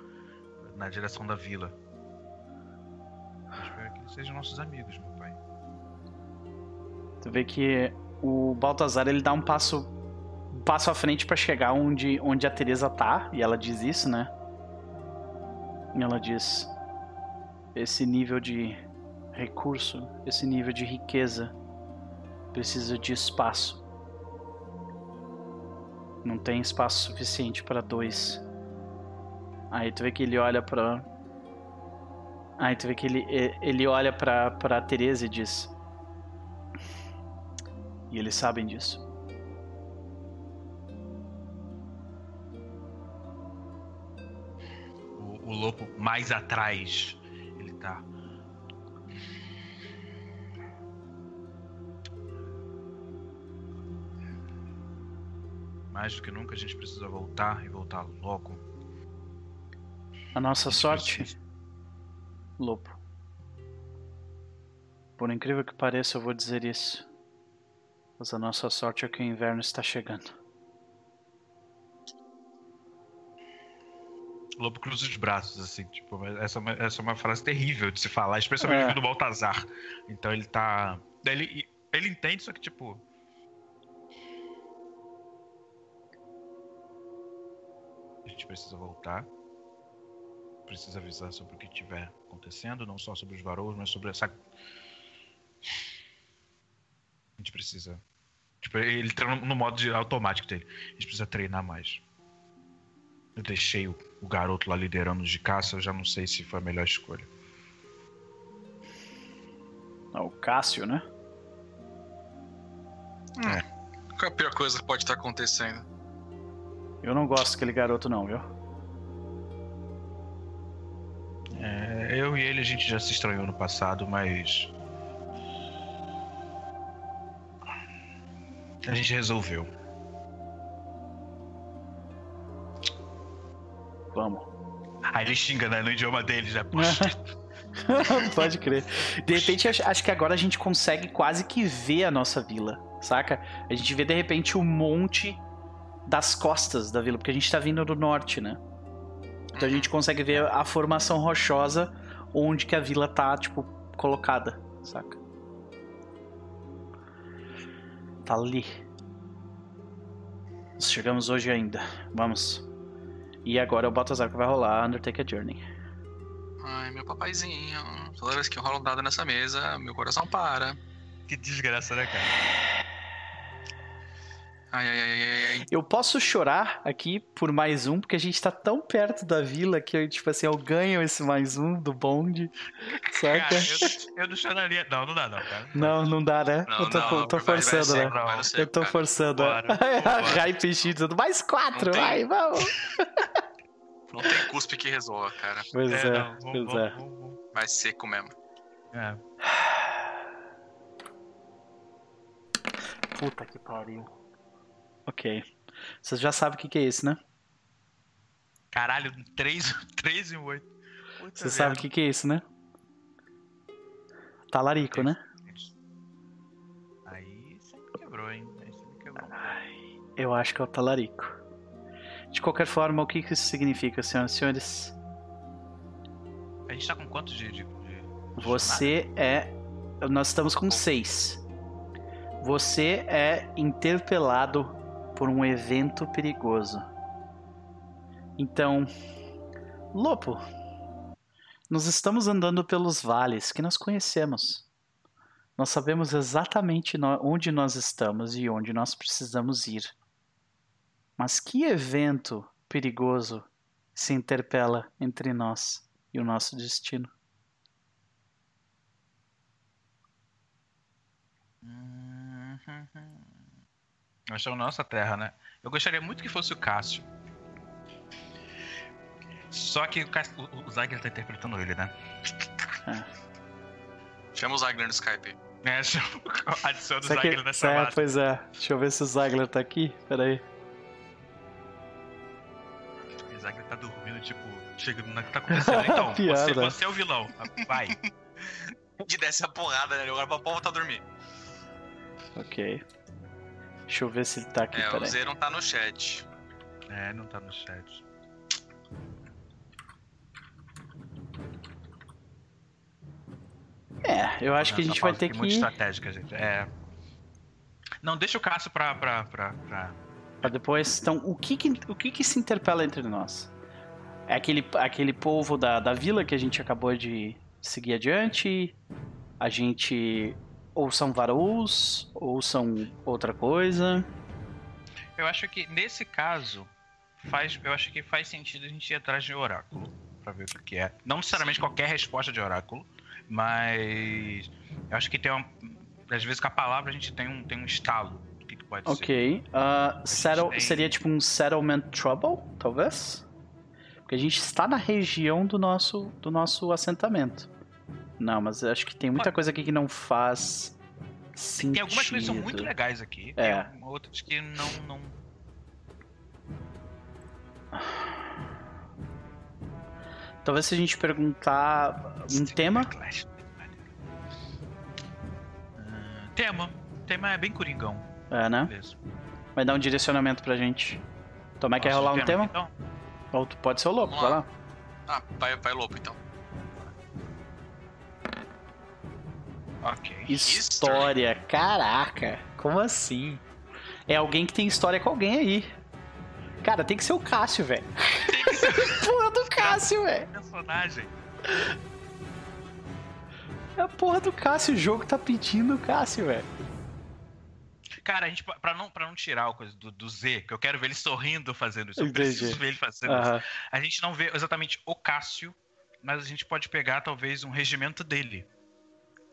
na direção da vila. Eu espero que eles sejam nossos amigos, meu pai. Tu vê que o Baltazar ele dá um passo um passo à frente pra chegar onde, onde a Teresa tá, e ela diz isso, né? E ela diz: esse nível de recurso, esse nível de riqueza precisa de espaço. Não tem espaço suficiente para dois. Aí tu vê que ele olha pra. Aí tu vê que ele, ele olha pra, pra Teresa e diz: e eles sabem disso. O, o lobo mais atrás, ele tá. Mais do que nunca a gente precisa voltar e voltar logo. A nossa A sorte, precisa. Lobo. Por incrível que pareça, eu vou dizer isso. Mas a nossa sorte é que o inverno está chegando. Lobo cruza os braços, assim, tipo, essa, é uma- essa é uma frase terrível de se falar, especialmente É. do Baltazar. Então ele tá. Ele, ele entende, só que, tipo. Gente precisa voltar. Precisa avisar sobre o que estiver acontecendo, não só sobre os varões, mas sobre essa. A gente precisa. Tipo, ele tá no, modo de automático dele. A gente precisa treinar mais. Eu deixei o, o garoto lá liderando os de caça, eu já não sei se foi a melhor escolha. Ah, o Cássio, né? Qual é a pior coisa que pode estar acontecendo? Eu não gosto daquele garoto, não, viu? É, eu e ele a gente já se estranhou no passado, mas. A gente resolveu. Vamos. Aí ele xinga, né? No idioma dele já. Poxa, Pode crer. De repente, acho, acho que agora a gente consegue quase que ver a nossa vila, saca? A gente vê de repente o monte das costas da vila, porque a gente tá vindo do norte, né? Então a gente consegue ver a formação rochosa onde que a vila tá, tipo, colocada, saca? Tá ali. Nós chegamos hoje ainda. Vamos. E agora é o Baltazar que vai rolar a Undertaker Journey. Ai, meu papaizinho. Toda vez que rola um dado nessa mesa, meu coração para. que desgraça, né, cara? Ai, ai, ai, ai, ai. Eu posso chorar aqui por mais um, porque a gente tá tão perto da vila que eu, tipo assim, eu ganho esse mais um do bonde. Saca? Cara, eu, eu não choraria. Não, não dá, não, cara. Não, não dá, né? Não, eu tô, não, tô forçando, ser, né? no Eu tô cara. forçando. Né? Hype e tudo. Mais quatro, Não tem. vai, vamos. Não tem cuspe que resolva, cara. Pois é, não, vamos, pois vamos, é. vamos, vamos. Vai seco mesmo. É. Puta que pariu. Ok. Vocês já sabem o que, que é isso, né? Caralho, 3, 3 e 8. Você sabe o que, que é isso, né? Talarico, né? Aí você me quebrou, hein? Aí você me quebrou. Eu acho que é o talarico. De qualquer forma, o que, que isso significa, senhoras e senhores? A gente tá com quantos de. de, de Você é. Nós estamos com seis. Você é interpelado por um evento perigoso. Então, Lopo, nós estamos andando pelos vales que nós conhecemos. Nós sabemos exatamente onde nós estamos e onde nós precisamos ir. Mas que evento perigoso se interpela entre nós e o nosso destino? Uhum. Nós estamos na nossa terra, né? Eu gostaria muito que fosse o Cássio. Só que o, Cássio, o, o Zagler tá interpretando ele, né? Chama o Zagner no Skype. É, adiciona o Será que- Zagler nessa é, pois é. Deixa eu ver se o Zagler tá aqui. Pera aí. O Zagler tá dormindo, tipo, chegando na que tá acontecendo. Então, você, você é o vilão. Vai. De desce a porrada, né? Agora pra voltar a dormir. Ok. Deixa eu ver se ele tá aqui, É, pera o. Z não tá no chat. É, não tá no chat. É, eu acho que a gente vai ter que Muito estratégica, gente. É. Não, deixa o Cássio pra. pra, pra, pra... pra depois. Então, o que que, o que que se interpela entre nós? É aquele, aquele povo da, da vila que a gente acabou de seguir adiante? A gente... Ou são varus? Ou são outra coisa? Eu acho que nesse caso, faz, eu acho que faz sentido a gente ir atrás de oráculo. Pra ver o que é. Não necessariamente qualquer resposta de oráculo, mas. Eu acho que tem uma. Às vezes com a palavra a gente tem um, tem um estalo do que, que pode ser. Ok. ah, settle- tem- Seria tipo um settlement trouble, talvez? Porque a gente está na região do nosso, do nosso assentamento. Não, mas eu acho que tem muita coisa aqui que não faz sentido. Tem algumas coisas que são muito legais aqui. É. Tem outras que não. não... Talvez se a gente perguntar um tema. Clash. Ah, tema. Tema é bem coringão. É, né? Beleza. Vai dar um direcionamento pra gente. Tomé quer Posso rolar um tema? Então? Ou tu pode ser o louco, vai lá. lá. Ah, vai, vai louco então. Ok. História, caraca. Como assim? É alguém que tem história com alguém aí. Cara, tem que ser o Cássio, velho. Tem que ser Porra do Cássio, velho. um personagem. É a porra do Cássio. O jogo tá pedindo o Cássio, velho. Cara, a gente, pra não, pra não tirar o coisa do, do Z, que eu quero ver ele sorrindo fazendo isso, eu Entendi. preciso ver ele fazendo isso. Aham. A gente não vê exatamente o Cássio, mas a gente pode pegar talvez um regimento dele.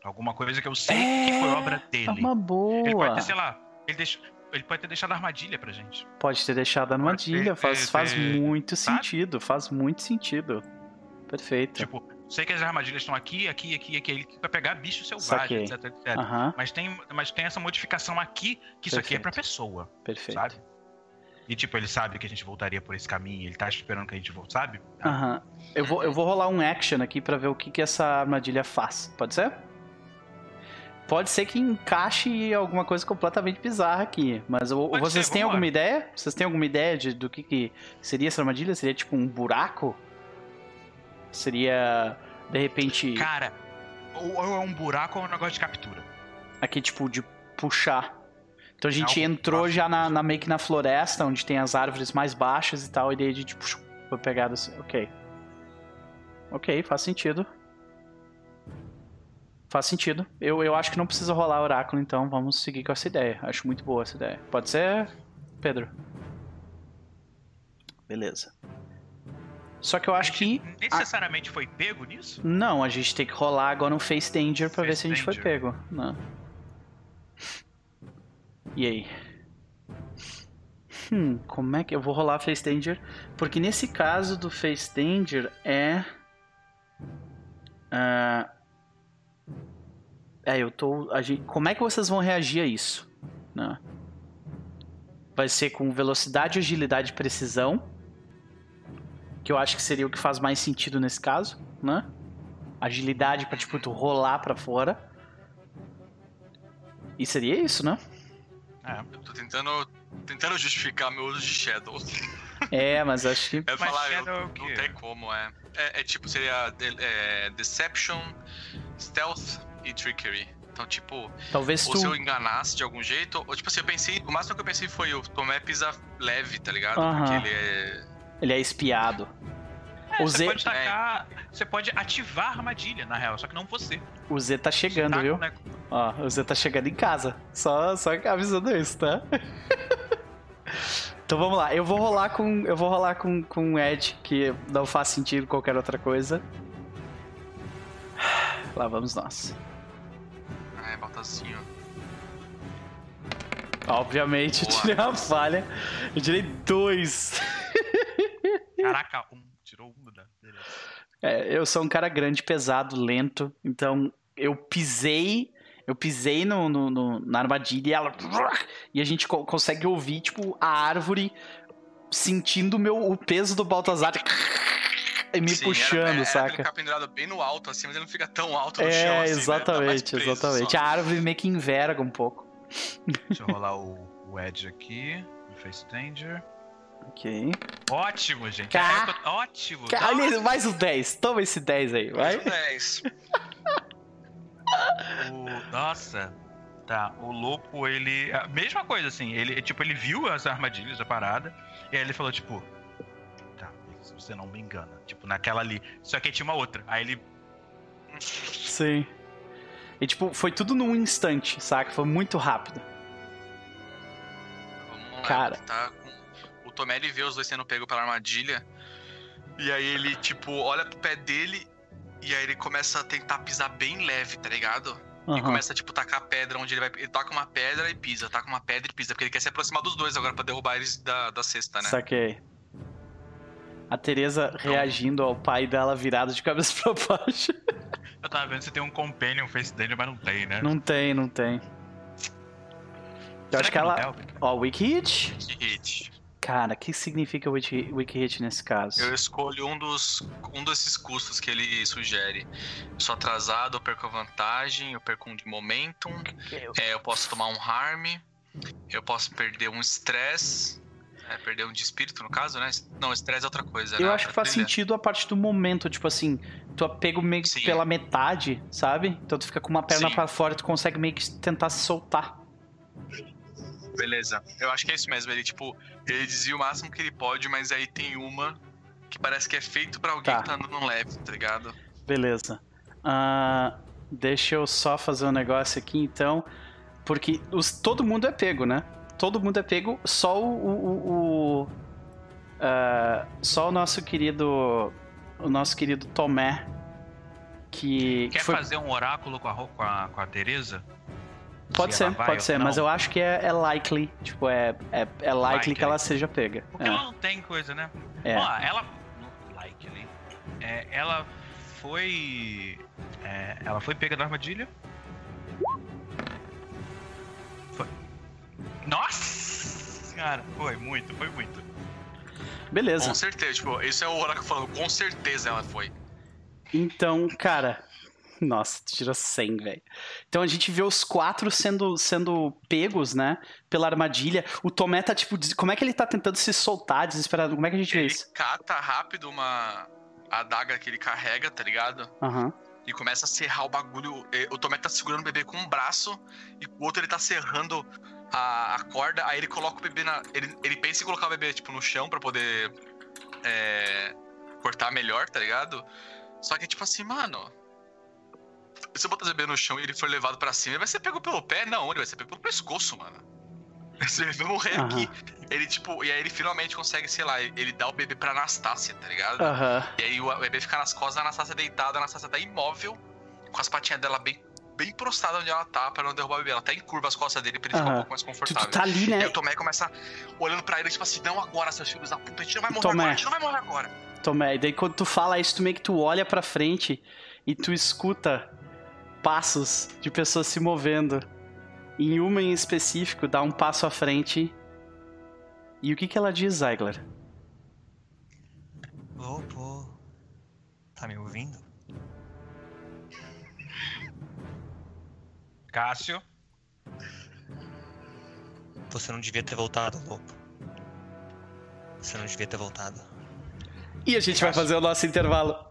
Alguma coisa que eu sei que foi obra É dele. uma boa. Ele pode ter, sei lá, ele, ele pode ter deixado armadilha pra gente. Pode ter deixado armadilha. ter- Faz, ter- faz ter- muito sabe? sentido. Faz muito sentido. Perfeito. Tipo, sei que as armadilhas estão aqui, aqui, aqui, aqui, ele vai pegar bicho Saquei. selvagem, etc, etc. Mas tem, mas tem essa modificação aqui, que isso aqui é pra Perfeito. pessoa, perfeito. sabe? E tipo, ele sabe que a gente voltaria por esse caminho, ele tá esperando que a gente volte, sabe? Aham. Eu vou, eu vou rolar um action aqui pra ver o que, que essa armadilha faz. Pode ser? Pode ser que encaixe alguma coisa completamente bizarra aqui. Mas o- vocês ser, têm alguma ideia? Vocês têm alguma ideia de, do que, que seria essa armadilha? Seria tipo um buraco? Seria, de repente, Cara, ou é um buraco ou é um negócio de captura. aqui tipo de puxar. Então a gente entrou já na, na- meio que na floresta, onde tem as árvores mais baixas e tal, e daí a gente puxou, foi pegado assim. Ok. Ok, faz sentido. Faz sentido. Eu, eu acho que não precisa rolar oráculo, então vamos seguir com essa ideia. Acho muito boa essa ideia. Pode ser, Pedro? Beleza. Só que eu acho A que. necessariamente foi pego nisso? Não, a gente tem que rolar agora um Face Danger pra ver Face se a gente foi pego. Não. E aí? Hum, como é que eu vou rolar Face Danger? Porque nesse caso do Face Danger é. ah, é, eu tô. a gente- como é que vocês vão reagir a isso? Né? Vai ser com velocidade, agilidade e precisão. Que eu acho que seria o que faz mais sentido nesse caso, né? Agilidade pra, tipo, tu rolar pra fora. E seria isso, né? É. Eu tô tentando, tentando justificar meu uso de Shadows. É, mas acho que. É Mas falar, eu, Shadow é não tem como, é. É, é tipo, seria de- é, Deception, Stealth e Trickery. Então, tipo, Talvez ou tu. se eu enganasse de algum jeito, ou tipo assim, eu pensei, o máximo que eu pensei foi o Tomé pisa leve, tá ligado? Porque ele é. Ele é espiado. É, O você Z- pode tacar. Você pode ativar a armadilha, na real, só que não você. O Z tá chegando, Tá, viu? né? Ó, o Z tá chegando em casa. Só, só avisando isso, tá? então vamos lá. Eu vou rolar com. Eu vou rolar com, com o Ed, que não faz sentido qualquer outra coisa. Lá vamos nós. Bota assim, ó. Obviamente, eu Boa. tirei uma falha. Eu tirei dois. Caraca, um, tirou um da. Beleza. É, eu sou um cara grande, pesado, lento, então eu pisei, Eu pisei no, no- no- na armadilha e ela. E a gente co- consegue ouvir, tipo, a árvore sentindo o meu, o peso do Baltazar e me Sim, puxando, era, era pra saca? ele ficar pendurado bem no alto, assim, mas ele não fica tão alto no É, chão, assim, né? Tá exatamente, preso exatamente. só. A árvore meio que enverga um pouco. Deixa eu rolar o, o Edge aqui. Face Danger. Ok. Ótimo, gente. Cá. É Ótimo. Nossa, olha, mais um 10. Toma esse 10 aí, vai. Mais um 10. o- Nossa. Tá, o Lopo, ele. A mesma coisa, assim. Ele, tipo, ele viu as armadilhas, a parada. E aí ele falou, tipo. Se você não me engana. Tipo, naquela ali. Só que aí tinha uma outra. Aí ele. Sim. E tipo, foi tudo num instante, saca? Foi muito rápido. Vamos lá, Cara. Tá com... O Tomé ele vê os dois sendo pego pela armadilha. E aí ele, tipo, olha pro pé dele. E aí ele começa a tentar pisar bem leve, tá ligado? E Aham. começa, tipo, tacar pedra onde ele vai. Ele toca uma pedra e pisa, taca uma pedra e pisa. Porque ele quer se aproximar dos dois agora pra derrubar eles da, da cesta, né? Saquei. A Teresa reagindo ao pai dela virado de cabeça pra baixo. Eu tava vendo se tem um Companion Face Danger, mas não tem, né? Não tem, não tem. Eu Será acho que não ela. Ó, Wiki Hit? Que hit. Cara, o que significa Wiki, Wiki Hit nesse caso? Eu escolho um dos um desses custos que ele sugere. Sou atrasado, eu perco a vantagem, eu perco um de momentum, é, eu posso tomar um harm, eu posso perder um stress, é, perder um de espírito no caso, né? Não, stress é outra coisa, né? Eu acho que faz sentido a parte do momento, tipo assim, tu é pego meio que pela metade, sabe? Então tu fica com uma perna pra fora e tu consegue meio que tentar se soltar. Beleza. Eu acho que é isso mesmo. Ele, tipo, ele dizia o máximo que ele pode, mas aí tem uma que parece que é feito pra alguém Tá. que tá andando leve, tá ligado? Beleza. Ah, deixa eu só fazer um negócio aqui então. Porque os, todo mundo é pego, né? Todo mundo é pego, só o. o- o- ah, só o nosso querido. O nosso querido Tomé. Que. Quer que foi- fazer um oráculo com a, com a, com a Teresa? Pode Se ser, pode ser, mas eu acho que é, é likely. Tipo, é, é, é likely, Likely. que ela seja pega. Porque É, ela não tem coisa, né? é. Ó, ela. no- Like ali. É, ela foi. é, ela foi pega da armadilha. Nossa! Cara, foi muito, foi muito. Beleza. Com certeza, tipo, isso é o Oráculo falando, com certeza ela foi. Então, cara. Nossa, tu tirou 100, velho. Então a gente vê os quatro sendo, sendo pegos, né? Pela armadilha. O Tomé tá tipo. des- Como é que ele tá tentando se soltar desesperado? Como é que a gente vê Ele isso? cata rápido uma adaga que ele carrega, tá ligado? Aham. E começa a serrar o bagulho. O Tomé tá segurando o bebê com um braço e com o outro ele tá serrando a, a corda. Aí ele coloca o bebê na. Ele, ele pensa em colocar o bebê, tipo, no chão pra poder é, cortar melhor, tá ligado? Só que, tipo assim, mano. Se eu botar o bebê no chão e ele for levado pra cima, ele vai ser pego pelo pé? Não, ele vai ser pego pelo pescoço, mano. Esse bebê vai morrer aqui. Ele, tipo, e aí ele finalmente consegue, sei lá, ele dá o bebê pra Anastácia, tá ligado? Aham. E aí o bebê fica nas costas da Anastácia deitada, a Anastácia tá imóvel, com as patinhas dela bem, bem prostradas onde ela tá, pra não derrubar o bebê. Ela tá em curva as costas dele pra ele ficar um pouco mais Tu, confortável. tu tá ali, E né? aí o Tomé começa olhando pra ele, tipo assim, não agora, seus filhos da puta, a gente não vai morrer Tomé. agora, a gente não vai morrer agora. Tomé. E daí quando tu fala isso, tu meio que tu olha pra frente e tu escuta passos de pessoas se movendo. Em uma em específico, dá um passo à frente. E o que que ela diz, Ziegler? Lopo. Tá me ouvindo? Cássio. Você não devia ter voltado, Lopo. Você não devia ter voltado. E a gente vai fazer o nosso intervalo.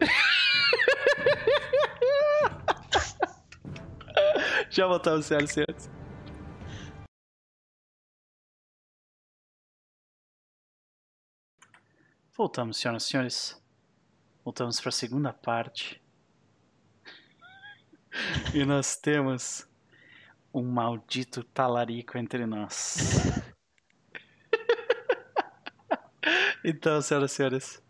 Já voltamos, senhoras e senhores. Voltamos, senhoras e senhores. Voltamos para a segunda parte. E nós temos um maldito talarico entre nós. Então, senhoras e senhores.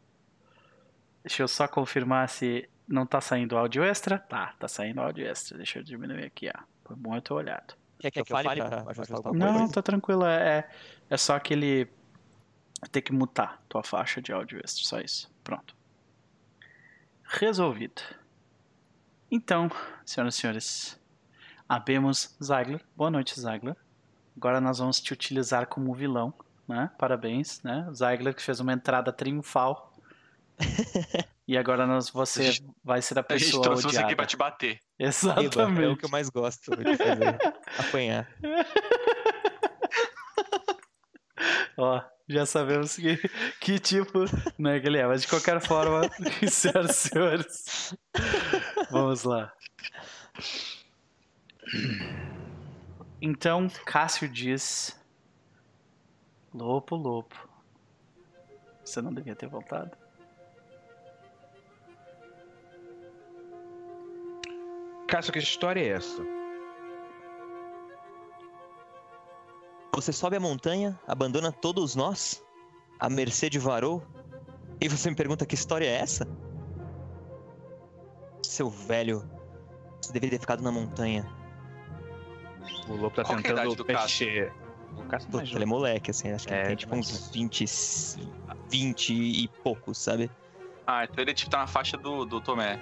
Deixa eu só confirmar se não tá saindo áudio extra. Tá, tá saindo áudio extra. Deixa eu diminuir aqui, ó. Foi bom eu ter olhado. Quer que eu fale pra alguma Não, tá tranquilo. É, é só aquele. Ter que mutar tua faixa de áudio extra. Só isso. Pronto. Resolvido. Então, senhoras e senhores. Abemos Zagler. Boa noite, Zagler. Agora nós vamos te utilizar como vilão, né? Parabéns, né? Zagler que fez uma entrada triunfal. e agora nós, você gente- vai ser a A gente pessoa trouxe você odiada. aqui pra te bater. Eba, Exatamente. é o que eu mais gosto de fazer. Apanhar. Ó, já sabemos que, que tipo né, que ele é, mas de qualquer forma, senhoras e senhores, vamos lá. Então, Cássio diz: Lopo, Lopo, você não devia ter voltado. Cássio, que história é essa? Você sobe a montanha, abandona todos nós, à mercê de Varou, e você me pergunta que história é essa? Seu velho, você deveria ter ficado na montanha. O Lobo tá Qual é a idade tentando do mexer. O Cássio Pô, mais ele é moleque, assim, acho que ele É, tem tipo mas- uns 20, 20 e poucos, sabe? Ah, então ele tipo, tá na faixa do, do Tomé.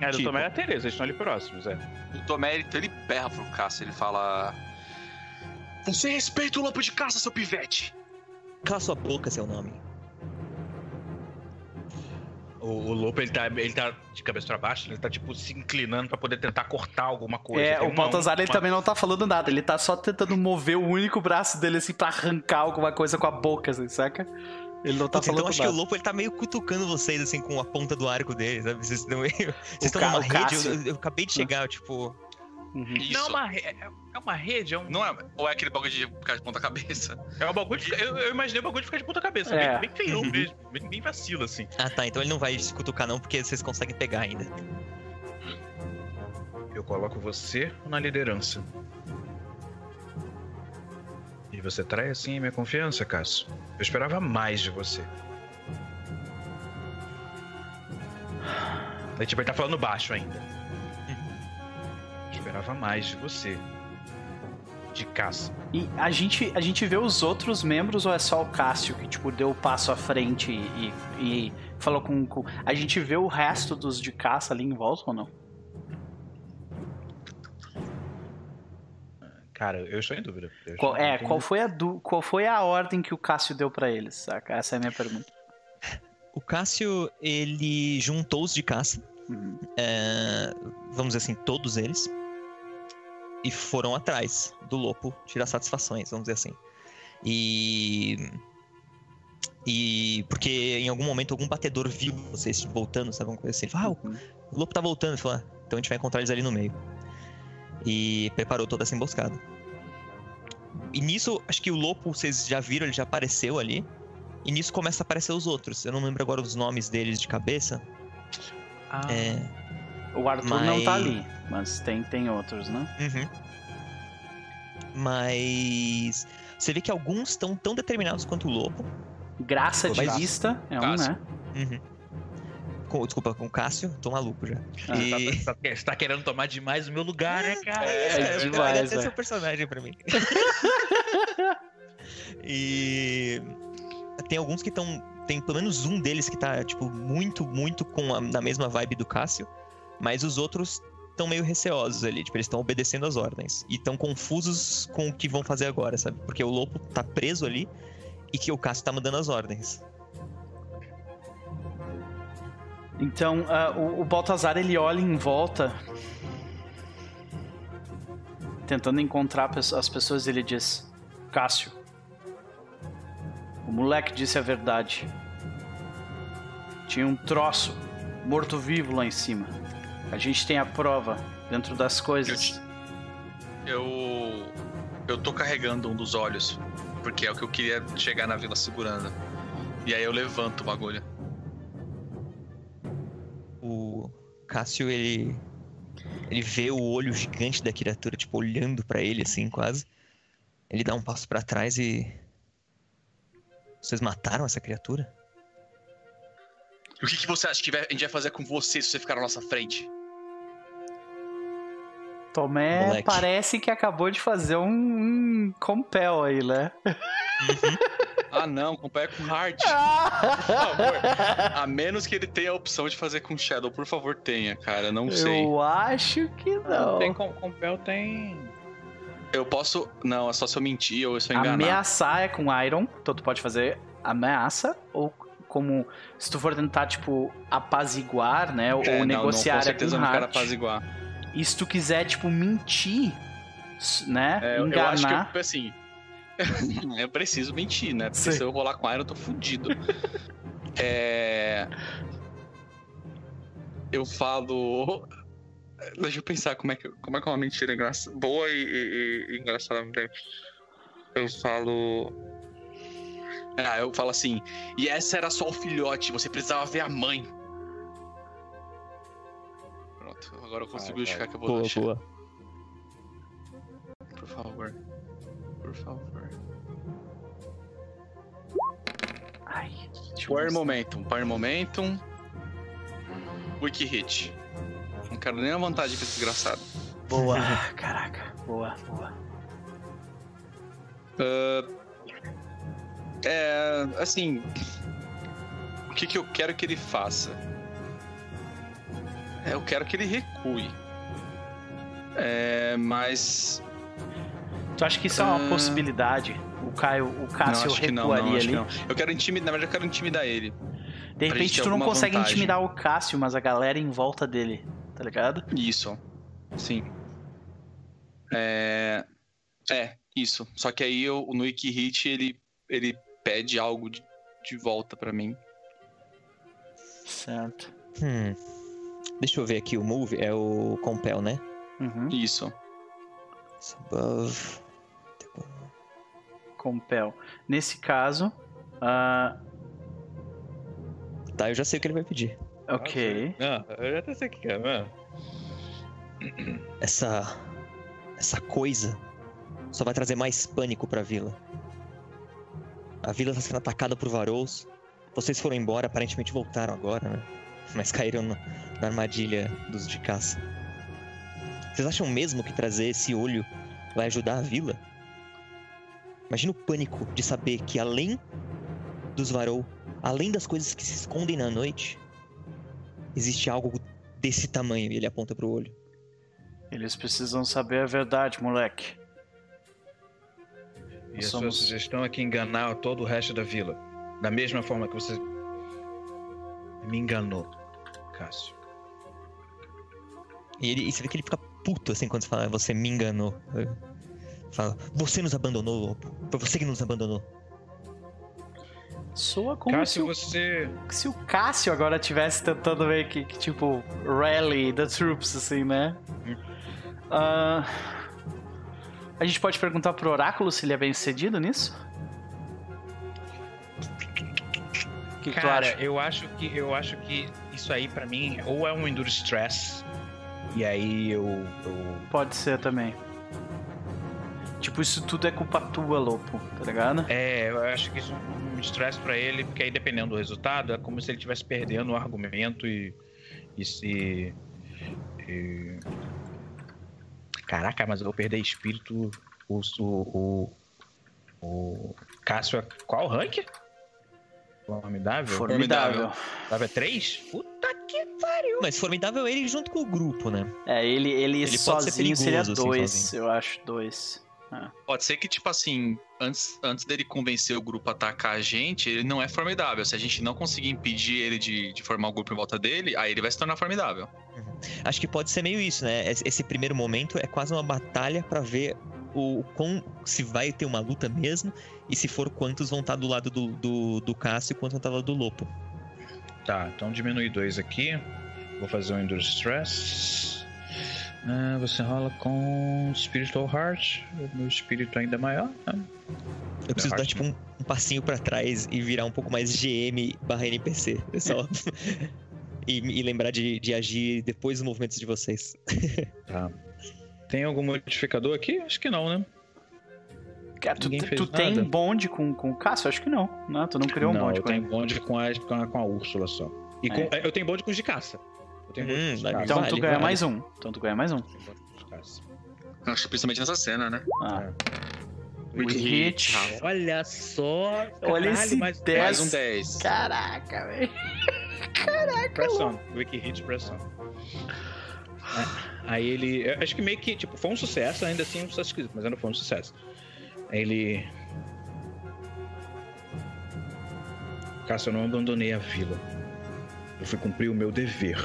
É, do tipo. Tomé e a Tereza, eles estão ali próximos, é. O Tomé, ele, ele berra pro Cássio, ele fala... Você respeita o lobo de caça, seu pivete! Cala sua boca, seu nome. O, o Lopo, ele tá, ele tá de cabeça pra baixo, ele tá, tipo, se inclinando pra poder tentar cortar alguma coisa. É, Tem o uma- Baltazar ele uma- também não tá falando nada, ele tá só tentando mover o único braço dele assim pra arrancar alguma coisa com a boca, assim, saca? Ele não tá Putz, falando então acho que nada. o Lopo ele tá meio cutucando vocês, assim, com a ponta do arco dele, sabe? Vocês estão meio. Vocês estão numa rede, eu, eu acabei de chegar, tipo. Uhum. Isso. Não, é uma, re- é é uma rede, é um. Não é, ou é aquele bagulho de ficar de ponta cabeça? É um bagulho de, ficar- eu, eu imaginei o bagulho de ficar de ponta cabeça. É. Bem, bem feio Uhum. mesmo. Bem, bem vacilo, assim. Ah tá, então ele não vai se cutucar não, porque vocês conseguem pegar ainda. Eu coloco você na liderança. E você trai assim a minha confiança, Cássio. Eu esperava mais de você. Aí, tipo, ele tá falando baixo ainda. Eu esperava mais de você. De caça. E a gente, a gente vê os outros membros ou é só o Cássio que, tipo, deu o passo à frente e, e falou com, com. A gente vê o resto dos de caça ali em volta ou não? Cara, eu estou em dúvida. Qual, é, qual foi, a du- qual foi a ordem que o Cássio deu pra eles, saca? Essa é a minha pergunta. O Cássio, ele juntou os de caça, Uhum. é, vamos dizer assim, todos eles, e foram atrás do Lopo tirar satisfações, vamos dizer assim. E. E. Porque em algum momento algum batedor viu vocês voltando, sabe? Alguma coisa assim. Ele falou, ah, o o Lopo tá voltando. Ele falou, ah, então a gente vai encontrar eles ali no meio. E preparou toda essa emboscada. E nisso, acho que o Lopo, vocês já viram, ele já apareceu ali. E nisso começa a aparecer os outros. Eu não lembro agora os nomes deles de cabeça. Ah, É. O Arthur não tá Mas- ali, mas tem, tem outros, né? Uhum. Mas. Você vê que alguns estão tão determinados quanto o Lopo. Graça de Mas- vista é um, né? Uhum. Com, desculpa, com o Cássio, tô maluco já. Ah, E- Você tá, você tá querendo tomar demais o meu lugar, né, cara? É eu- demais, ele até né? seu personagem pra mim. e tem alguns que estão. Tem pelo menos um deles que tá, tipo, muito, muito com a, na mesma vibe do Cássio. Mas os outros estão meio receosos ali. Tipo, eles estão obedecendo as ordens. E estão confusos com o que vão fazer agora, sabe? Porque o Lopo tá preso ali e que o Cássio tá mandando as ordens. Então, ah, o, o Baltazar ele olha em volta, tentando encontrar as pessoas. Ele diz: Cássio, o moleque disse a verdade. Tinha um troço morto-vivo lá em cima. A gente tem a prova dentro das coisas. Eu. Eu tô carregando um dos olhos, porque é o que eu queria chegar na vila segurando. E aí eu levanto o bagulho. O Cássio, ele. Ele vê o olho gigante da criatura, tipo, olhando pra ele, assim, quase. Ele dá um passo pra trás e. Vocês mataram essa criatura? E o que, que você acha que a gente vai fazer com você se você ficar na nossa frente? Tomé Moleque. parece que acabou de fazer um, um compel aí, né? Uhum. Ah, não, compare com hard. Por favor. A menos que ele tenha a opção de fazer com Shadow, por favor, tenha, cara. Não sei. Eu acho que não. Tem com, Compel tem. Eu posso. Não, é só se eu mentir ou se eu enganar. Ameaçar é com Iron, então tu pode fazer ameaça, ou como se tu for tentar, tipo, apaziguar, né? Ou É, não, negociar não, com é certeza eu com não quero apaziguar. E se tu quiser, tipo, mentir, né? É, eu- eu Enganar. acho que, assim. eu preciso mentir, né? Porque Sim. se eu rolar com Iron, eu tô fudido. é. Eu falo. Deixa eu pensar como é que, como é, que é uma mentira engraçada. Boa e, e- e engraçada. Eu falo. Ah, eu falo assim. E essa era só o filhote, você precisava ver a mãe. Pronto, agora eu consigo justificar que eu vou Boa, deixar. boa. Por favor. Por favor. Ai, Power. Momentum, Power Momentum. Wiki Hit. Não quero nem a vantagem com esse desgraçado. Boa, caraca. Boa, boa. Ah, é. Assim. O que, que eu quero que ele faça? É, eu quero que ele recue. É, mas. Tu acha que isso é uma Ah. possibilidade? O Caio, o não, Cássio acho que não, recuaria não, acho que ali? não. Eu quero intimidar. Na verdade, eu quero intimidar ele. De repente tu não consegue vantagem. intimidar o Cássio, mas a galera em volta dele, tá ligado? Isso. Sim. É. É, isso. Só que aí eu, no Wiki Hit ele, ele pede algo de, de volta pra mim. Certo. Hum. Deixa eu ver aqui, o move é o compel, né? Uhum. Isso. Above. Compel. Nesse caso, ah, Tá, eu já sei o que ele vai pedir. ok. Não, eu já até sei o que é, mano. Essa. Essa coisa só vai trazer mais pânico pra vila. A vila tá sendo atacada por Varous. Vocês foram embora, aparentemente voltaram agora, né? Mas caíram na, na armadilha dos de caça. Vocês acham mesmo que trazer esse olho vai ajudar a vila? Imagina o pânico de saber que além dos Varou, além das coisas que se escondem na noite, existe algo desse tamanho e ele aponta pro olho. Eles precisam saber a verdade, moleque. E a Somos- sua sugestão é que enganar todo o resto da vila. Da mesma forma que você me enganou, Cássio. E, ele, e você vê que ele fica puto assim quando você fala, você me enganou. Fala, você nos abandonou, foi você que nos abandonou. Soa como Cássio, se, você. o, se o Cássio agora estivesse tentando meio que, que, tipo, rally the troops, assim, né? Ah, a gente pode perguntar pro Oráculo se ele é bem sucedido nisso? Que, que tu Cara, acha? eu acho que eu acho que isso aí pra mim ou é um enduro stress e aí eu, eu Pode ser também. Tipo, isso tudo é culpa tua, Lopo, tá ligado? é, eu acho que isso é um stress pra ele, porque aí dependendo do resultado, é como se ele estivesse perdendo o argumento e e se e- Caraca, mas eu vou perder espírito o o, o, o Cássio, é- qual o rank? Formidável? Formidável. Formidável é 3? Puta que pariu! Mas formidável é ele junto com o grupo, né? É, ele, ele, Ele pode ser sozinho seria perigoso, assim, dois, sozinho. eu acho, dois. Pode ser que, tipo assim, antes, antes dele convencer o grupo a atacar a gente, ele não é formidável. Se a gente não conseguir impedir ele de, de formar o grupo em volta dele, aí ele vai se tornar formidável. Acho que pode ser meio isso, né? Esse esse primeiro momento é quase uma batalha pra ver o quão, se vai ter uma luta mesmo e se for quantos vão estar do lado do, do, do Cássio e quantos vão estar do lado do Lopo. Tá, então diminui dois aqui. Vou fazer um Endure Stress. Ah, você rola com Spiritual Heart. O meu espírito ainda é maior. né? Eu preciso dar tipo um, um passinho pra trás e virar um pouco mais GM barra NPC. É só. e, e lembrar de, de agir depois dos movimentos de vocês. Tá. Tem algum modificador aqui? Acho que não, né? Cara, tu, tu tem nada? bonde com, com o Cássio? Acho que não. Não, tu não criou um não, bonde eu com tenho ele. bonde com a, com a, com a Úrsula só. E com- É. eu tenho bonde com os de caça. Eu tenho bonde Hum, de caça. Então Vale, tu ganha vale. mais um. Então tu ganha mais um. Eu tenho bonde com os de caça. Acho que principalmente nessa cena, né? Ah, We hit. Olha só. Olha esse mais, 10. Mais um 10. Caraca, velho. Press on. Wiki hit, press on. Aí ele. Acho que meio que, tipo, foi um sucesso, ainda assim um sucesso esquisito, mas ainda foi um sucesso. Aí ele. Cássio, eu não abandonei a vila. Eu fui cumprir o meu dever.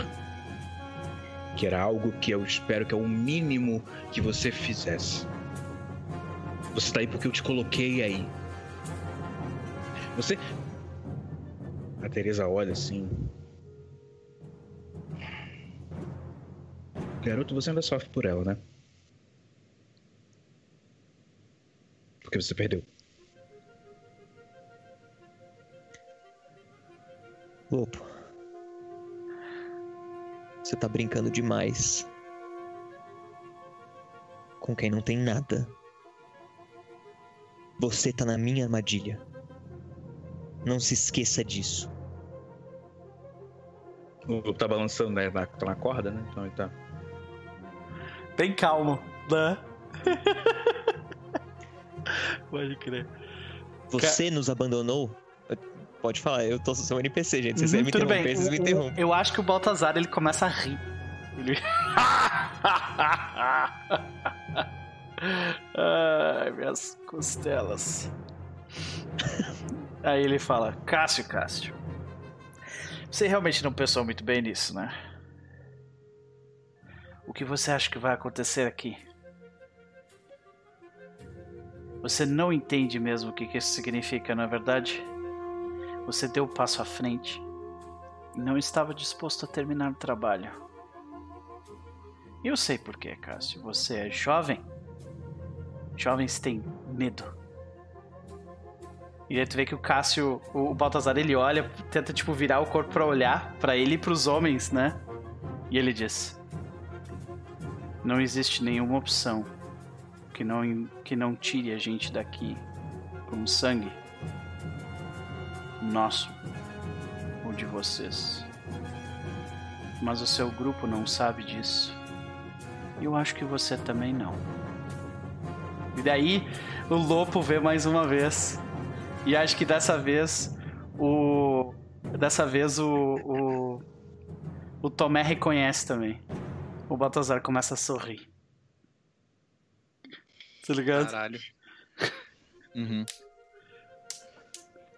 Que era algo que eu espero que é o mínimo que você fizesse. Você tá aí porque eu te coloquei aí. Você. A Teresa olha assim. Garoto, você ainda sofre por ela, né? Porque você perdeu. Lopo. Você tá brincando demais. Com quem não tem nada. Você tá na minha armadilha. Não se esqueça disso. O Lobo tá balançando, né? Na, tá na corda, né? Então ele tá. Bem calmo, né? Pode crer. Você nos abandonou? Pode falar, eu tô sou um NPC, gente. Se você Uhum, me tudo interromper, bem. vocês me interrompem. eu acho que o Baltazar ele começa a rir. Ele. Ai, minhas costelas. Aí ele fala: Cássio, Cássio. Você realmente não pensou muito bem nisso, né? O que você acha que vai acontecer aqui? Você não entende mesmo o que isso significa, não é verdade? Você deu o passo à frente e não estava disposto a terminar o trabalho. Eu sei por quê, Cássio. Você é jovem. Jovens têm medo. E aí tu vê que o Cássio, o o Baltazar, ele olha, tenta tipo virar o corpo pra olhar pra ele e pros homens, né? E ele diz: Não existe nenhuma opção que não que não tire a gente daqui com sangue nosso ou de vocês. Mas o seu grupo não sabe disso. E eu acho que você também não. E daí o Lopo vê mais uma vez. E acho que dessa vez o. Dessa vez o. O, o Tomé reconhece também. O Baltazar começa a sorrir. Tá ligado? Caralho. Uhum.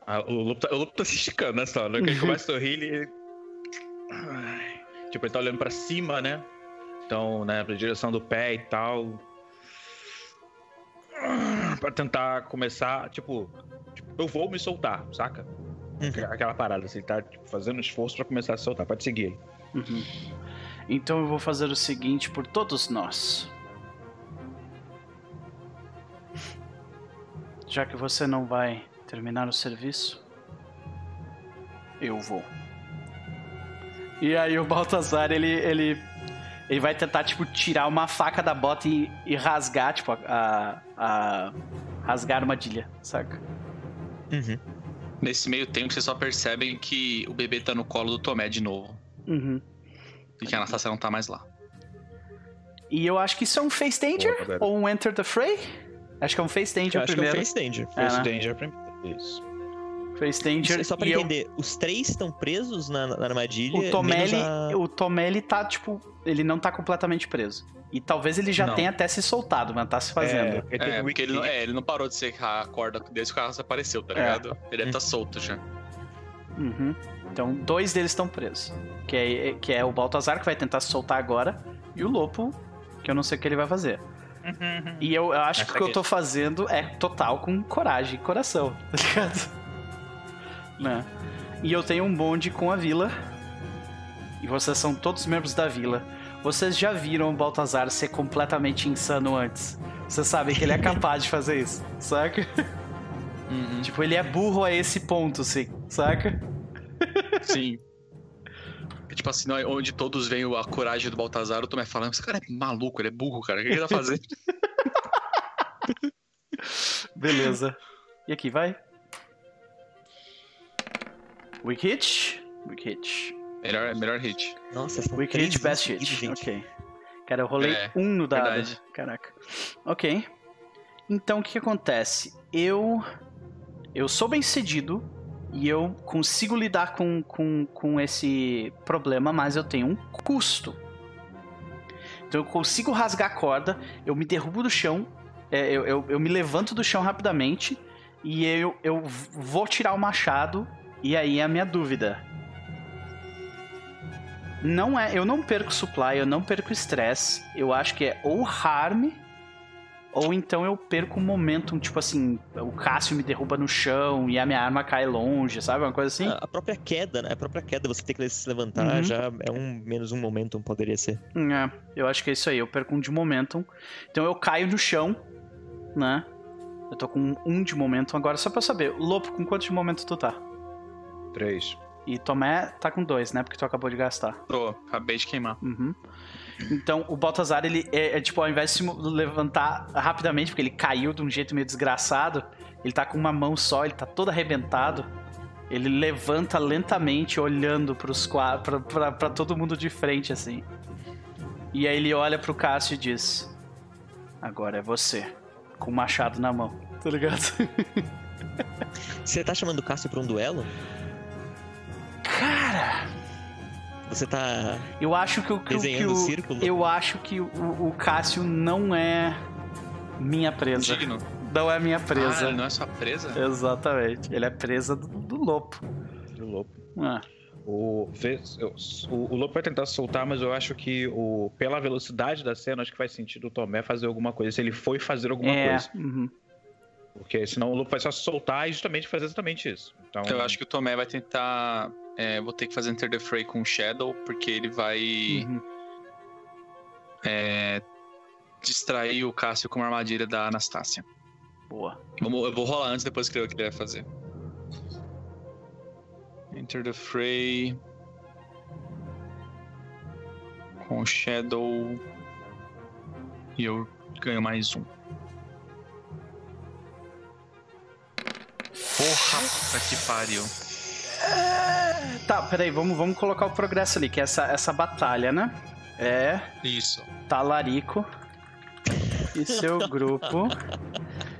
Ah, o, lobo tá, o lobo tá se esticando nessa hora. Que ele começa a sorrir, ele. Tipo, ele tá olhando pra cima, né? Então, né, pra direção do pé e tal. Pra tentar começar, tipo, tipo, eu vou me soltar, saca? Uhum. Aquela parada, assim, ele tá tipo, fazendo esforço pra começar a soltar. Pode seguir ele. Uhum. Então eu vou fazer o seguinte por todos nós. Já que você não vai terminar o serviço, eu vou. E aí o Baltazar, ele, ele, ele vai tentar, tipo, tirar uma faca da bota e, e rasgar, tipo, a, a, rasgar a armadilha, saca? Uhum. Nesse meio tempo, vocês só percebem que o bebê tá no colo do Tomé de novo. Uhum. E que a Anastasia não tá mais lá. E eu acho que isso é um Face Danger Boa, ou um Enter the Fray? Acho que é um Face Danger Eu acho que é primeiro. Face Danger. É, Face né? Danger primeiro. Isso. Face Danger. Só pra e eu- entender, os três estão presos na, na armadilha. O ele, a- o Tomé, ele tá, tipo, ele não tá completamente preso. E talvez ele já Não. tenha até se soltado, mas tá se fazendo. É, ele É, um porque ele não, é, ele não parou de ser a corda desde que o carro apareceu, tá É. ligado? Ele deve tá solto já. Uhum. Então, dois deles estão presos. Que é, que é o Baltazar, que vai tentar se soltar agora, e o Lopo, que eu não sei o que ele vai fazer. E eu, eu acho Essa que o que eu tô fazendo é total com coragem e coração, tá ligado? Né? E eu tenho um bonde com a vila. E vocês são todos membros da vila. Vocês já viram o Baltazar ser completamente insano antes. Vocês sabem que ele é capaz de fazer isso, saca? Uhum. Tipo, ele é burro a esse ponto, assim, saca? Sim. É tipo assim, não, onde todos veem a coragem do Baltazar, o Tomé falando, esse cara é maluco, ele é burro, cara. O que ele tá fazendo? Beleza. E aqui, vai. Weak hit. Weak hit. melhor, melhor hit. Nossa, são Weak hit, best hit. Ok. Cara, eu rolei É, um no dado. verdade. Caraca. Ok. Então o que, que acontece? Eu. Eu sou bem cedido e eu consigo lidar com, com, com esse problema, mas eu tenho um custo. Então eu consigo rasgar a corda, eu me derrubo do chão, é, eu, eu, eu me levanto do chão rapidamente e eu, eu vou tirar o machado. E aí é a minha dúvida. Não é, eu não perco supply, eu não perco estresse. Eu acho que é ou harm ou então eu perco o momentum, tipo assim, o Cássio me derruba no chão e a minha arma cai longe, sabe? Uma coisa assim. A a própria queda, né? A própria queda, você ter que se levantar, Uhum. já é um menos um momentum, poderia ser. É, eu acho que é isso aí, eu perco um de momentum. Então eu caio no chão, né? Eu tô com um de momentum agora, só pra eu saber. Lopo, com quanto de momentum tu tá? Três. E Tomé tá com dois, né? Porque tu acabou de gastar. Tô, acabei de queimar. Uhum. Então, o Baltazar, ele é, é, tipo, ao invés de se levantar rapidamente, porque ele caiu de um jeito meio desgraçado, ele tá com uma mão só, ele tá todo arrebentado. Ele levanta lentamente, olhando pros pra, pra, pra todo mundo de frente, assim. E aí ele olha pro Cássio e diz: Agora é você, com o machado na mão. Tá ligado? Você tá chamando o Cássio pra um duelo? Você tá eu acho que o. Que, o- que desenhando o o círculo? eu acho que o, o Cássio não é minha presa. Digno. Não é minha Ah, presa. ele não é sua presa? Exatamente. Ele é presa do, do lobo. Do lobo. Ah, O, o, o Lobo vai tentar soltar, mas eu acho que o, pela velocidade da cena, acho que faz sentido o Tomé fazer alguma coisa. Se ele foi fazer alguma é. coisa. uhum. Porque senão o Lobo vai só soltar e justamente fazer exatamente isso. Então, Eu acho que o Tomé vai tentar. É, vou ter que fazer Enter the Fray com o Shadow, porque ele vai Uhum. é, distrair o Cássio com uma armadilha da Anastácia. Boa. Vamos, eu vou rolar antes, depois escrever o que ele vai fazer. Enter the Fray. Com Shadow. E eu ganho mais um. Porra, puta que pariu. Tá, peraí, vamos, vamos colocar o progresso ali, que é essa, essa batalha, né? É Isso. Talarico e seu grupo.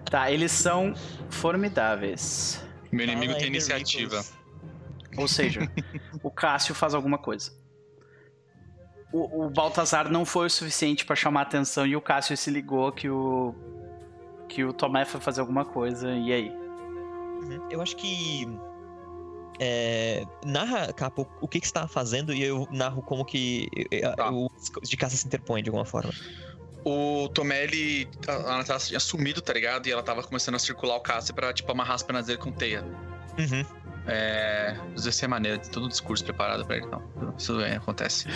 Tá, eles são formidáveis. Meu inimigo Fala tem iniciativa. Ou seja, o Cássio faz alguma coisa. O, o Baltazar não foi o suficiente pra chamar a atenção e o Cássio se ligou que o. que o Tomé foi fazer alguma coisa, e aí? Uhum. Eu acho que. É, narra, Capo, o que, que você tava fazendo e eu narro como que eh, Tá. o de caça se interpõe de alguma forma. O Tomé, ele. A Anastasia tinha sumido, tá ligado? E ela tava começando a circular o Cássio pra, tipo, amarrar as pernas dele com teia. Uhum. É. Isso ser maneiro, tem todo um discurso preparado pra ele, então. Isso bem, acontece.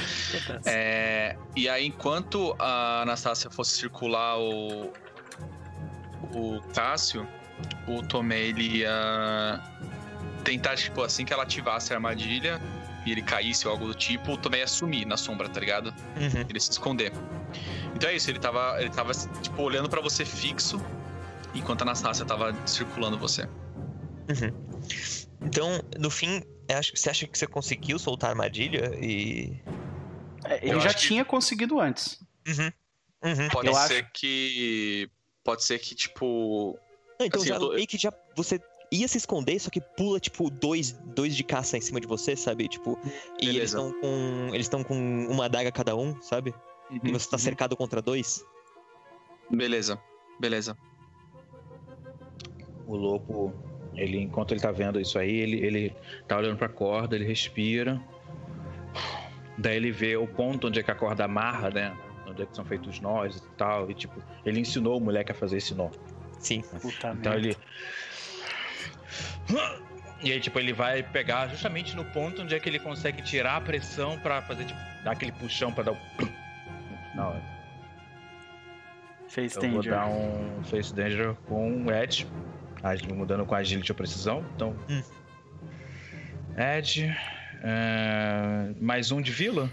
É, e aí, enquanto a Anastácia fosse circular o. O Cássio, o Tomé, ele ia. Tentar, tipo, assim que ela ativasse a armadilha e ele caísse ou algo do tipo, Tomé ia sumir na sombra, tá ligado? Uhum. ele se esconder. Então é isso, ele tava, ele tava tipo, olhando pra você fixo, enquanto a Anastácia tava circulando você. Então, no fim, eu acho- você acha que você conseguiu soltar a armadilha e. É, ele Eu já acho que- tinha conseguido antes. Uhum. Uhum. Pode Eu ser que. Pode ser que, tipo. Não, então Assim, já eu tô- meio que já você ia se esconder, só que pula, tipo, dois, dois de caça em cima de você, sabe? Tipo, e eles Beleza. estão com. Eles estão com uma adaga cada um, sabe? E você tá Uhum. cercado contra dois. Beleza, beleza. o Lobo, ele, enquanto ele tá vendo isso aí, ele, ele tá olhando pra corda, ele respira. Daí ele vê o ponto onde é que a corda amarra, né? Onde é que são feitos os nós e tal. E tipo, ele ensinou o moleque a fazer esse nó. Sim. Puta Então merda. ele. E aí, tipo, ele vai pegar justamente no ponto onde é que ele consegue tirar a pressão pra fazer, tipo, dar aquele puxão pra dar o. Na hora. Fez Eu vou danger. dar um Face Danger com o Edge. Agi- Mudando com Agility ou Precisão. Então. Hum. Edge. é, mais um de vila?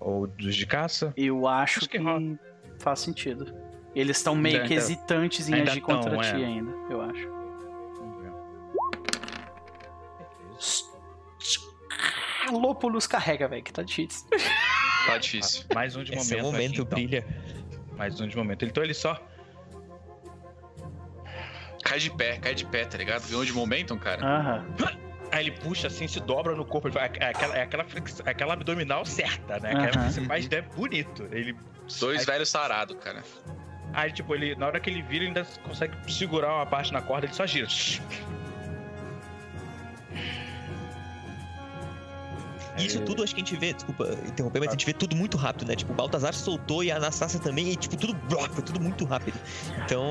Ou dos de caça? Eu acho, Acho que, que faz sentido. Eles estão meio Ainda- que hesitantes em agir tão, contra é. ti ainda, eu acho. Lópulus carrega, velho, que tá difícil. Tá difícil. Mais um de Esse momento. é o momento aqui, então. brilha. Mais um de momento. Então ele só Cai de pé, cai de pé, tá ligado? Viu de momentum, cara? Aham. Aí ele puxa assim, se dobra no corpo. Faz, é, aquela, é aquela, flex- aquela abdominal certa, né? Que Aham. é, você faz é bonito. Ele. Dois aí, velhos sarados, cara. aí, tipo, ele, na hora que ele vira, ele ainda consegue segurar uma parte na corda, ele só gira. E isso tudo acho que a gente vê, desculpa interromper, mas a gente vê tudo muito rápido, né? Tipo, o Baltazar soltou e a Anastácia também, e tipo, tudo blá, foi tudo muito rápido. Então,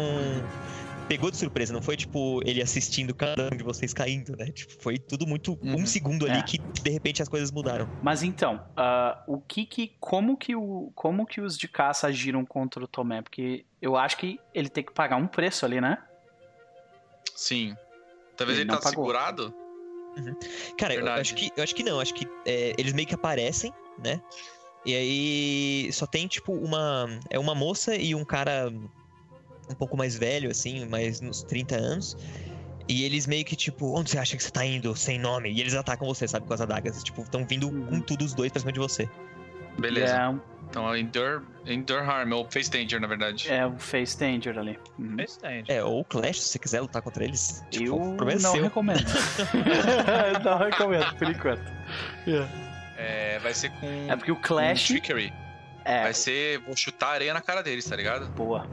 pegou de surpresa, não foi tipo ele assistindo cada um de vocês caindo, né? Tipo, foi tudo muito um Uhum. segundo ali É. que de repente as coisas mudaram. Mas então, ah, o que que, como que o, como que os de caça agiram contra o Tomé? Porque eu acho que ele tem que pagar um preço ali, né? Sim. Talvez Ele ele, não tá pagou. segurado? Cara, eu acho que eu acho que não, acho que é, eles meio que aparecem, né? E aí só tem tipo uma é uma moça e um cara um pouco mais velho assim, mais nos 30 anos. E eles meio que tipo, onde você acha que você tá indo sem nome? E eles atacam você, sabe, com as adagas, tipo, estão vindo com Uhum. tudo os dois pra cima de você. Beleza. É, Então é Endure, Endure Harm, ou Face Danger, na verdade. é o Face Danger ali. Uhum. Esse tem. É, ou Clash, se você quiser lutar contra eles. Tipo, Eu não seu. recomendo. não recomendo, por enquanto. É, vai ser com. É porque o Clash Trickery. é Vai ser. Vou chutar areia na cara deles, tá ligado? boa.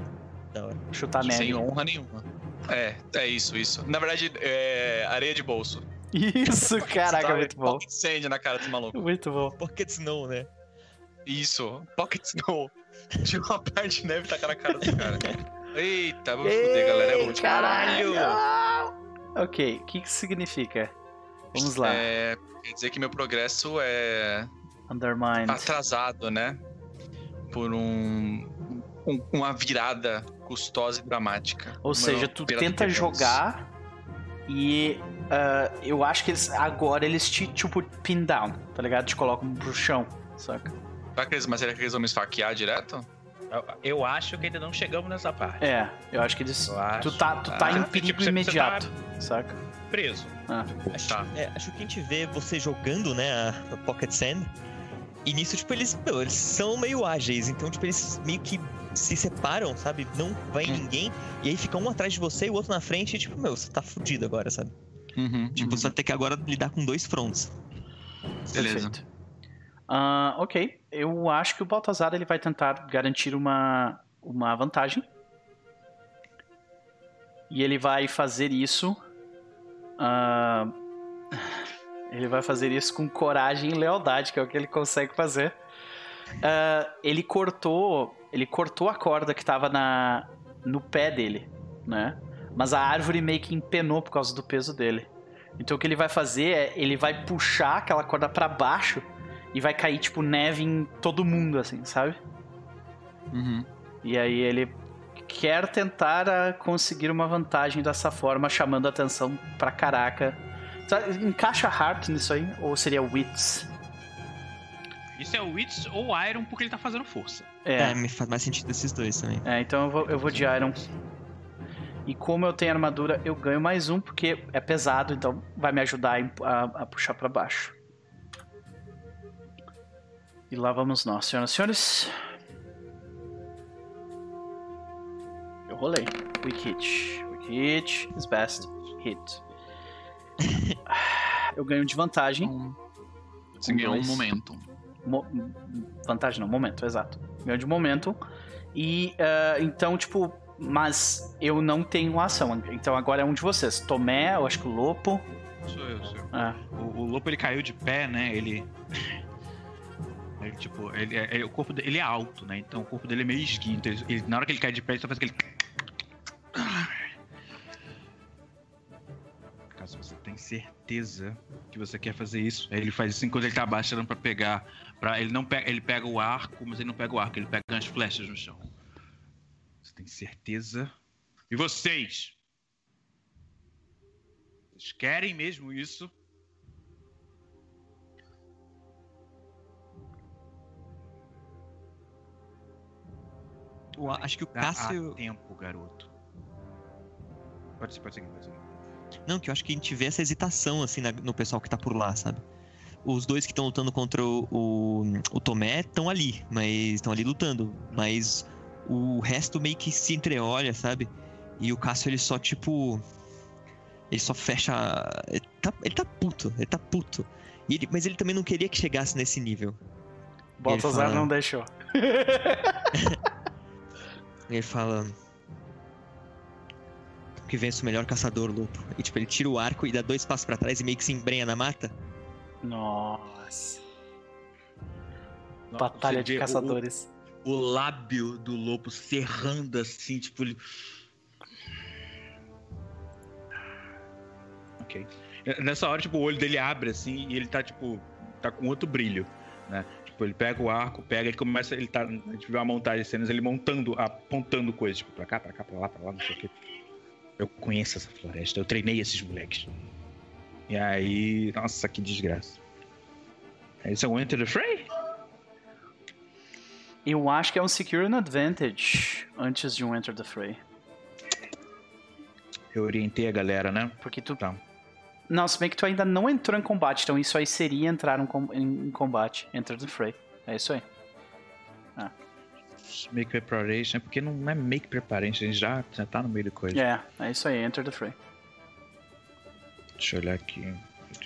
Hora. Chutar Sem neve. honra nenhuma. É, é isso, isso. Na verdade, é areia de bolso. Isso, caraca, Sabe? muito bom. Incêndio na cara dos malucos. Muito bom. Pocket Snow, né? Isso, Pocket Snow. Tira uma parte de neve e tacar na cara dos caras. Eita, vou foder, galera. É o último. Caralho! Ok, o que que significa? Vamos lá. É, quer dizer que meu progresso é Undermined. atrasado, né? Por um, um- uma virada custosa e dramática. Ou seja, tu tenta jogar e ah, eu acho que eles agora eles te tipo pin down, tá ligado? Te colocam pro chão, saca? Será que eles, mas será que eles vão me esfaquear direto? Eu, eu acho que ainda não chegamos nessa parte. É, eu acho que eles acho. tu tá tu tá Ah, em tipo, perigo você- você imediato, saca? Preso. Acho, Tá. é, acho que a gente vê você jogando, né, a, Pocket Sand. E nisso, tipo, eles, meu, eles são meio ágeis. Então, tipo, eles meio que se separam, sabe? Não vai Hum. ninguém. E aí fica um atrás de você e o outro na frente. E, tipo, meu, você tá fudido agora, sabe? Uhum, Tipo, você vai ter que agora lidar com dois fronts. Beleza. Perfeito. Ah, ok, eu acho que o Baltazar ele vai tentar garantir uma, uma vantagem. E ele vai fazer isso. ah, ele vai fazer isso com coragem e lealdade, que é o que ele consegue fazer. Ah, ele cortou. Ele cortou a corda que tava na, no pé dele, né? Mas a árvore meio que empenou por causa do peso dele. Então o que ele vai fazer é ele vai puxar aquela corda pra baixo e vai cair tipo neve em todo mundo assim, sabe? Uhum. E aí ele quer tentar conseguir uma vantagem dessa forma, chamando a atenção pra caraca. Tá, Encaixa Heart nisso aí? Ou seria Wits? Isso é o Wits ou Iron porque ele tá fazendo força. É, É, me faz mais sentido esses dois também. é então eu vou, eu vou de Iron. E como eu tenho armadura, eu ganho mais um, porque é pesado, então vai me ajudar a, a- a puxar pra baixo. E lá vamos nós, senhoras e senhores. Eu rolei. Weak hit. Weak hit is best hit. Eu ganho de vantagem. Você ganhou um momento. Mo- vantagem não, momento, exato. Ganho de momento. E ah, então, tipo, mas eu não tenho ação. Então agora é um de vocês. Tomé, eu acho que o Lopo. Sou eu, sou eu. Ah, O, o lobo ele caiu de pé, né? Ele. Ele, tipo, ele, é- é- o corpo dele ele é alto, né? Então o corpo dele é meio esguio. Então, ele- ele- na hora que ele cai de pé, ele só faz aquele. Caso você tenha certeza que você quer fazer isso, ele faz isso enquanto ele tá abaixando pra pegar. Pra, ele não pega, ele pega o arco, mas ele não pega o arco, ele pega as flechas no chão. Você tem certeza? E vocês? Vocês querem mesmo isso? Acho que o Cássio. a tempo, garoto. Pode ser, pode seguir, pode seguir. Não, que eu acho que a gente vê essa hesitação, assim, na- no pessoal que tá por lá, sabe? Os dois que estão lutando contra o, o, o Tomé estão ali, mas estão ali lutando. Mas o resto meio que se entreolha, sabe? E o Cássio, ele só, tipo. Ele só fecha. Ele tá, ele tá puto, ele tá puto. E ele- mas ele também não queria que chegasse nesse nível. Baltazar fala- não deixou. Ele fala. Que vence o melhor caçador, lobo. E tipo, ele tira o arco e dá dois passos pra trás e meio que se embrenha na mata. Nossa. Batalha de vê o- caçadores. O, lábio do lobo serrando assim, tipo. Ele... Ok. Nessa hora, tipo, o olho dele abre assim e ele tá, tipo. Tá com outro brilho, né? Tipo, ele pega o arco, pega, ele começa. Ele tá. A gente vê uma montagem de cenas, ele montando, apontando coisas, tipo, pra cá, pra cá, pra lá, pra lá, não sei o quê. Eu conheço essa floresta, eu treinei esses moleques. E aí. Nossa, que desgraça. Esse é o Enter the Fray? Eu acho que é um Secure an Advantage antes de um Enter the Fray. Eu orientei a galera, né? Porque tu. Tá. Não, se bem que tu ainda não entrou em combate, então isso aí seria entrar um com- em, em combate. Enter the Fray. É isso aí. Make preparation, porque não é make preparation, a gente já, já tá no meio da coisa. É, é isso aí, Enter the Fray. Deixa eu olhar aqui.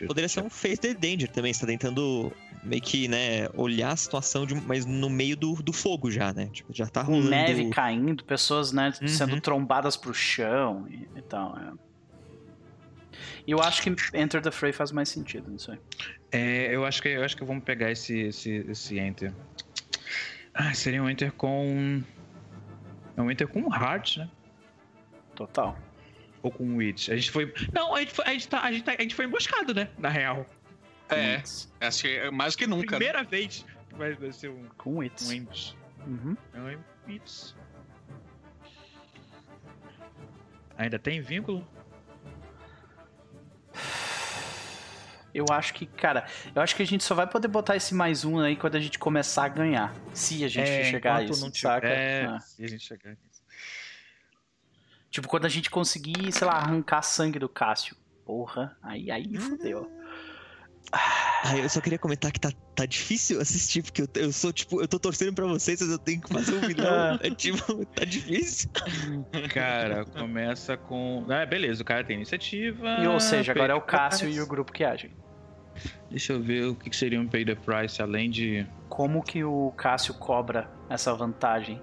Poderia ser um Face the Danger também, você tá tentando meio que, né, olhar a situação, de, mas no meio do, do fogo já, né? Tipo, já tá Com rolando. neve caindo, pessoas, né, Uhum. sendo trombadas pro chão e, e tal. É. E eu acho que Enter the Fray faz mais sentido nisso aí. É, eu acho que eu acho que vamos pegar esse, esse, esse enter. Ah, seria um enter com. É um enter com heart, né? Total. Ou com witch. A gente foi. Não, a gente foi, a gente tá, a gente tá- a gente foi emboscado, né? Na real. É, acho que é mais do que nunca. né? Primeira vez que vai, vai ser um, Com Wits. um ambush. Uhum. É um witch. Ainda tem vínculo? Eu acho que, cara, eu acho que a gente só vai poder botar esse mais um aí quando a gente começar a ganhar. Se a gente É, chegar a isso, não tiver- saca? É, Ah. se a gente chegar nisso. Tipo, quando a gente conseguir, sei lá, arrancar sangue do Cássio. Porra, aí, aí fodeu. Ah, eu só queria comentar que tá, tá difícil assistir, porque eu, eu sou, tipo, eu tô torcendo pra vocês, mas eu tenho que fazer um vilão. é tipo, tá difícil. Cara, começa com. Ah, beleza, o cara tem iniciativa. E, ou seja, agora é o Cássio e o grupo que agem. Deixa eu ver o que seria um pay the price além de. Como que o Cássio cobra essa vantagem?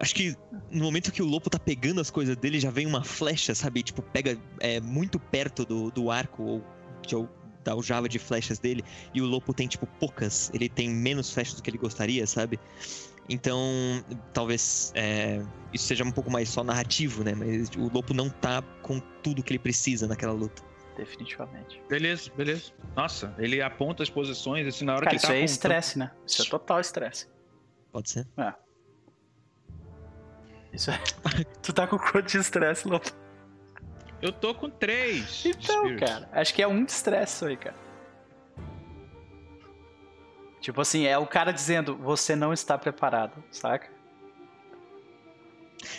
Acho que no momento que o Lopo tá pegando as coisas dele, já vem uma flecha, sabe? Tipo, pega é, muito perto do, do arco ou de, ou da aljava de flechas dele. E o Lopo tem, tipo, poucas. Ele tem menos flechas do que ele gostaria, sabe? Então, talvez é, isso seja um pouco mais só narrativo, né? Mas o Lopo não tá com tudo que ele precisa naquela luta. Definitivamente. Beleza, beleza. Nossa, ele aponta as posições, assim, na hora Cara, que isso tá aí é apontando- estresse, né? Isso é total estresse. Pode ser? Isso é... tu tá com quanto de estresse, Lopo? Eu tô com três. Então, Spirit. cara, acho que é um de estresse isso aí, cara. Tipo assim, é o cara dizendo, você não está preparado, saca?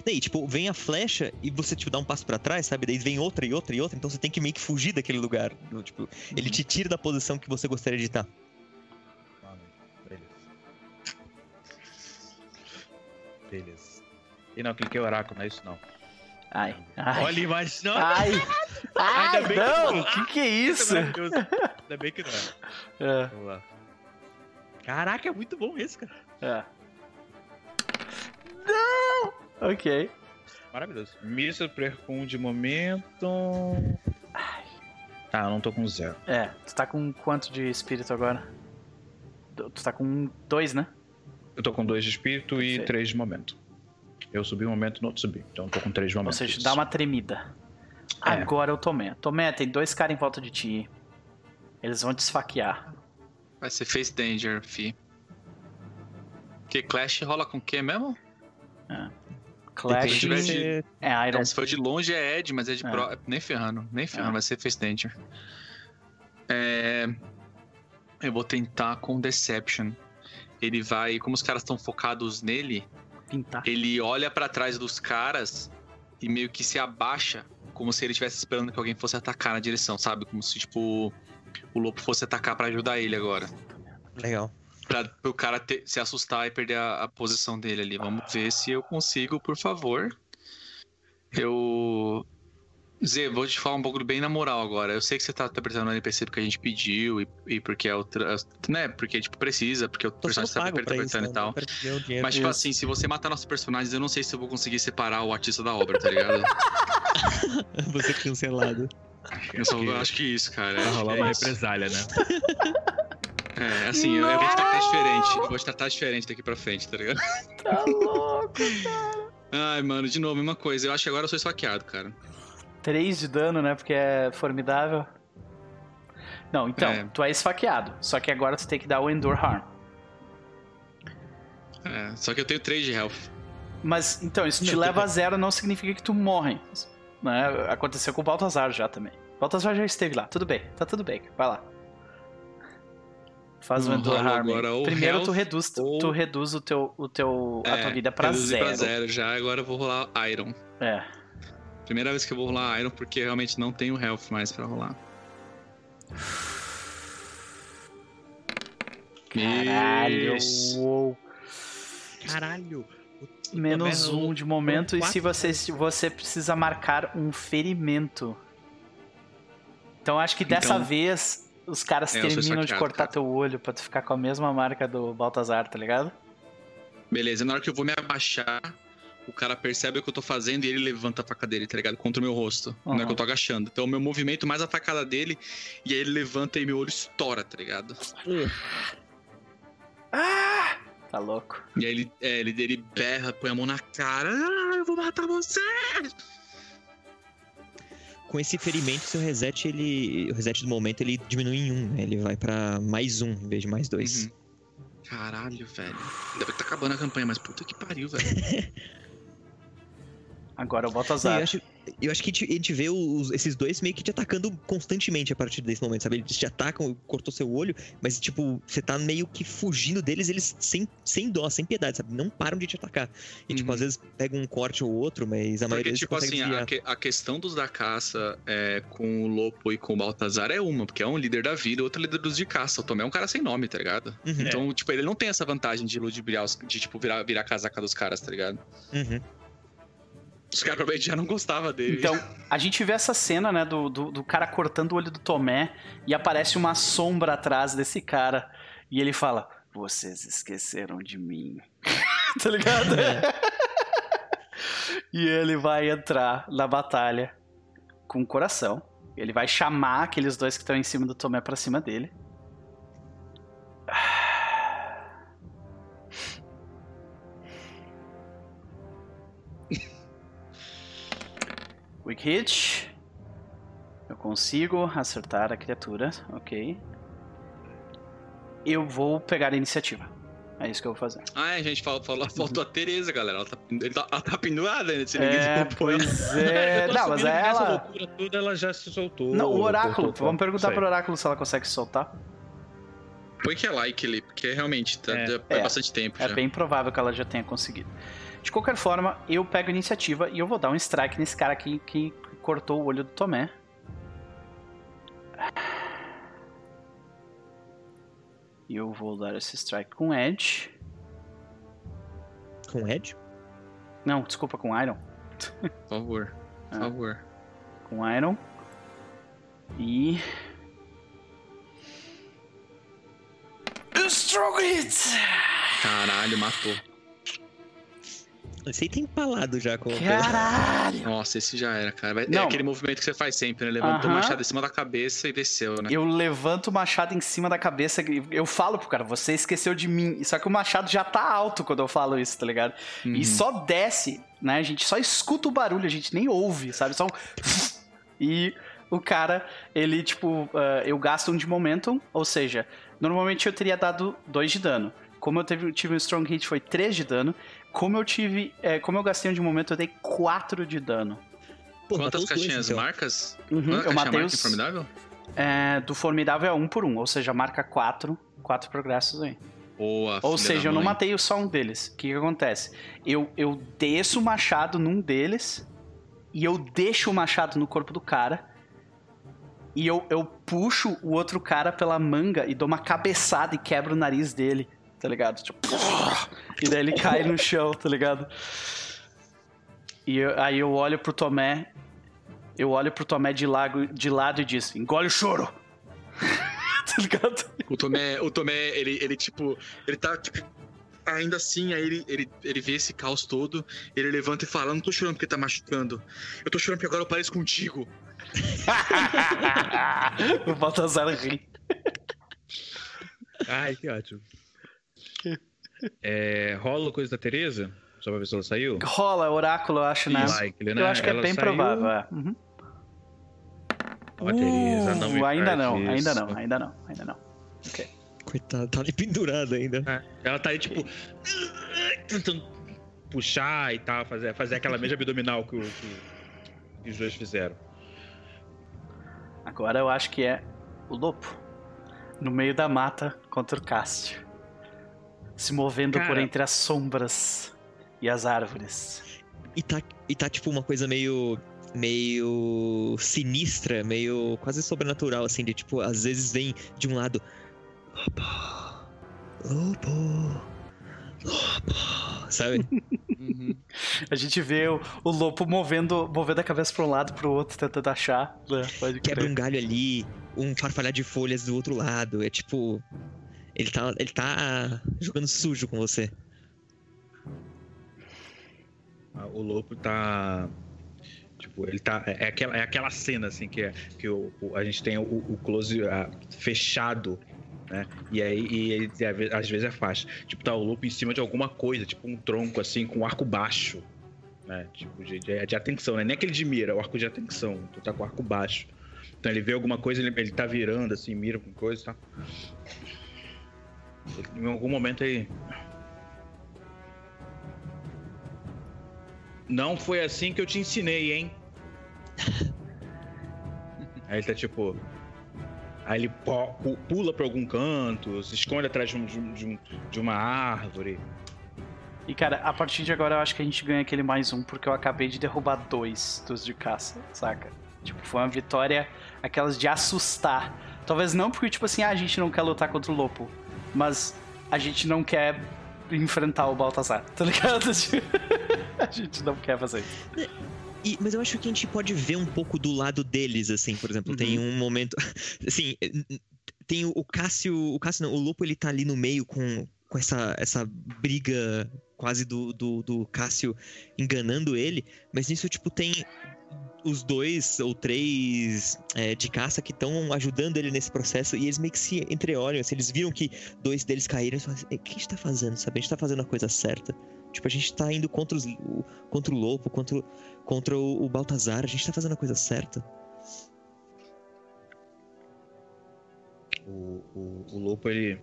Daí, tipo, vem a flecha e você, tipo, dá um passo pra trás, sabe? Daí vem outra e outra e outra, então você tem que meio que fugir daquele lugar. Tipo, ele te tira da posição que você gostaria de estar. Beleza. Beleza. E não, cliquei o oráculo, não é isso não. Ai, ai. Olha, mas não. Ai, ai, Ainda bem que não, não. o que que é isso? Ainda bem que não é. É, Vamos lá. Caraca, é muito bom esse, cara. é. Não! Ok. Maravilhoso. Me surpreende de momento. Tá, eu não tô com zero. É, tu tá com quanto de espírito agora? Tu tá com dois, né? Eu tô com dois de espírito e Perfeito. três de momento. Eu subi um momento, no outro subi. Então eu tô com três de Ou momento. seja, isso. dá uma tremida. É. Agora é o Tomé. Tomé, tem dois caras em volta de ti. Eles vão te esfaquear. Vai ser Face Danger, fi. Que Clash rola com o quê mesmo? Clash? Você- é Iron. É, se for de longe é Ed, mas é de É. pro... Nem ferrando, nem ferrando, É. vai ser Face Danger. É... Eu vou tentar com Deception. Ele vai, como os caras estão focados nele, Pintar. ele olha pra trás dos caras e meio que se abaixa, como se ele estivesse esperando que alguém fosse atacar na direção, sabe? Como se, tipo, o lobo fosse atacar pra ajudar ele agora. Legal. Pra, pro cara ter- se assustar e perder a, a posição dele ali. Vamos ver se eu consigo, por favor. Eu. Zé, vou te falar um pouco bem na moral agora. Eu sei que você tá interpretando o NPC porque a gente pediu e, e porque é o. tra- Né? Porque, tipo, precisa, porque o personagem tá pra isso, interpretando né? e tal. O dinheiro. Mas, tipo Isso. assim, se você matar nossos personagens, eu não sei se eu vou conseguir separar o artista da obra, tá ligado? Você cancelado. Eu só acho que isso, cara. Vai rolar é uma isso. represália, né? É, assim, eu, eu vou te tratar diferente. Eu vou te tratar diferente daqui pra frente, tá ligado? Tá louco. Ai, mano, de novo, mesma coisa. Eu acho que agora eu sou esfaqueado, cara. 3 de dano, né? Porque é formidável. Não, então, É. tu é esfaqueado. Só que agora tu tem que dar o Endure Harm. É, só que eu tenho 3 de health. Mas, então, isso te Não, leva a zero não significa que tu morre. Né? Aconteceu com o Baltazar já também. O Baltazar já esteve lá. Tudo bem, tá tudo bem. Vai lá. Faz o Hum, Endure Harm. Primeiro tu health reduz, tu, ou- tu reduz o teu, o teu, a tua vida pra zero. É, pra zero já. Agora eu vou rolar Iron. É. Primeira vez que eu vou rolar Iron, porque realmente não tenho health mais pra rolar. Caralho. Uou. Caralho. Menos um de momento. E se você, se você precisa marcar um ferimento. Então acho que dessa Então- vez os caras É, terminam de cortar cara. teu olho pra tu ficar com a mesma marca do Baltazar, tá ligado? Beleza, na hora que eu vou me abaixar, o cara percebe o que eu tô fazendo e ele levanta a faca dele, tá ligado? Contra o meu rosto. Não é Aham. que eu tô agachando. Então, o meu movimento mais a facada dele, e aí ele levanta e meu olho estoura, tá ligado? Tá louco. E aí ele, é, ele, ele berra, põe a mão na cara. Ah, eu vou matar você! Com esse ferimento, seu reset, ele. O reset do momento, ele diminui em um, né? Ele vai pra mais um em vez de mais dois. Uhum. Caralho, velho. Ainda bem que tá acabando a campanha, mas puta que pariu, velho. Agora o Sim, Baltazar. eu, acho, eu acho que a gente, a gente vê os- esses dois meio que te atacando constantemente a partir desse momento, sabe? Eles te atacam, cortou seu olho, mas, tipo, você tá meio que fugindo deles, eles sem, sem dó, sem piedade, sabe? Não param de te atacar. E, tipo, Uhum. às vezes pega um corte ou outro, mas a maioria Porque, tipo assim, a, que- a questão dos da caça é, com o Lopo e com o Baltazar é uma, porque é um líder da vida, outro é líder dos de caça. O Tomé é um cara sem nome, tá ligado? Uhum, Então, tipo, ele não tem essa vantagem de ludibriar, de, tipo, virar, virar casaca dos caras, tá ligado? uhum. Os caras provavelmente já não gostavam dele. Então, a gente vê essa cena, né, do, do, do cara cortando o olho do Tomé e aparece uma sombra atrás desse cara. E ele fala: Vocês esqueceram de mim. tá ligado? e ele vai entrar na batalha com o coração. Ele vai chamar aqueles dois que estão em cima do Tomé pra cima dele. Quick hit. Eu consigo acertar a criatura, ok. Eu vou pegar a iniciativa. É isso que eu vou fazer. Ah, a gente falou, falou, faltou a Tereza, galera. Ela tá, tá, ela tá pendurada nesse ninguém É, pois é. Não, mas nessa ela. loucura toda ela já se soltou. Não, o oráculo. Vamos perguntar sei. pro oráculo se ela consegue se soltar. Põe que é like ali, porque realmente tá, É. É. é bastante tempo É já. bem provável que ela já tenha conseguido. De qualquer forma, eu pego a iniciativa e eu vou dar um strike nesse cara aqui que cortou o olho do Tomé. E eu vou dar esse strike com Edge. Com Ed? Não, desculpa, com Iron. Por favor, por Ah. favor. Com Iron. E. Strong Hit! Caralho, matou. Esse aí tá empalado já com Caralho! Nossa, esse já era, cara. É Não. aquele movimento que você faz sempre, né? Levantou o Aham. machado em cima da cabeça e desceu, né? Eu levanto o machado em cima da cabeça. e Eu falo pro cara, você esqueceu de mim. Só que o machado já tá alto quando eu falo isso, tá ligado? Uhum. E só desce, né? A gente só escuta o barulho, a gente nem ouve, sabe? Só um. E o cara, ele, tipo, ah, eu gasto um de momentum, ou seja, normalmente eu teria dado 2 de dano. Como eu teve- tive um strong hit, foi 3 de dano. Como eu tive. eh, como eu gastei um de momento, eu dei 4 de dano. Pô, Quantas os dois, caixinhas então. marcas? Uhum, Quantas eu caixinhas matei marcas os. formidável? É, do formidável é um por um, ou seja, marca 4. 4 progressos aí. Boa, Ou seja, eu não matei só um deles. O que, que acontece? Eu, eu desço o machado num deles e eu deixo o machado no corpo do cara. E eu, eu puxo o outro cara pela manga e dou uma cabeçada e quebro o nariz dele. Tá ligado? Tipo, e daí ele cai no chão, tá ligado? E eu- aí eu olho pro Tomé, eu olho pro Tomé de, lago, de lado e diz, engole o choro! tá ligado? O Tomé, o Tomé, ele, ele tipo, ele tá, tipo, ainda assim, aí ele, ele, ele vê esse caos todo, ele levanta e fala, não tô chorando porque tá machucando, eu tô chorando porque agora eu pareço contigo. o Baltazar ri. Ai, que ótimo. É, rola coisa da Tereza? Só pra ver se ela saiu? Rola, oráculo, eu acho, né? Like, né? Eu acho que é Ela bem saiu. provável, é. Uhum. Ó, Tereza, não me Uh, ainda não, isso. ainda não, ainda não, ainda não. Coitado, tá ali pendurado ainda. É, Ela tá aí, tipo, tentando puxar e tal, fazer, fazer aquela mesma abdominal que, o- que- que os dois fizeram. Agora eu acho que é o lobo. No meio da mata contra o Cássio. Se movendo por Cara. entre as sombras e as árvores. E tá, e tá tipo uma coisa meio. meio sinistra, meio quase sobrenatural, assim, de tipo, às vezes vem de um lado. Lobo! Lobo! Lobo! Sabe? Uhum. A gente vê o, o lobo movendo, movendo a cabeça para um lado pro outro, tentando achar. né? Pode Quebra um galho ali, um farfalhar de folhas do outro lado. É tipo. Ele tá, ele tá jogando sujo com você. Ah, O Lopo tá. Tipo, ele tá. É aquela, é aquela cena, assim, que, é, que o, o- a gente tem o, o close ah, fechado, né? E aí, e ele, às ve- às vezes é fácil. Tipo, tá o Lopo em cima de alguma coisa, tipo um tronco, assim, com um arco baixo. Né? Tipo, de, de, de atenção, né? Nem aquele de mira, é o arco de atenção. Tu tá com o arco baixo. Então ele vê alguma coisa, ele, ele tá virando, assim, mira com coisa, tá? Em algum momento aí. Não foi assim que eu te ensinei, hein? Aí ele tá tipo. Aí ele pula pra algum canto, se esconde atrás de, um- de um- de um- uma árvore. E cara, a partir de agora eu acho que a gente ganha aquele mais um, porque eu acabei de derrubar dois dos de caça, saca? Tipo, foi uma vitória, aquelas de assustar. Talvez não porque, tipo assim, ah, a gente não quer lutar contra o Lopo, mas a gente não quer enfrentar o Baltazar, tá ligado? a gente não quer fazer isso. E- mas eu acho que a gente pode ver um pouco do lado deles, assim, por exemplo, tem um momento. Assim, tem o Cássio. O Cássio não, o Lopo ele tá ali no meio com, com essa, essa briga quase do, do, do Cássio enganando ele, mas nisso, tipo, tem os dois ou três é, de caça que estão ajudando ele nesse processo e eles meio que se entreolham, assim, eles viram que dois deles caíram e falam assim, o que a gente tá fazendo, sabe? A gente tá fazendo a coisa certa. Tipo, a gente tá indo contra, os, o, contra o Lopo, contra, o- contra o, o Baltazar, a gente tá fazendo a coisa certa. O, o, o Lopo, ele,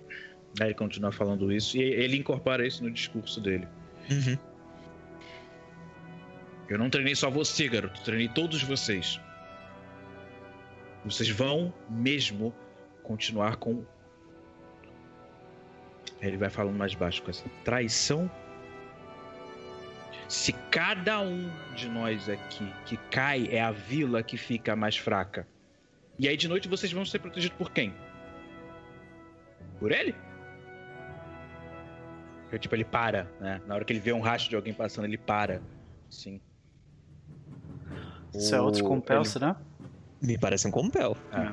né, ele continua falando isso e ele incorpora isso no discurso dele. Uhum. Eu não treinei só você, garoto. Treinei todos vocês. Vocês vão mesmo continuar com. Ele vai falando mais baixo com essa traição. Se cada um de nós aqui que cai é a vila que fica mais fraca. E aí de noite vocês vão ser protegidos por quem? Por ele? Porque, tipo, ele para, né? Na hora que ele vê um rastro de alguém passando, ele para. Sim. Isso é outro compel, ele- será? Me parece um compel. É.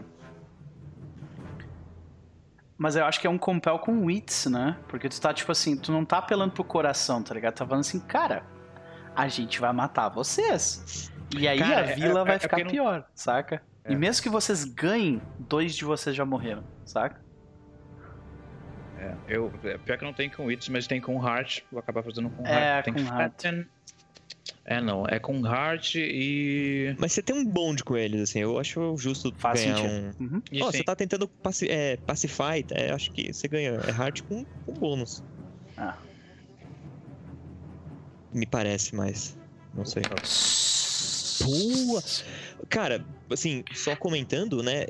Mas eu acho que é um compel com wits, né? Porque tu tá, tipo assim, tu não tá apelando pro coração, tá ligado? Tá falando assim, cara, a gente vai matar vocês. E aí Cara, a é- vila é- vai é ficar não- pior, saca? É. E mesmo que vocês ganhem, dois de vocês já morreram, saca? É, eu, é, pior que não tem com Wits, mas tem com Heart. Vou acabar fazendo com É, Heart. Tem com Heart. Fatten. É, não. É com Heart e. Mas você tem um bonde com eles, assim, eu acho justo Faz ganhar sentido. um... Uhum. Ó, sim. você tá tentando paci é, pacify, é, acho que você ganha é hard com, com bônus. Ah. Me parece, mas não sei. Boa! Cara, assim, só comentando, né?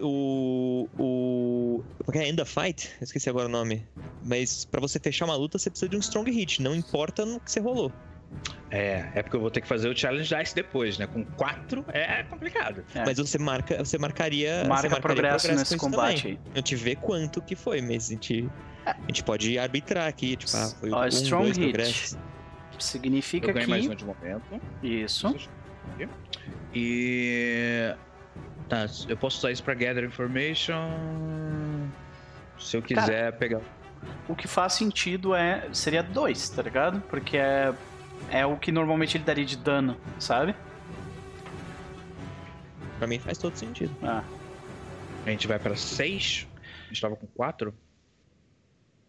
O. O. Porque é End of Fight? Eu esqueci agora o nome. Mas pra você fechar uma luta, você precisa de um strong hit. Não importa no que você rolou. É, é porque eu vou ter que fazer o Challenge Dice depois, né? Com quatro é complicado. É. Mas você marca, você marcaria. Marca você marcaria progresso nesse com isso combate também. aí. A gente vê quanto que foi, mas a gente, a gente pode arbitrar aqui, tipo, ah, foi Ó, um, strong dois hit. progressos. Significa Eu ganho mais que. um de momento. Isso. E. Tá, eu posso usar isso pra gather information. Se eu quiser pegar. O que faz sentido é. Seria dois, tá ligado? Porque é. É o que normalmente ele daria de dano, sabe? Pra mim faz todo sentido. Ah. A gente vai pra 6. A gente tava com 4.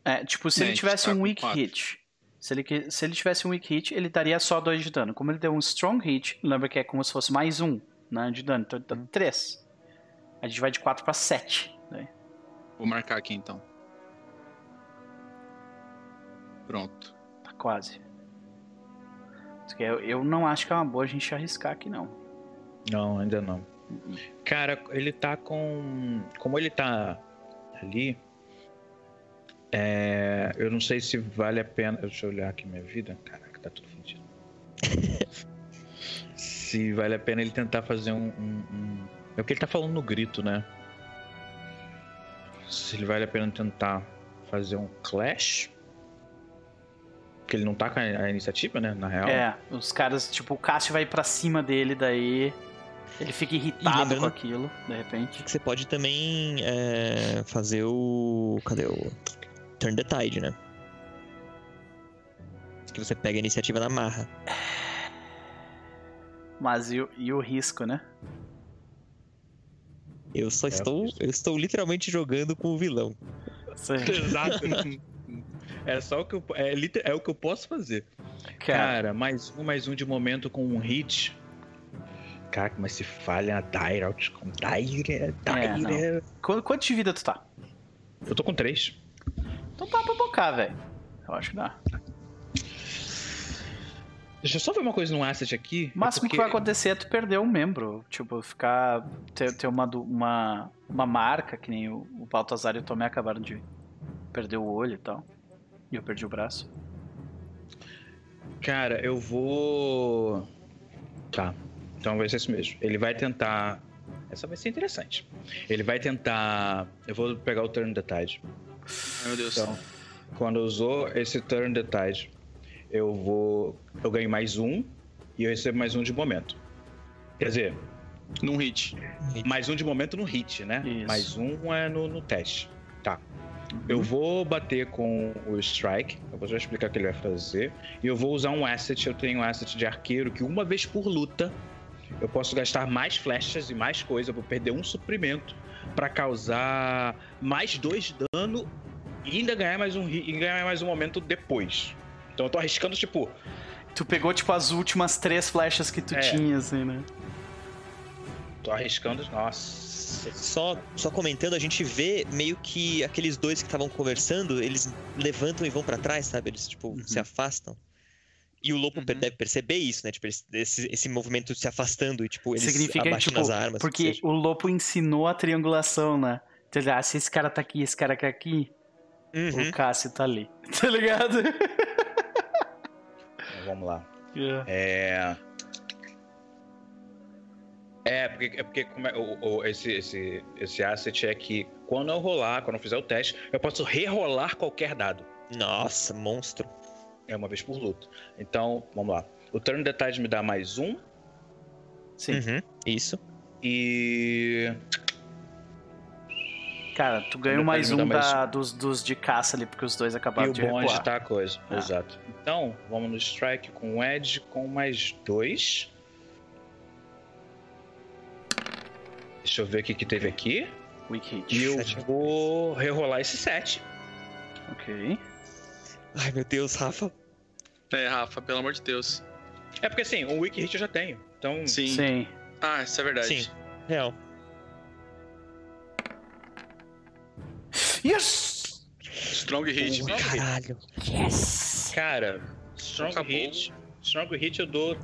É, tipo, se É, ele tivesse tá um weak quatro. hit. Se ele, se ele tivesse um weak hit, ele daria só dois de dano. Como ele deu um strong hit, lembra que é como se fosse mais um, né, de dano. Então ele dá três. A gente vai de 4 pra 7. Né? Vou marcar aqui então. Pronto. Tá quase. Eu, não acho que é uma boa a gente arriscar aqui, não. Não, ainda não. Cara, ele tá com. Como ele tá ali. É... Eu não sei se vale a pena. Deixa eu olhar aqui minha vida. Caraca, tá tudo fundido. se vale a pena ele tentar fazer um, um- um- É o que ele tá falando no grito, né? Se ele vale a pena tentar fazer um clash. Porque ele não tá com a, iniciativa, né? Na real. É, os caras, tipo, o Cássio vai pra cima dele, daí ele fica irritado com aquilo, de repente. Você pode também é, fazer o. Cadê o. Turn the Tide, né? Que você pega a iniciativa na marra. Mas e, o- e o risco, né? Eu só estou. Eu estou literalmente jogando com o vilão. Exato. é só o que eu, é, é o que eu posso fazer. Cara, Cara, mais um, mais um de momento com um hit. Caraca, mas se falha a Dire out com Dire, Dire. qu- quanto de vida tu tá? eu tô com três. Então dá pra bocar, velho. Eu acho que dá. Deixa eu só ver uma coisa no asset aqui. O máximo é que vai acontecer é tu perder um membro. Tipo, ficar. ter, ter uma, uma, uma marca, que nem o, o Baltazar e o Tomé acabaram de perder o olho e tal. E eu perdi o braço. Cara, eu vou. Tá. Então vai ser isso mesmo. Ele vai tentar. Essa vai ser interessante. Ele vai tentar. Eu vou pegar o turn the tide. Meu Deus. Então, quando usou esse turn the tide, eu vou. Eu ganho mais um e eu recebo mais um de momento. Quer dizer, Num hit. mais um de momento no hit, né? Isso. Mais um é no, no teste. Eu vou bater com o strike. Eu vou já explicar o que ele vai fazer. E eu vou usar um asset. Eu tenho um asset de arqueiro que uma vez por luta eu posso gastar mais flechas e mais coisa. Eu vou perder um suprimento pra causar mais dois dano e ainda ganhar mais um e ganhar mais um momento depois. Então eu tô arriscando tipo Tu pegou, tipo, as últimas três flechas que tu É. tinha, assim, né? Tô arriscando, nossa. Só, só comentando, a gente vê meio que aqueles dois que estavam conversando, eles levantam e vão pra trás, sabe? Eles, tipo, Uhum. se afastam. E o Lopo Uhum. deve perceber isso, né? Tipo, esse, esse movimento se afastando e, tipo, eles Significa, abaixando tipo, as armas. Porque o Lopo ensinou a triangulação, né? Então, ah, se esse cara tá aqui, esse cara tá aqui, Uhum. o Cássio tá ali. Tá ligado? Vamos lá. É. É, porque, é porque como é- o- o- esse, esse, esse asset é que quando eu rolar, quando eu fizer o teste, eu posso rerolar qualquer dado. Nossa, monstro. É uma vez por luta. Então, vamos lá. O turn the tide me dá mais um Sim. Uhum. Isso. e. Cara, tu ganhou mais um dar mais da- dos, dos de caça ali, porque os dois E acabaram o de bônus recuar. tá a coisa. Ah. Exato. Então, vamos no strike com o Edge com mais dois. Deixa eu ver o que, que teve aqui. Weak hit. E eu Sete. vou rerolar esse 7. Ok. Ai, meu Deus, Rafa. É, Rafa, pelo amor de Deus. É porque assim, o Wiki Hit eu já tenho. Então, Sim. Sim. Ah, isso é verdade. Sim. Real. Yes! Strong hit. Hit. Caralho. Yes! Cara, Strong Acabou. Hit. Strong Hit eu dou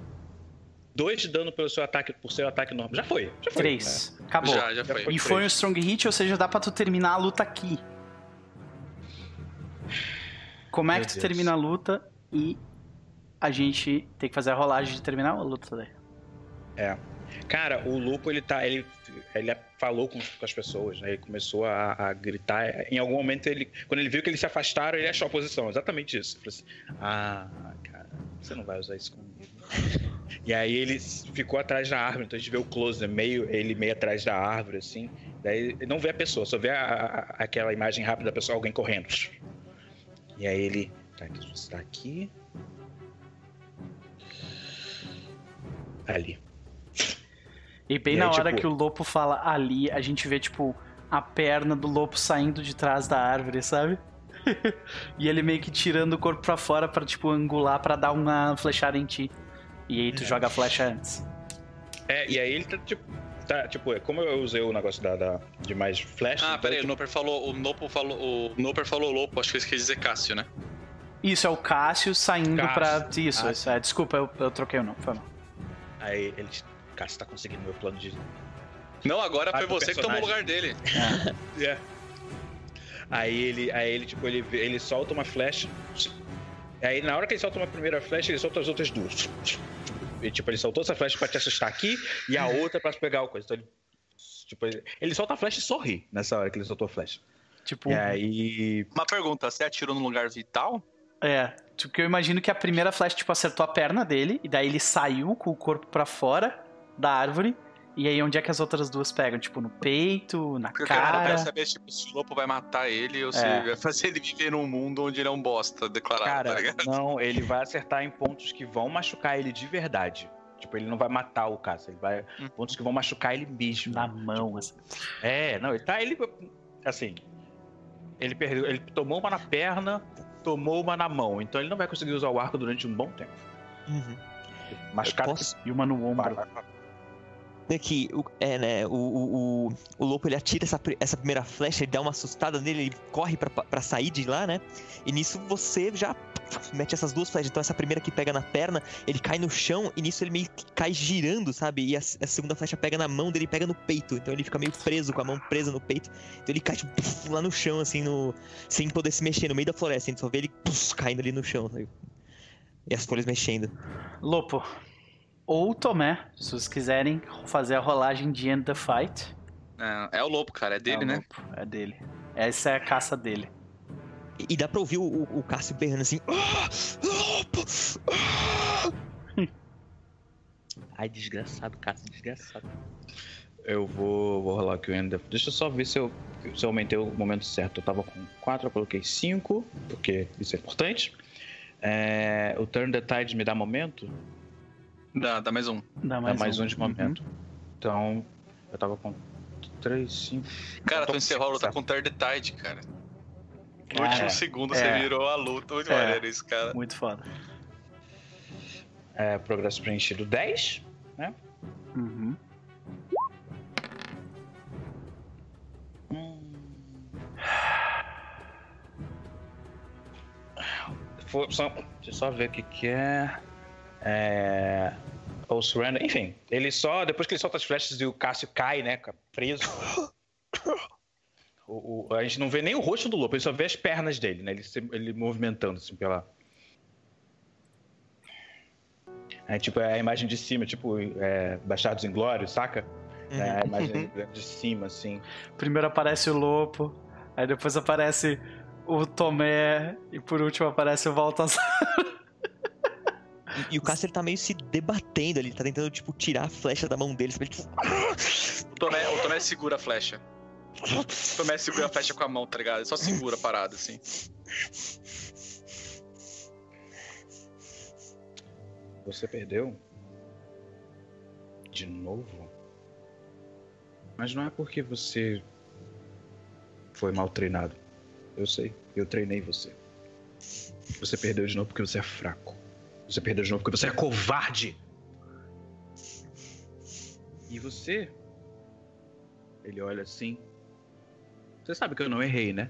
2 de dano pelo seu ataque, por seu ataque normal. Já foi. Já foi. Três. Acabou. Já, já foi. E foi um strong hit, ou seja, dá pra tu terminar a luta aqui. Como é Meu que tu Deus. termina a luta e a gente tem que fazer a rolagem de terminar a luta daí. Cara, o Lupo, ele tá. Ele, ele falou com, com as pessoas, né? Ele começou a, a gritar. Em algum momento, ele. Quando ele viu que eles se afastaram, ele achou a posição. Exatamente isso. Ele falou assim, ah, cara, você não vai usar isso comigo. E aí ele ficou atrás da árvore, então a gente vê o close, né? meio, ele meio atrás da árvore, assim. Daí não vê a pessoa, só vê a- a- aquela imagem rápida da pessoa, alguém correndo. E aí ele. Tá, você tá aqui. Ali. E bem E na aí, hora tipo- que o lobo fala ali, a gente vê, tipo, a perna do lobo saindo de trás da árvore, sabe? e ele meio que tirando o corpo pra fora pra, tipo, angular pra dar uma flechada em ti. E aí tu É. joga a flecha antes. É, e aí ele tá tipo. Tá, tipo, como eu usei o negócio da, da- de mais flash. Ah, então, peraí, o tipo, Noper falou. O Nopo falou. O Noper falou Lopo, acho que ele quis dizer Cássio, né? Isso, é o Cássio saindo Cássio. pra. Isso, Ah, isso. É, desculpa, eu, eu troquei o nome, foi mal. Aí ele. Cara, você tá conseguindo meu plano de. Não, agora Ah, foi você que tomou o lugar personagem. dele. É. Aí ele, aí ele, tipo, ele, ele solta uma flecha. Aí na hora que ele solta uma primeira flecha, ele solta as outras duas. E, tipo, ele soltou essa flecha pra te assustar aqui e a outra pra pegar o coisa. Então ele. Tipo, ele, ele solta a flecha e sorri nessa hora que ele soltou a flecha. Tipo, E aí. Uma pergunta, você atirou no lugar vital? é. Porque eu imagino que a primeira flecha, tipo, acertou a perna dele, e daí ele saiu com o corpo pra fora da árvore. E aí, onde é que as outras duas pegam? Tipo, no peito, na Porque eu quero, eu cara. quero saber tipo, se o Lopo vai matar ele ou se É. vai fazer ele viver num mundo onde ele é um bosta declarado, tá Cara, ligado? não, ele vai acertar em pontos que vão machucar ele de verdade. Tipo, ele não vai matar o caça, ele vai. Hum. Pontos que vão machucar ele mesmo. Na mão, assim. É, não, ele tá. Ele. Assim. Ele perdeu. Ele tomou uma na perna, tomou uma na mão. Então ele não vai conseguir usar o arco durante um bom tempo. Uhum. Posso- E uma no ombro. É que o, é, né, o, o, o, o Lopo ele atira essa, essa primeira flecha, ele dá uma assustada nele, ele corre pra sair de lá, né? E nisso você já mete essas duas flechas. Então essa primeira que pega na perna, ele cai no chão e nisso ele meio que cai girando, sabe? E a, a segunda flecha pega na mão dele pega no peito. Então ele fica meio preso, com a mão presa no peito. Então ele cai tipo, lá no chão, assim, no, sem poder se mexer, no meio da floresta. A gente só vê ele puf, caindo ali no chão, sabe? E as folhas mexendo. Lopo. Ou Tomé, se vocês quiserem fazer a rolagem de End the Fight. É, é o Lopo, cara, é dele, é o né? Lopo, é dele. Essa é a caça dele. E, e dá pra ouvir o, o, o Cássio berrando assim. "Ah, Lopo! Ah!" Ai, desgraçado, Cássio, desgraçado. Eu vou, vou rolar aqui o End of- Deixa eu só ver se eu, se eu aumentei o momento certo. Eu tava com 4, eu coloquei 5, porque isso é importante. É, o Turn the Tide me dá momento? Dá, dá mais um. Dá Dá mais, mais um, de Uhum. momento. Então, eu tava com 3, 5. Cara, tu encerrou a luta com com Third Tide, cara. No Cara, último segundo é. você virou a luta. Muito É. maneiro isso, cara. Muito foda. É, progresso preenchido 10. Uhum. For- só, deixa eu só ver o que, que é. É. Ou surrender. Enfim, ele só. Depois que ele solta as flechas e o Cássio cai, né? Preso. O, o- a gente não vê nem o rosto do lobo, ele só vê as pernas dele, né? Ele, se- ele movimentando assim pela. É tipo é a imagem de cima, tipo é, Bastardos Inglórios, saca? É a imagem de cima, assim. Primeiro aparece o Lopo, aí depois aparece o Tomé, e por último aparece o Baltazar. E, e o ele tá meio se debatendo ali, ele tá tentando, tipo, tirar a flecha da mão dele. sabe? Ele, tipo, O Tomé, o Tomé segura a flecha. O Tomé segura a flecha com a mão, tá ligado? Ele só segura a parada, assim. Você perdeu? De novo? Mas não é porque você foi mal treinado. Eu sei, eu treinei você. Você perdeu de novo porque você é fraco. Você perdeu de novo porque você é covarde. E você? Ele olha assim. Você sabe que eu não errei, né?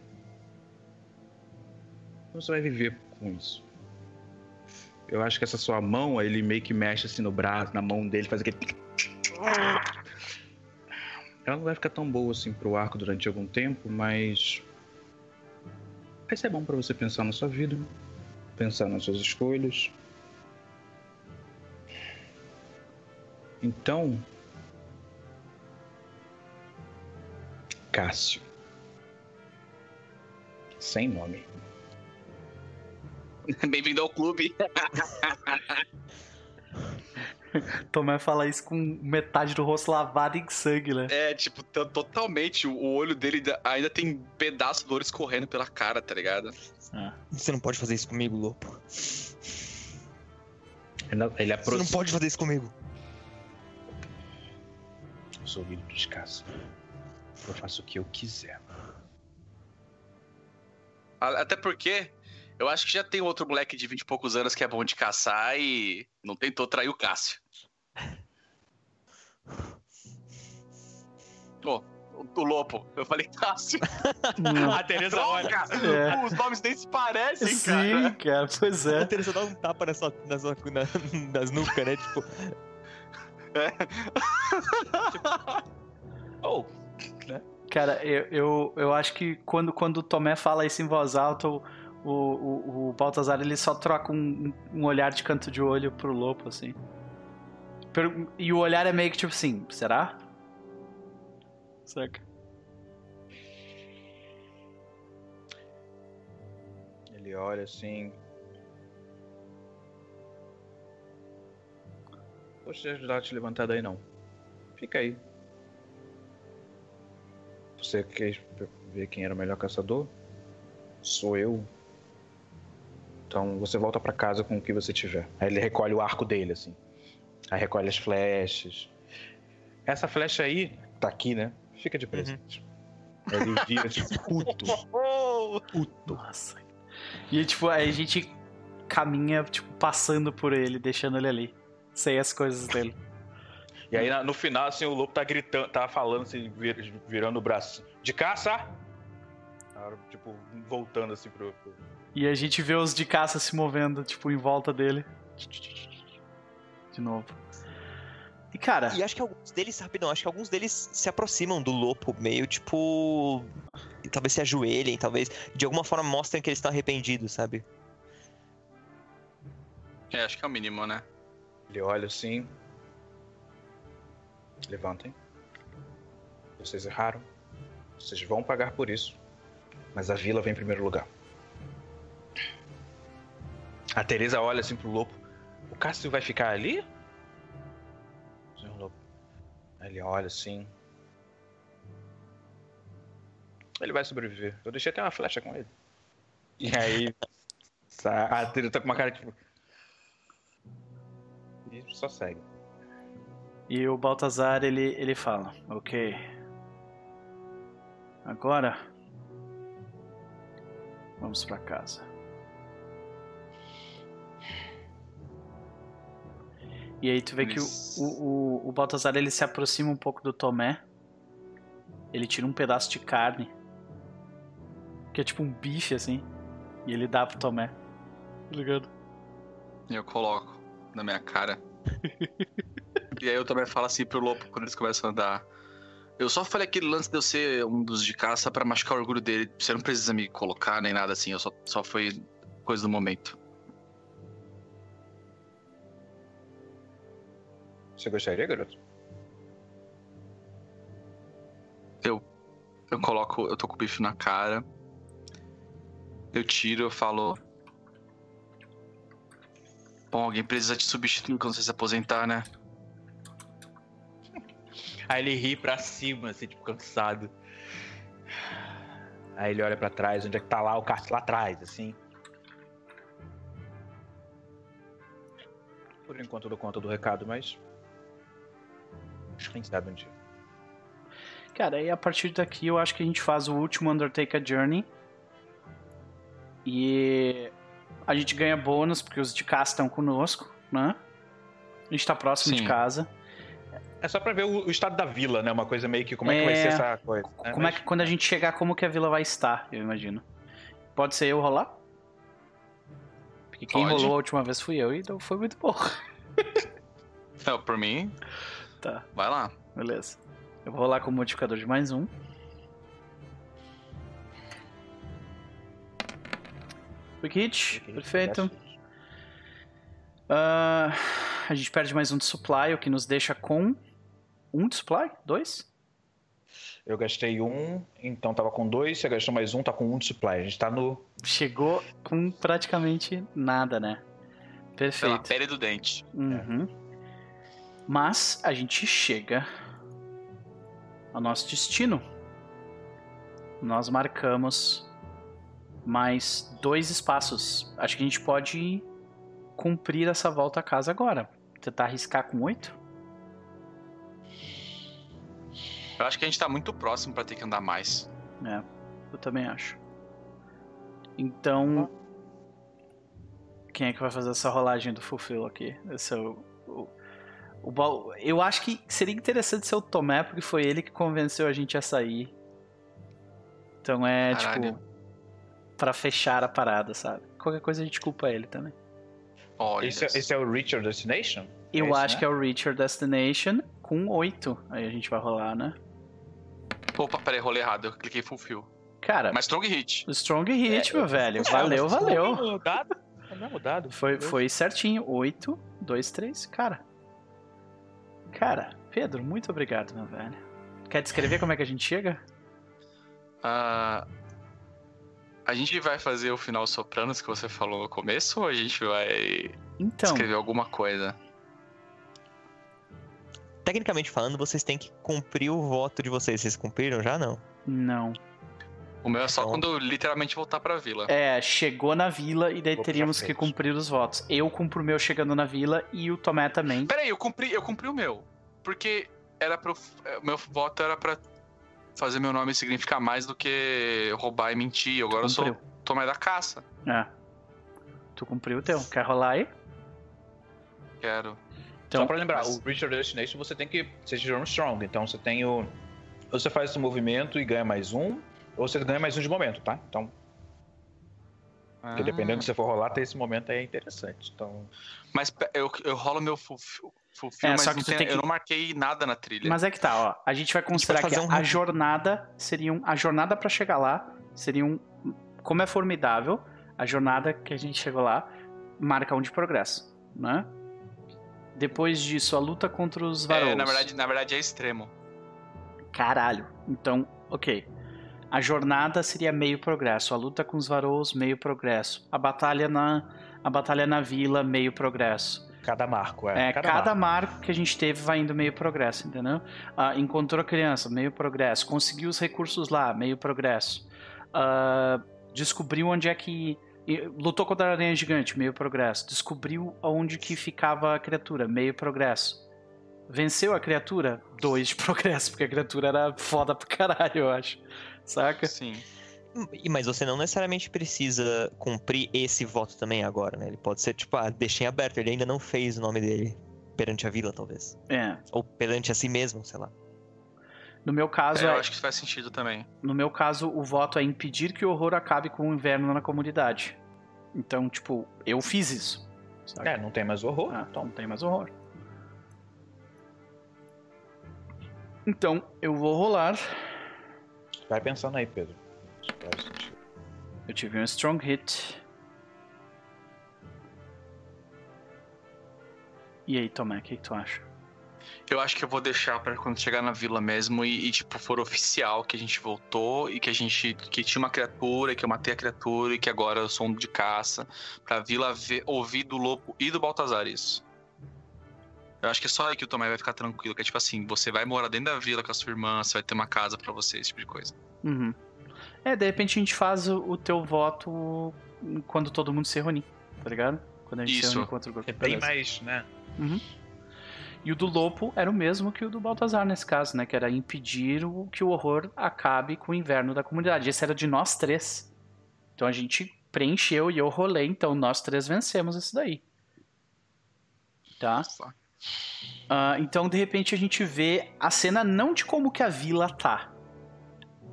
Você vai viver com isso. Eu acho que essa sua mão, ele meio que mexe assim no braço, na mão dele, faz aquele. Ela não vai ficar tão boa assim pro arco durante algum tempo, mas. Vai ser bom pra você pensar na sua vida, pensar nas suas escolhas. Então. Cássio. Sem nome. Bem-vindo ao clube. Tomé fala isso com metade do rosto lavado em sangue, né? É, tipo, totalmente. O olho dele ainda- tem pedaço do olho escorrendo pela cara, tá ligado? Você não pode fazer isso comigo, Lopo. Ele, ele Você não pode fazer isso comigo. Os ouvidos dos Cássio. Eu faço o que eu quiser. Até porque eu acho que já tem outro moleque de 20 e poucos anos que é bom de caçar e não tentou trair o Cássio. Ô, o, o Lopo. Eu falei Cássio. A Tereza olha. É. Os nomes nem se parecem, Sim, cara. cara, pois é. A Teresa dá um tapa na sua, na, nas nucas, né? Tipo, Oh, Cara, eu, eu, eu acho que quando, quando o Tomé fala isso em voz alta, o, o, o, o Baltazar ele só troca um, um olhar de canto de olho pro Lopo, assim. Per- E o olhar é meio que tipo assim, será? Saca? ele olha assim. Vou te ajudar a te levantar daí não. Fica aí. Você quer ver quem era o melhor caçador? Sou eu. Então você volta pra casa com o que você tiver. Aí ele recolhe o arco dele, assim. Aí recolhe as flechas. Essa flecha aí, tá aqui, né? Fica de presente. Aí Ele vira tipo puto. Puto. Nossa. E tipo, aí a gente caminha, tipo, passando por ele, deixando ele ali. Sem as coisas dele. E aí no final, assim, o lobo tá gritando, tá falando assim, vir- virando o braço. De caça! Tipo, voltando assim pro. E a gente vê os de caça se movendo, tipo, em volta dele. De novo. E cara, E acho que alguns deles, rapidão, acho que alguns deles se aproximam do Lopo, meio tipo. Talvez se ajoelhem, talvez. De alguma forma mostrem que eles estão arrependidos, sabe? É, acho que é o mínimo, né? Ele olha assim. Levantem. Vocês erraram. Vocês vão pagar por isso. Mas a vila vem em primeiro lugar. A Teresa olha assim pro lobo. O Cássio vai ficar ali? Senhor lobo. Ele olha assim. Ele vai sobreviver. Eu deixei até uma flecha com ele. E aí. A Teresa tá com uma cara tipo. E só segue. E o Baltazar, ele, ele fala, ok. Agora. Vamos pra casa. E aí tu vê que o, Mas- o, o, o Baltazar ele se aproxima um pouco do Tomé. Ele tira um pedaço de carne. Que é tipo um bife assim. E ele dá pro Tomé. Tá ligado? E eu coloco na minha cara. e aí eu também falo assim pro Lopo quando eles começam a andar. Eu só falei aquele lance de eu ser um dos de caça pra machucar o orgulho dele. Você não precisa me colocar nem nada assim, eu só, só foi coisa do momento. Você gostaria, garoto? Eu coloco, eu tô com o bife na cara. Eu tiro, eu falo. Bom, alguém precisa te substituir quando você se aposentar, né? Aí ele ri pra cima, assim, tipo, cansado. Aí ele olha pra trás, onde é que tá lá o Cássio? Lá atrás, assim. Por enquanto eu dou conta do recado, mas. Quem sabe um dia. Cara, aí a partir daqui eu acho que a gente faz o último Undertaker Journey. E a gente ganha bônus porque os de casa estão conosco, né? A gente tá próximo de Sim. casa. É só pra ver o, o estado da vila, né? Uma coisa meio que. Como é, que vai É, ser essa coisa? né? Como é Mas- que quando a gente chegar, como que a vila vai estar, eu imagino. Pode ser eu rolar? Porque quem Pode. rolou a última vez fui eu e então foi muito bom. Não, por mim, Tá, vai lá. beleza. Eu vou rolar com o modificador de mais um. Quick hit, perfeito. Ah, a gente perde mais um de supply, o que nos deixa com um de supply? Dois? Eu gastei um, então tava com dois. Você gastou mais um, tá com um de supply. A gente tá no. Chegou com praticamente nada, né? Pela Perfeito. pele do dente. Uhum. Mas a gente chega ao nosso destino. Nós marcamos mais dois espaços. Acho que a gente pode cumprir essa volta a casa agora. Tentar arriscar com oito? Eu acho que a gente tá muito próximo pra ter que andar mais. É, eu também acho. Então. Quem é que vai fazer essa rolagem do Fulfill aqui? Esse é o. o, o eu acho que seria interessante ser o Tomé, porque foi ele que convenceu a gente a sair. Então é, Caralho. tipo. Pra fechar a parada, sabe? Qualquer coisa a gente culpa ele também. Olha. Esse, é- esse é o Reach Your Destination? Eu É isso, acho né? que é o Reach Your Destination com 8. Aí a gente vai rolar, né? Opa, peraí, rolei errado. Eu cliquei fulfill. Cara, Mas strong hit. Strong Hit, É, meu eu- velho. É, Valeu, valeu. Mudado? Foi mesmo mudado? Foi, foi certinho. 8, 2, 3. Cara. Cara, Pedro, muito obrigado, meu velho. Quer descrever como é que a gente chega? Ah, a gente vai fazer o final Sopranos que você falou no começo ou a gente vai Então, escrever alguma coisa? Tecnicamente falando, vocês têm que cumprir o voto de vocês. Vocês cumpriram já? Não. não. O meu é só Então- quando eu literalmente voltar pra vila. É, chegou na vila e daí Vou teríamos que cumprir os votos. Eu cumpro o meu chegando na vila e o Tomé também. Peraí, eu cumpri, eu cumpri o meu. Porque era pro. é, O meu voto era pra fazer meu nome significar mais do que roubar e mentir. Agora eu sou Cumpriu. Tomé da Caça. É. Tu cumpriu o teu. Quer rolar aí? Quero. Então, Só pra lembrar, mas- o Your Destination você tem que. Você tirou um Strong, então você tem o. Ou você faz esse movimento e ganha mais um, ou você ganha mais um de momento, tá? Então, porque Ah. dependendo do que você for rolar, tem esse momento aí é interessante. Então. Mas eu, eu rolo meu fulfill É, mas só que tem- que- eu não marquei nada na trilha. Mas é que tá, ó. A gente vai considerar fazer que um a jornada seria um, a jornada pra chegar lá seria um, como é formidável, a jornada que a gente chegou lá marca um de progresso, né? Depois disso, a luta contra os varões. É, na verdade, na verdade é extremo. Caralho. Então, ok. A jornada seria meio progresso. A luta com os varous, meio progresso. A batalha na, a batalha na vila, meio progresso. Cada marco, é. É, cada, marco. que a gente teve vai indo meio progresso, entendeu? Ah, encontrou a criança, meio progresso. Conseguiu os recursos lá, meio progresso. Ah, descobriu onde é que. Lutou contra a aranha gigante, meio progresso. Descobriu onde que ficava a criatura, meio progresso. Venceu a criatura, dois de progresso, porque a criatura era foda pra caralho, eu acho. Saca? Sim. Mas você não necessariamente precisa cumprir esse voto também agora, né? Ele pode ser, tipo, ah, deixei aberto. Ele ainda não fez o nome dele perante a vila, talvez. É. Ou perante a si mesmo, sei lá. No meu caso, É, é, eu acho que isso faz sentido também. no meu caso, o voto é impedir que o horror acabe com o inverno na comunidade. Então, tipo, eu fiz isso. saca? É, não tem mais horror. Ah, então não tem mais horror. Então, eu vou rolar. Vai pensando aí, Pedro. Eu tive um strong hit. E aí, Tomé, o que, que tu acha? Eu acho que eu vou deixar pra quando chegar na vila mesmo e, e, tipo, for oficial que a gente voltou e que a gente. que tinha uma criatura, que eu matei a criatura e que agora eu sou um de caça. Pra vila ver, ouvir do lobo e do Baltazar isso. Eu acho que é só aí que o Tomé vai ficar tranquilo. Que é tipo assim, você vai morar dentro da vila com a sua irmã, você vai ter uma casa pra você, esse tipo de coisa. Uhum. É, de repente a gente faz o, o teu voto quando todo mundo se reunir, tá ligado? Quando a gente se Isso. reúne contra o grupo. É bem mais, né? E o do Lopo era o mesmo que o do Baltazar nesse caso, né? Que era impedir o, que o horror acabe com o inverno da comunidade. Esse era de nós três. Então a gente preencheu e eu rolei, então nós três vencemos esse daí. Tá? Ah, então de repente a gente vê a cena não de como que a vila tá.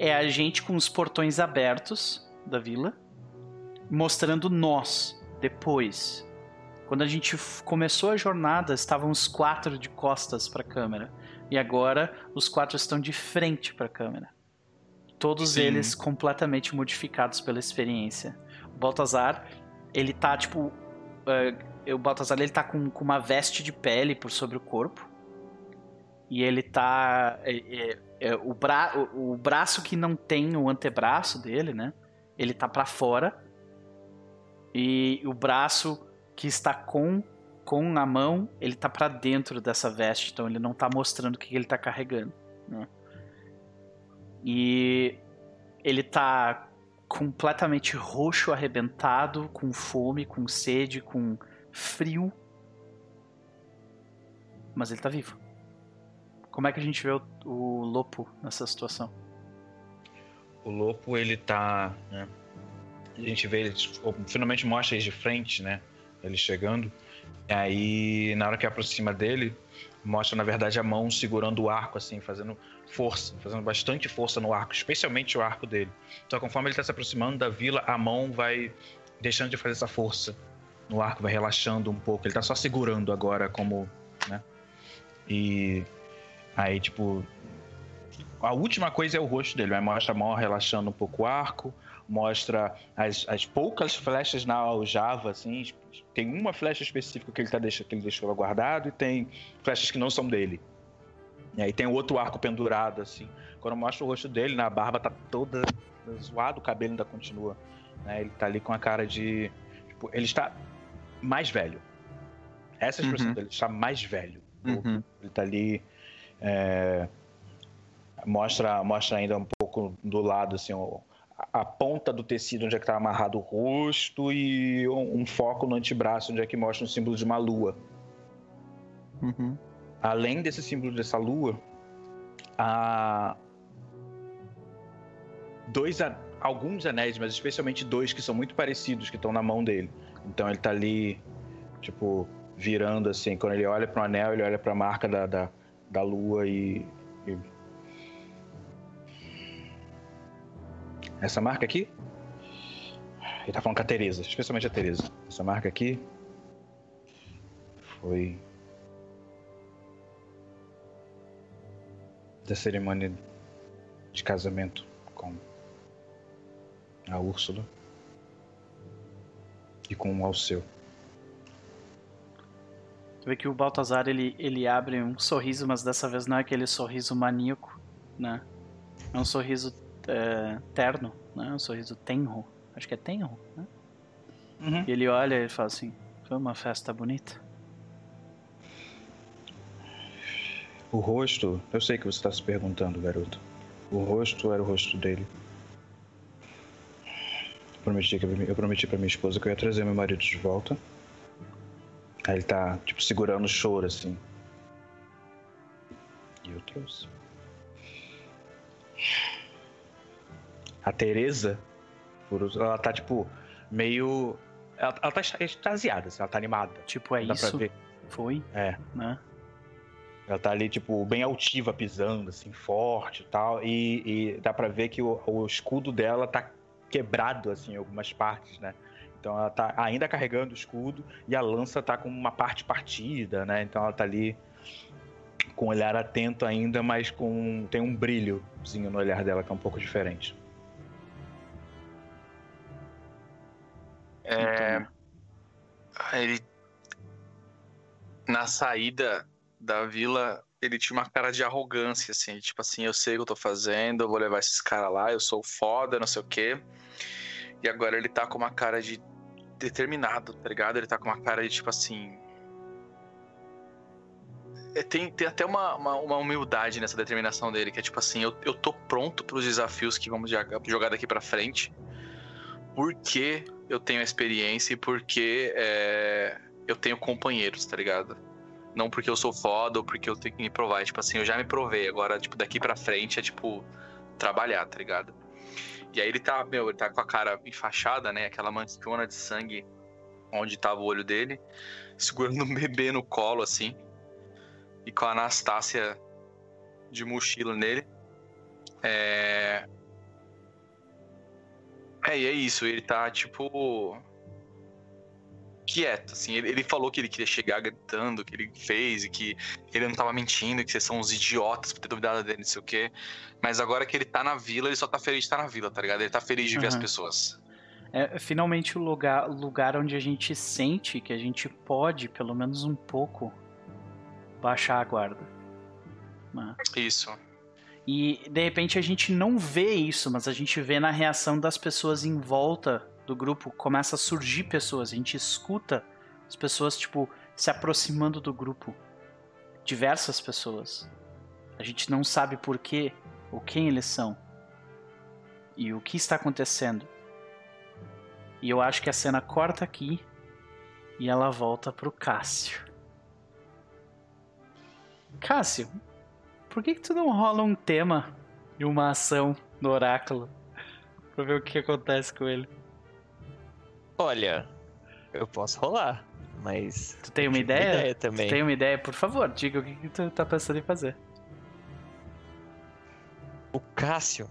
É a gente com os portões abertos da vila, mostrando nós depois. Quando a gente começou a jornada, estavam os quatro de costas para a câmera. E agora os quatro estão de frente para a câmera. Todos Sim. eles completamente modificados pela experiência. O Baltazar, ele tá tipo. eh, o Baltazar ele tá com, com uma veste de pele por sobre o corpo. E ele tá. é, é, é, o, bra, o, o braço que não tem o antebraço dele, né? Ele tá pra fora. E o braço que está com com a mão, ele tá pra dentro dessa veste, então ele não tá mostrando o que ele tá carregando, né? E ele tá completamente roxo, arrebentado, com fome, com sede, com frio. Mas ele tá vivo. Como é que a gente vê o, o Lopo nessa situação? O Lopo, ele tá. né, A gente vê ele. Finalmente mostra ele de frente, né? Ele chegando. E aí, na hora que aproxima dele, mostra, na verdade, a mão segurando o arco, assim, fazendo força, fazendo bastante força no arco, especialmente o arco dele. Então, conforme ele está se aproximando da vila, a mão vai deixando de fazer essa força no arco, vai relaxando um pouco. Ele tá só segurando agora, como. né? E. Aí, tipo. A última coisa é o rosto dele, vai mostra a mão relaxando um pouco o arco, mostra as, as poucas flechas na aljava, assim. Tem uma flecha específica que ele, tá deixa, que ele deixou guardado e tem flechas que não são dele. E aí tem outro arco pendurado, assim. Quando mostra o rosto dele, na barba tá toda zoada, o cabelo ainda continua. Né? Ele tá ali com a cara de. Tipo, ele está mais velho. Essa é a expressão Uhum. dele, ele está mais velho. Uhum. Ele tá ali. É, mostra, mostra ainda um pouco do lado, assim, o- a, ponta do tecido onde é que tá amarrado o rosto e um, um foco no antebraço onde é que mostra um símbolo de uma lua. Uhum. Além desse símbolo dessa lua, há dois, alguns anéis, mas especialmente dois que são muito parecidos que estão na mão dele. Então ele tá ali, tipo, virando assim. Quando ele olha para o anel, ele olha para a marca da, da, da lua e, e- Essa marca aqui? Ele tá falando com a Teresa, especialmente a Teresa. Essa marca aqui foi da cerimônia de casamento com a Úrsula e com o Alceu. Tu vê que o Baltazar ele, ele abre um sorriso, mas dessa vez não é aquele sorriso maníaco, né? É um sorriso é, terno, né? É um sorriso tenro. Acho que é tenro, né? E ele olha e fala assim: Foi uma festa bonita. O rosto, eu sei que você está se perguntando, garoto. O rosto era o rosto dele. Eu prometi, que eu prometi pra minha esposa que eu ia trazer meu marido de volta. Aí ele tá, tipo, segurando o choro, assim. E eu trouxe. A us- ela tá, tipo, meio. Ela, ela tá extasiada, assim, ela tá animada. Tipo, é Dá pra isso? ver. Foi, É. né? Ela tá ali, tipo, bem altiva, pisando, assim, forte e tal. E, e dá pra ver que o, o escudo dela tá quebrado, assim, em algumas partes, né? Então ela tá ainda carregando o escudo e a lança tá com uma parte partida, né? Então ela tá ali com o olhar atento ainda, mas com tem um brilhozinho no olhar dela que é um pouco diferente. É, ele na saída da vila, ele tinha uma cara de arrogância, assim, tipo assim, eu sei o que eu tô fazendo, eu vou levar esses caras lá, eu sou foda, não sei o quê. E agora ele tá com uma cara de determinado, tá ligado? Ele tá com uma cara de tipo assim. É, Tem, tem até uma, uma, uma humildade nessa determinação dele, que é tipo assim, eu, eu tô pronto pros desafios que vamos jogar daqui pra frente, porque eu tenho experiência e porque é, eu tenho companheiros, tá ligado? Não porque eu sou foda ou porque eu tenho que me provar. É, tipo assim, eu já me provei. Agora, tipo, daqui pra frente é tipo trabalhar, tá ligado? E aí ele tá, meu, ele tá com a cara enfaixada, né? Aquela manchona de sangue onde tava o olho dele, segurando um bebê no colo, assim. E com a Anastácia de mochila nele. É. É, e é isso, ele tá, tipo. Quieto, assim. Ele, ele falou que ele queria chegar gritando, que ele fez, e que ele não tava mentindo, que vocês são uns idiotas por ter duvidado dele, não sei o quê. Mas agora que ele tá na vila, ele só tá feliz de estar na vila, tá ligado? Ele tá feliz de ver as Uhum. pessoas. É finalmente o lugar, lugar onde a gente sente que a gente pode, pelo menos um pouco, baixar a guarda. né? Isso. E de repente a gente não vê isso, mas a gente vê na reação das pessoas em volta do grupo, começa a surgir pessoas, a gente escuta as pessoas tipo se aproximando do grupo. Diversas pessoas. A gente não sabe por quê ou quem eles são. E o que está acontecendo. E eu acho que a cena corta aqui e ela volta pro Cássio. Cássio, por que, que tu não rola um tema e uma ação no oráculo? pra ver o que acontece com ele. Olha, eu posso rolar, mas. Tu tem uma tive ideia? também. Tu tem uma ideia? Por favor, diga o que, que tu tá pensando em fazer. O Cássio,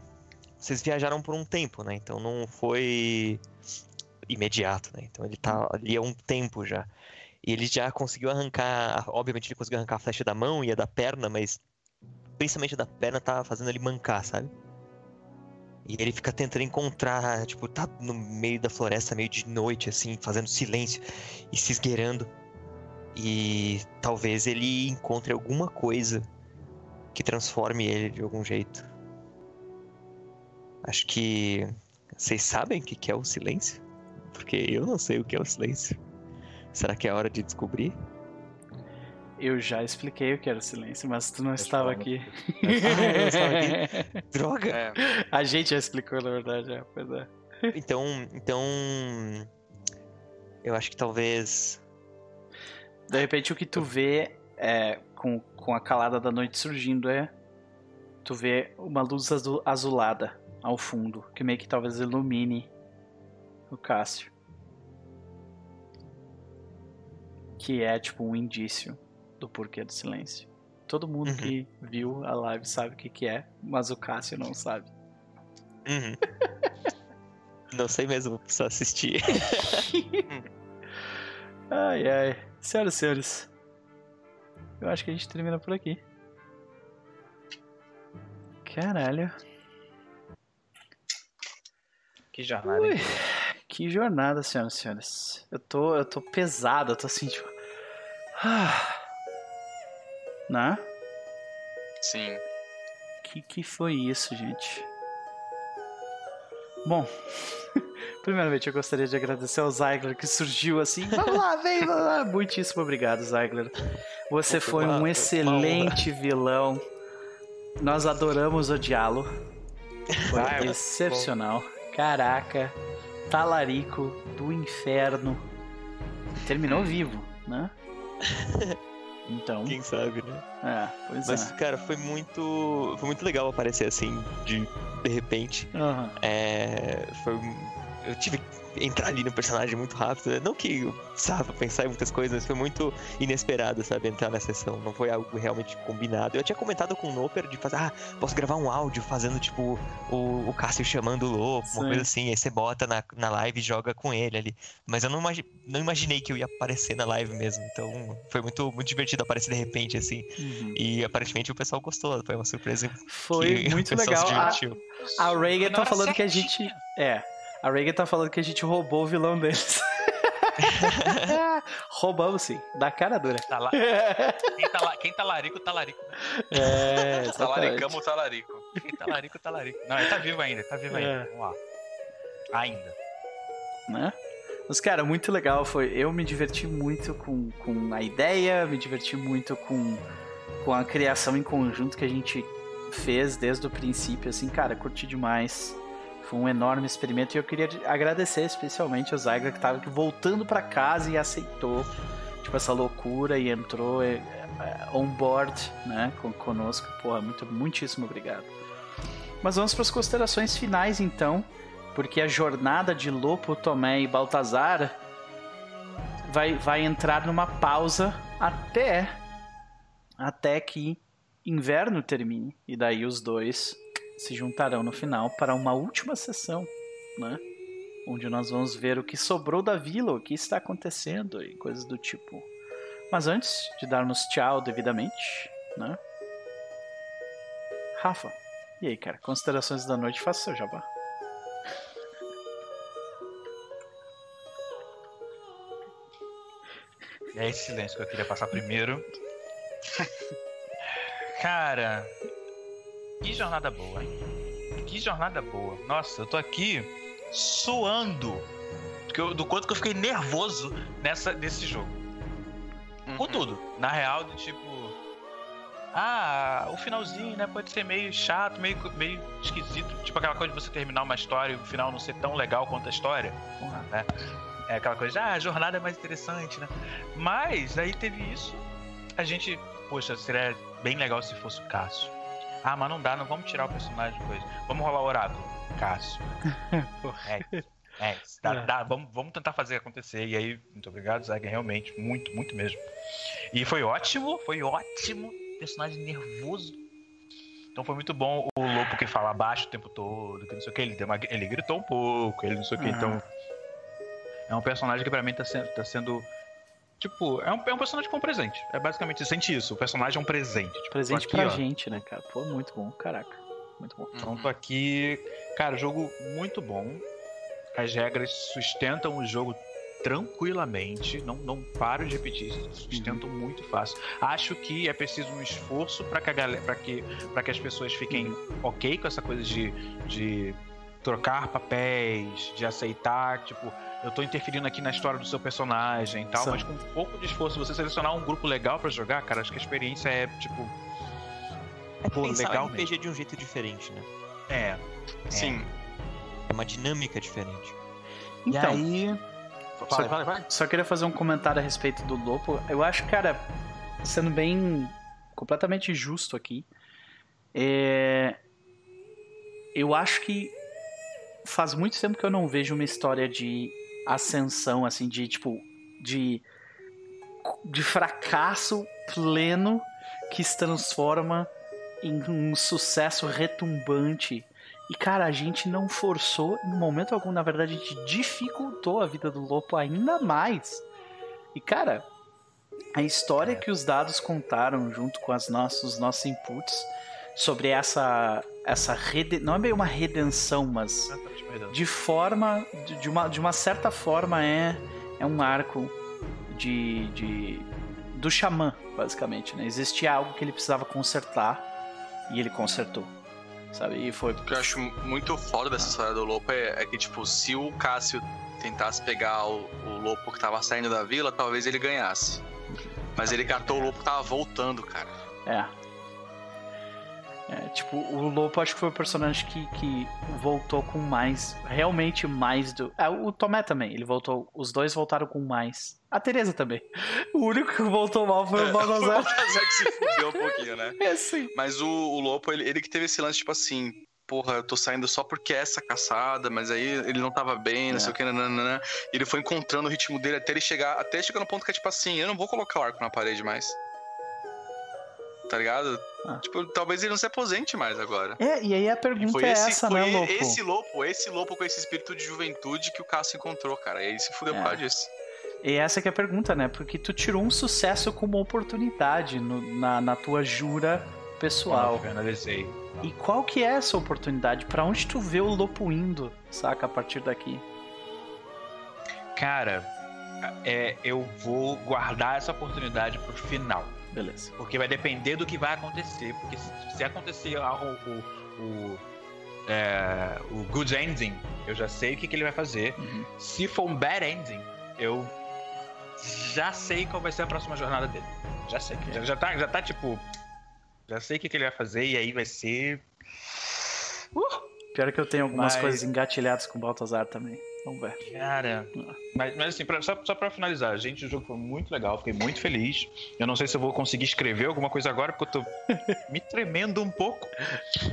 vocês viajaram por um tempo, né? Então não foi imediato, né? Então ele tá ali há um tempo já. E ele já conseguiu arrancar. Obviamente ele conseguiu arrancar a flecha da mão e a da perna, mas principalmente a da perna tá fazendo ele mancar, sabe? E ele fica tentando encontrar, tipo, tá no meio da floresta, meio de noite, assim, fazendo silêncio e se esgueirando. E talvez ele encontre alguma coisa que transforme ele de algum jeito. Acho que vocês sabem o que é o silêncio? Porque eu não sei o que é o silêncio. Será que é hora de descobrir? Eu já expliquei o que era o silêncio, mas tu não Acho estava que aqui. Ah, estava aqui. Droga! É. A gente já explicou, na verdade, é, pois é. Então, então, eu acho que talvez De repente o que tu vê é, com, com a calada da noite surgindo é. Tu vê uma luz azu- azulada ao fundo, que meio que talvez ilumine o Cássio. Que é tipo um indício do porquê do silêncio. Todo mundo Uhum. que viu a live sabe o que, que é, mas o Cássio não sabe. Uhum. Não sei mesmo, precisar assistir. Ai ai. Senhoras e senhores, eu acho que a gente termina por aqui. Caralho. Que jornada, Ui, que jornada, senhoras e senhores. Eu tô, eu tô pesado, eu tô assim, tipo. Ah. Né? Sim. Que que foi isso, gente? Bom, primeiramente eu gostaria de agradecer ao Zygler que surgiu assim. Vamos lá, vem, vamos lá. Muitíssimo obrigado, Zygler. Você Foi um excelente vilão. Nós adoramos odiá-lo. Foi Ah, eu- excepcional. Caraca, talarico do inferno. Terminou vivo, né? Então, Quem sabe, né? é, pois Mas, é. cara, foi muito. Foi muito legal aparecer assim, de, de repente. Aham. É, foi. Eu tive entrar ali no personagem muito rápido. né? Não que eu precisava pensar em muitas coisas, mas foi muito inesperado, sabe? Entrar na sessão. Não foi algo realmente combinado. Eu tinha comentado com o Noper de fazer, ah, posso gravar um áudio fazendo, tipo, o, o Cássio chamando o lobo, uma coisa assim. Aí você bota na, na live e joga com ele ali. Mas eu não, imagi- não imaginei que eu ia aparecer na live mesmo. Então foi muito, muito divertido aparecer de repente, assim. Uhum. E aparentemente o pessoal gostou. Foi uma surpresa Foi que muito legal. se A, a Reagan tá falando que a gente. certinha. É. A Reagan tá falando que a gente roubou o vilão deles. Roubamos sim, da cara dura. Tá lá- quem, tá lá, quem tá larico, tá larico. É, exatamente. Talaricamos o talarico. Quem tá larico, tá larico. Não, ele tá vivo ainda, tá vivo ainda. É. Vamos lá. Ainda. né? Mas, cara, muito legal. Foi. Eu me diverti muito com, com a ideia, me diverti muito com, com a criação em conjunto que a gente fez desde o princípio. Assim, cara, curti demais. Foi um enorme experimento e eu queria agradecer especialmente ao Zygra que tava aqui voltando pra casa e aceitou tipo essa loucura e entrou é, é, on board, né, com, conosco. Porra, muito, muitíssimo obrigado. Mas vamos para as considerações finais então porque a jornada de Lopo, Tomé e Baltazar vai, vai entrar numa pausa até até que inverno termine e daí os dois se juntarão no final para uma última sessão, né? Onde nós vamos ver o que sobrou da vila, o que está acontecendo e coisas do tipo. Mas antes de darmos tchau devidamente, né? Rafa, e aí, cara? Considerações da noite, faça seu jabá. É esse silêncio que eu queria passar primeiro. Cara, que jornada boa, hein? Que jornada boa. Nossa, eu tô aqui suando eu- do quanto que eu fiquei nervoso nessa, nesse jogo. Com Uhum. tudo. Na real, do tipo. Ah, o finalzinho, né? Pode ser meio chato, meio, meio esquisito. Tipo aquela coisa de você terminar uma história e o final não ser tão legal quanto a história. Né? É aquela coisa de, ah, a jornada é mais interessante, né? Mas aí teve isso. A gente, poxa, seria bem legal se fosse o Cássio. Ah, mas não dá, não vamos tirar o personagem coisa. Vamos rolar o oráculo. Cássio. É. É. Dá- É. dá, vamos, vamos tentar fazer acontecer. E aí, muito obrigado, Zaga, realmente, muito, muito mesmo. E foi ótimo, foi ótimo. Personagem nervoso. Então foi muito bom o Lopo que fala baixo o tempo todo, que não sei o que, ele, deu uma- ele gritou um pouco, ele não sei o que, Aham. então. É um personagem que pra mim tá sendo. Tá sendo tipo, é um, é um personagem com um presente. É basicamente, você sente isso. O personagem é um presente. Tipo, Presente aqui, pra ó. gente, né, cara? Pô, muito bom, caraca. Muito bom. Então tô aqui. Cara, jogo muito bom. As regras sustentam o jogo tranquilamente. Não, não paro de repetir. Sustentam muito fácil. Acho que é preciso um esforço para que, galera, pra que, pra que as pessoas fiquem ok com essa coisa de, de trocar papéis, de aceitar, tipo, eu tô interferindo aqui na história do seu personagem e tal, Sim. mas com um pouco de esforço, você selecionar um grupo legal pra jogar, cara, acho que a experiência é, tipo, É Pô, pensar legal o RPG de um jeito diferente, né? é. Sim. É uma dinâmica diferente. Então, e aí. Só- Vai, vai, vai. Só queria fazer um comentário a respeito do Lopo. Eu acho, cara, sendo bem completamente justo aqui, é, eu acho que faz muito tempo que eu não vejo uma história de ascensão, assim, de tipo, de, de fracasso pleno que se transforma em um sucesso retumbante. E, cara, a gente não forçou em momento algum, na verdade, a gente dificultou a vida do Lopo ainda mais. E, cara, a história que os dados contaram junto com as nossos, os nossos inputs sobre essa. Essa rede... Não é bem uma redenção, mas de forma. de, de uma, de uma certa forma é, é um arco de, de. do xamã, basicamente. Né? Existia algo que ele precisava consertar e ele consertou. Sabe? E foi. O que eu acho muito foda dessa história do Lopo é, é que, tipo, se o Cássio tentasse pegar o, o Lopo que tava saindo da vila, talvez ele ganhasse. Mas ele catou o Lopo que tava voltando, cara. É. É, tipo, o Lopo acho que foi o personagem que, que voltou com mais. Realmente mais do. Ah, o Tomé também, ele voltou. Os dois voltaram com mais. A Teresa também. O único que voltou mal foi o Balazar. O Balazar que se fudeu um pouquinho, né? É sim. Mas o, o Lopo, ele, ele que teve esse lance, tipo assim, porra, eu tô saindo só porque é essa caçada, mas aí ele não tava bem, não É. sei o que, nananana. E ele foi encontrando o ritmo dele até ele chegar, até chegar no ponto que é tipo assim, eu não vou colocar o arco na parede mais. Tá ligado? Ah. Tipo, talvez ele não se aposente mais agora. É, e aí a pergunta foi é esse, essa, foi né, Lopo? esse Lopo, esse Lopo com esse espírito de juventude que o Cássio encontrou, cara. E aí se fudeu É. por causa disso. E essa que é a pergunta, né? Porque tu tirou um sucesso como oportunidade no- na, na tua jura pessoal. Eu analisei. E qual que é essa oportunidade? Pra onde tu vê o Lopo indo, saca, a partir daqui? Cara, é, eu vou guardar essa oportunidade pro final. Beleza. Porque vai depender do que vai acontecer. Porque se, se acontecer o, o, o, é, o good ending, eu já sei o que, que ele vai fazer. Uhum. Se for um bad ending, eu já sei qual vai ser a próxima jornada dele. Já sei. Já, já, tá, já tá tipo. Já sei o que, que ele vai fazer e aí vai ser. Pior que eu tenho algumas Mas- coisas engatilhadas com o Baltazar também. Vamos ver. Cara. Mas, mas assim, pra- só, só pra finalizar, gente, o jogo foi muito legal, fiquei muito feliz. Eu não sei se eu vou conseguir escrever alguma coisa agora, porque eu tô me tremendo um pouco.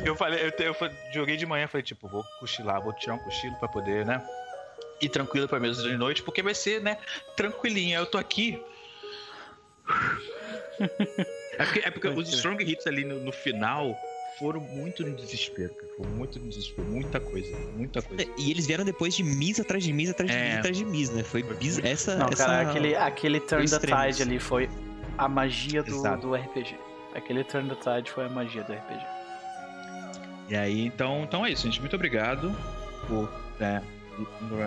Eu falei, eu, eu fa- joguei de manhã, falei, tipo, vou cochilar, vou tirar um cochilo pra poder, né? Ir tranquilo pra mesa de noite, porque vai ser, né, tranquilinha. Eu tô aqui. É porque, é porque os strong hits ali no, no final foram muito no desespero, cara. Foram muito no desespero, muita coisa, muita coisa. E eles vieram depois de Miss atrás de Miss atrás de É. Miss atrás de Miss, né? Foi biz... essa. Não, essa... cara, aquele, aquele Turn the. Tide ali foi a magia do, Exato. do RPG. Aquele Turn the Tide foi a magia do RPG. E aí, então, então é isso, gente. Muito obrigado por é,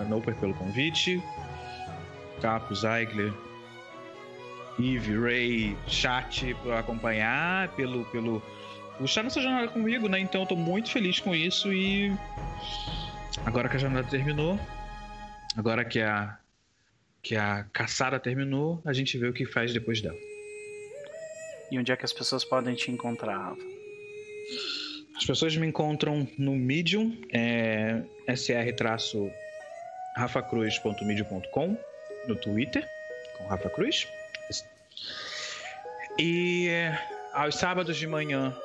Noper pelo convite. Capo, Zeigler, Eve, Ray, chat pra acompanhar, pelo, pelo estar nessa jornada comigo, né? Então eu tô muito feliz com isso e agora que a jornada terminou, agora que a que a caçada terminou, a gente vê o que faz depois dela. E onde é que as pessoas podem te encontrar, Rafa? As pessoas me encontram no Medium, é, sr-rafacruz.medium.com, no Twitter, com Rafa Cruz. E é, aos sábados de manhã,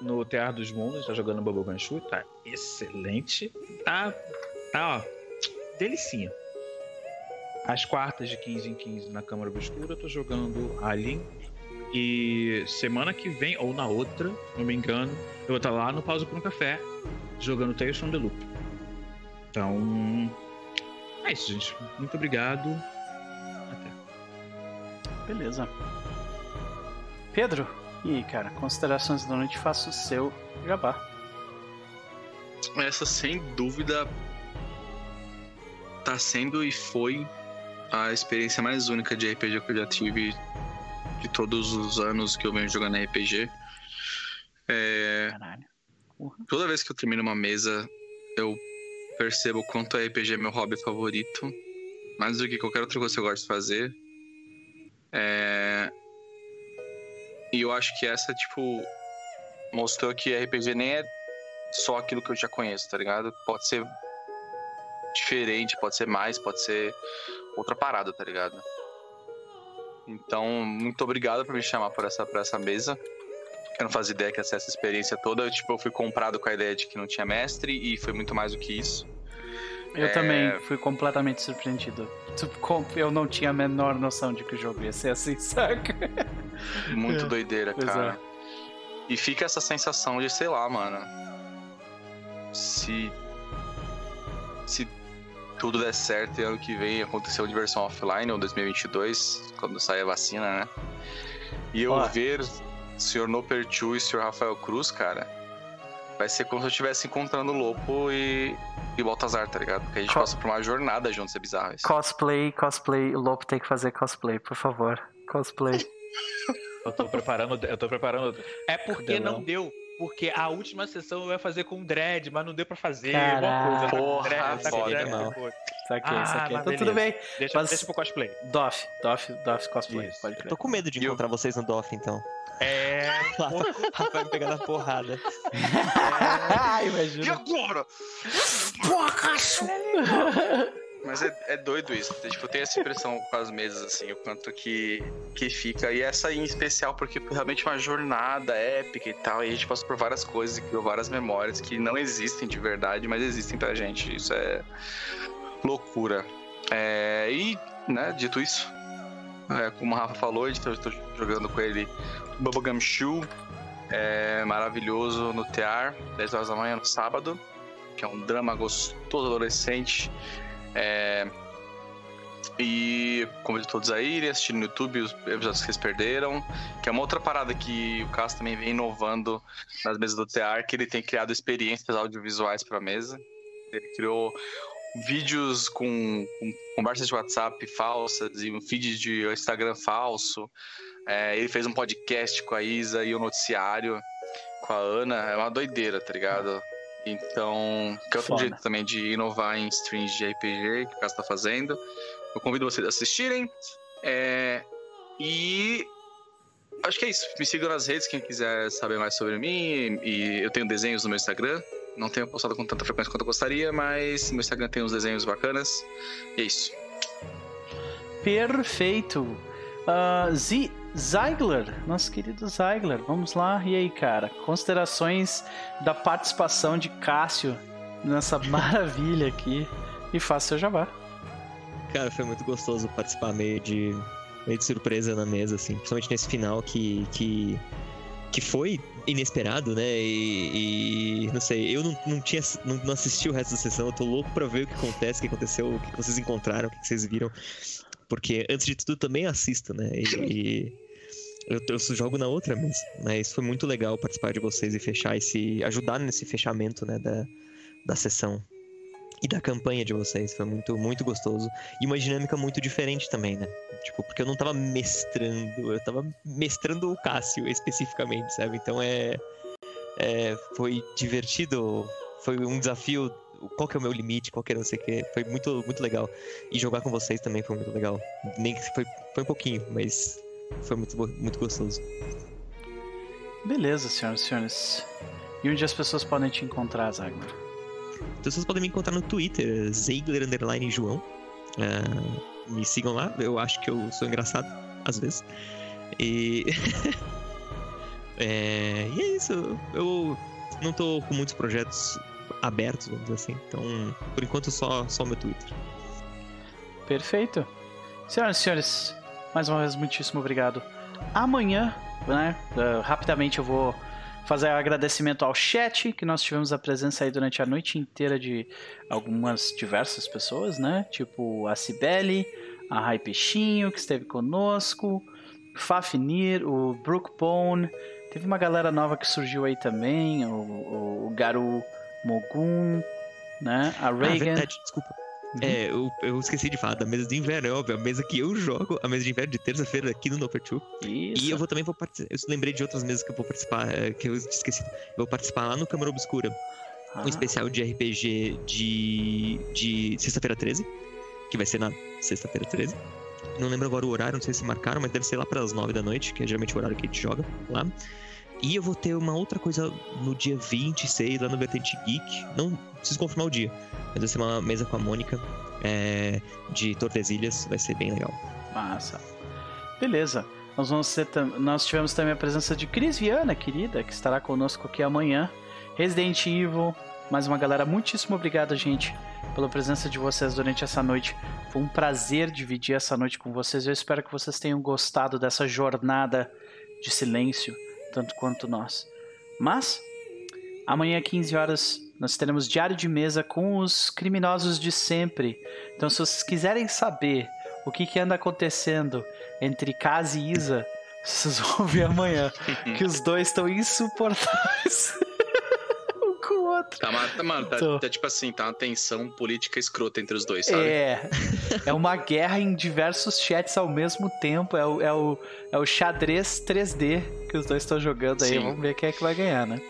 no Teatro dos Mundos, tá jogando Bubblegum Shoot, tá excelente. Tá, tá, ó, delicinha. Às quartas de 15 em 15 na Câmara Obscura, eu tô jogando Alien. E semana que vem, ou na outra, não me engano, eu vou estar lá no Pausa por um Café, jogando Tales from the Loop. Então, é isso, gente. Muito obrigado. Até. Beleza. Pedro, e cara, considerações da noite, faça o seu jabá. Essa sem dúvida tá sendo e foi a experiência mais única de RPG que eu já tive de todos os anos que eu venho jogando RPG. É, Caralho. toda vez que eu termino uma mesa, eu percebo quanto RPG é meu hobby favorito. Mais do que qualquer outra coisa que eu gosto de fazer. É, E eu acho que essa, tipo, mostrou que RPG nem é só aquilo que eu já conheço, tá ligado? Pode ser diferente, pode ser mais, pode ser outra parada, tá ligado? Então, muito obrigado por me chamar por essa, por essa mesa. Eu não fazia ideia que essa, essa experiência toda. Eu, tipo, eu fui comprado com a ideia de que não tinha mestre e foi muito mais do que isso. Eu É. também fui completamente surpreendido. Eu não tinha a menor noção de que o jogo ia ser assim, saca? Muito É, doideira, cara. E fica essa sensação de, sei lá, mano. Se. Se tudo der certo e ano que vem acontecer a diversão offline, ou 2022, quando sair a vacina, né? E eu Ó. ver o Sr. Nopertu e o Sr. Rafael Cruz, cara, vai ser como se eu estivesse encontrando o Lopo e, e Baltazar, tá ligado? Porque a gente Co- passa por uma jornada juntos, é bizarro isso. Cosplay, cosplay. O Lopo tem que fazer cosplay, por favor. Cosplay. Eu tô preparando, eu tô preparando. É porque Cabelão. não deu. Porque a última sessão eu ia fazer com dread, mas não deu pra fazer. Caraca. Alguma coisa, tá com Porra, dread, tá foda, dread depois. Saquei, Ah, saquei. Então tudo bem. Deixa, Mas- deixa pro cosplay. Doff, Doff, Doff cosplay. Isso. Pode Eu crer. tô com medo de E eu- encontrar vocês no DOF, então. É. Vai me pegar na porrada. Imagina. agora? Mas é, é doido isso. Tipo, eu tenho essa impressão com as mesas, assim, o quanto que, que fica. E essa em especial, porque foi realmente uma jornada épica e tal. E a gente passou por várias coisas e criou várias memórias que não existem de verdade, mas existem pra gente. Isso é loucura. É, e, né, dito isso, é, como o Rafa falou, eu tô, tô jogando com ele Bubblegum Shoe. É maravilhoso no TEAR, 10 horas da manhã no sábado, que é um drama gostoso adolescente. É, E convido todos a irem assistir no YouTube os episódios que vocês perderam. Que é uma outra parada que o Caso também vem inovando nas mesas do TEAR, que ele tem criado experiências audiovisuais para mesa. Ele criou vídeos com, com conversas de WhatsApp falsas e um feed de Instagram falso. É, ele fez um podcast com a Isa e o noticiário com a Ana. É uma doideira, tá ligado? Então, que é outro Foda. jeito também de inovar em streams de RPG que o Caso tá fazendo. Eu convido vocês a assistirem. É, e acho que é isso. Me sigam nas redes, quem quiser saber mais sobre mim. E eu tenho desenhos no meu Instagram. Não tenho postado com tanta frequência quanto eu gostaria, mas no meu Instagram tem uns desenhos bacanas. E é isso. Perfeito. Ah, Z Zeigler, nosso querido Zeigler, vamos lá. E aí, cara? Considerações da participação de Cássio nessa maravilha aqui. E faça seu jabá. Cara, foi muito gostoso participar meio de, meio de surpresa na mesa, assim. Principalmente nesse final que, que, que foi inesperado, né? E, e, não sei, eu não, não tinha não, não assisti o resto da sessão, eu tô louco pra ver o que acontece, o que aconteceu, o que vocês encontraram, o que vocês viram. Porque antes de tudo também assisto, né? E, e eu, eu jogo na outra mesa. Mas foi muito legal participar de vocês e fechar esse. ajudar nesse fechamento, né, da, da sessão. E da campanha de vocês. Foi muito, muito gostoso. E uma dinâmica muito diferente também, né? Tipo, porque eu não tava mestrando, eu tava mestrando o Cássio especificamente, sabe? Então é. é foi divertido, foi um desafio. Qual que é o meu limite, qual que é não sei o que. Foi muito, muito legal. E jogar com vocês também foi muito legal. Nem que foi, foi um pouquinho, mas foi muito, muito gostoso. Beleza, senhoras e senhores. E onde as pessoas podem te encontrar, Zagmar? Então vocês podem me encontrar no Twitter, Zeigler João. Uh, me sigam lá, eu acho que eu sou engraçado, às vezes. E. é... e é isso. Eu não tô com muitos projetos abertos, vamos dizer assim. Então, por enquanto, só só meu Twitter. Perfeito. Senhoras e senhores, mais uma vez, muitíssimo obrigado. Amanhã, né? Uh, rapidamente eu vou fazer agradecimento ao chat, que nós tivemos a presença aí durante a noite inteira de algumas diversas pessoas, né? Tipo a Cibele, a Rai Peixinho, que esteve conosco, Fafnir, o Brook Bone, teve uma galera nova que surgiu aí também, o, o, o Garu Mogun, né? A Reagan. Ah, verdade, desculpa. Uhum. É, eu, eu, esqueci de falar da mesa de inverno, é óbvio, a mesa que eu jogo, a mesa de inverno de terça-feira aqui no Noper 2. E eu vou também vou participar. Eu lembrei de outras mesas que eu vou participar, é, que eu esqueci. Eu vou participar lá no Câmara Obscura. Ah. Um especial de RPG de, de sexta-feira 13, que vai ser na sexta-feira 13. Não lembro agora o horário, não sei se marcaram, mas deve ser lá para as 9 da noite, que é geralmente o horário que a gente joga lá. E eu vou ter uma outra coisa no dia 26, lá no Vertente Geek. Não preciso confirmar o dia, mas vai ser uma mesa com a Mônica é, de Tordesilhas. Vai ser bem legal. Massa. Beleza. Nós, vamos ser Nós tivemos também a presença de Cris Viana, querida, que estará conosco aqui amanhã. Resident Evil. Mais uma galera, muitíssimo obrigado, gente, pela presença de vocês durante essa noite. Foi um prazer dividir essa noite com vocês. Eu espero que vocês tenham gostado dessa jornada de silêncio tanto quanto nós. Mas, amanhã, 15 horas, nós teremos diário de mesa com os criminosos de sempre. Então, se vocês quiserem saber o que, que anda acontecendo entre Kaz e Isa, vocês vão ver amanhã que os dois estão insuportáveis. Tá, tá, mano, tá, tá, tipo assim, tá uma tensão política escrota entre os dois, sabe? É. É uma guerra em diversos chats ao mesmo tempo. É o, é o, é o xadrez 3D que os dois estão jogando aí. Sim. Vamos ver quem é que vai ganhar, né?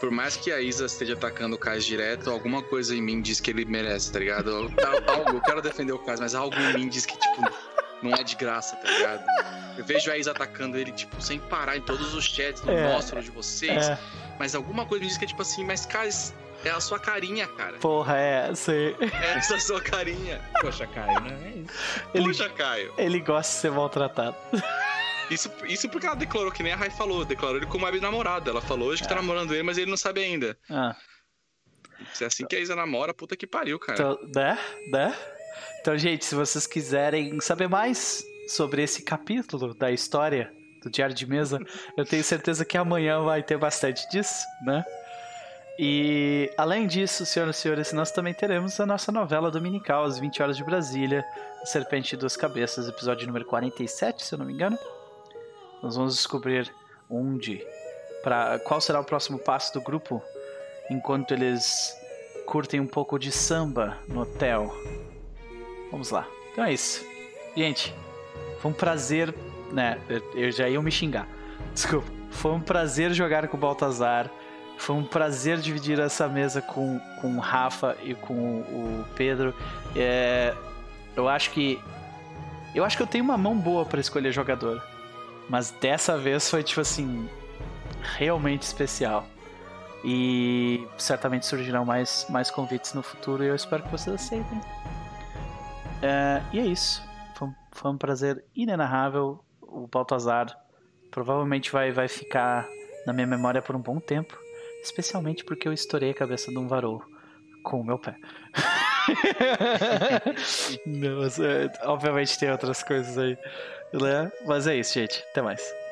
Por mais que a Isa esteja atacando o Kaz direto, alguma coisa em mim diz que ele merece, tá ligado? Algo, eu quero defender o Kaz, mas algo em mim diz que, tipo, não é de graça, tá ligado? Eu vejo a Isa atacando ele, tipo, sem parar em todos os chats, não é, mostro de vocês. É. Mas alguma coisa me diz que é tipo assim, mas Kaz, é a sua carinha, cara. Porra, é, sei. É essa sua carinha. Poxa, Caio, né? É isso. Ele, Poxa, Caio. Ele gosta de ser maltratado. Isso, isso porque ela declarou, que nem a Rai falou, declarou ele como namorado. Ela falou hoje que tá é. namorando ele, mas ele não sabe ainda. Ah. Se é assim que a Isa namora, puta que pariu, cara. Então, né? Né? Então, gente, se vocês quiserem saber mais sobre esse capítulo da história do Diário de Mesa, eu tenho certeza que amanhã vai ter bastante disso, né? E além disso, senhoras e senhores, nós também teremos a nossa novela dominical, às 20 horas de Brasília, Serpente de Duas Cabeças, episódio número 47, se eu não me engano. Nós vamos descobrir onde, para qual será o próximo passo do grupo enquanto eles curtem um pouco de samba no hotel. Vamos lá. Então é isso. Gente, foi um prazer, né? Eu já ia me xingar. Desculpa. Foi um prazer jogar com o Baltazar. Foi um prazer dividir essa mesa com, com o Rafa e com o Pedro. É, eu acho que. Eu acho que eu tenho uma mão boa para escolher jogador. Mas dessa vez foi, tipo assim, realmente especial. E certamente surgirão mais, mais convites no futuro e eu espero que vocês aceitem. É, e é isso. Foi, foi, um prazer inenarrável. O Baltazar provavelmente vai, vai ficar na minha memória por um bom tempo. Especialmente porque eu estourei a cabeça de um varou com o meu pé. Não, mas, é, obviamente tem outras coisas aí. Né? Mas é isso, gente. Até mais.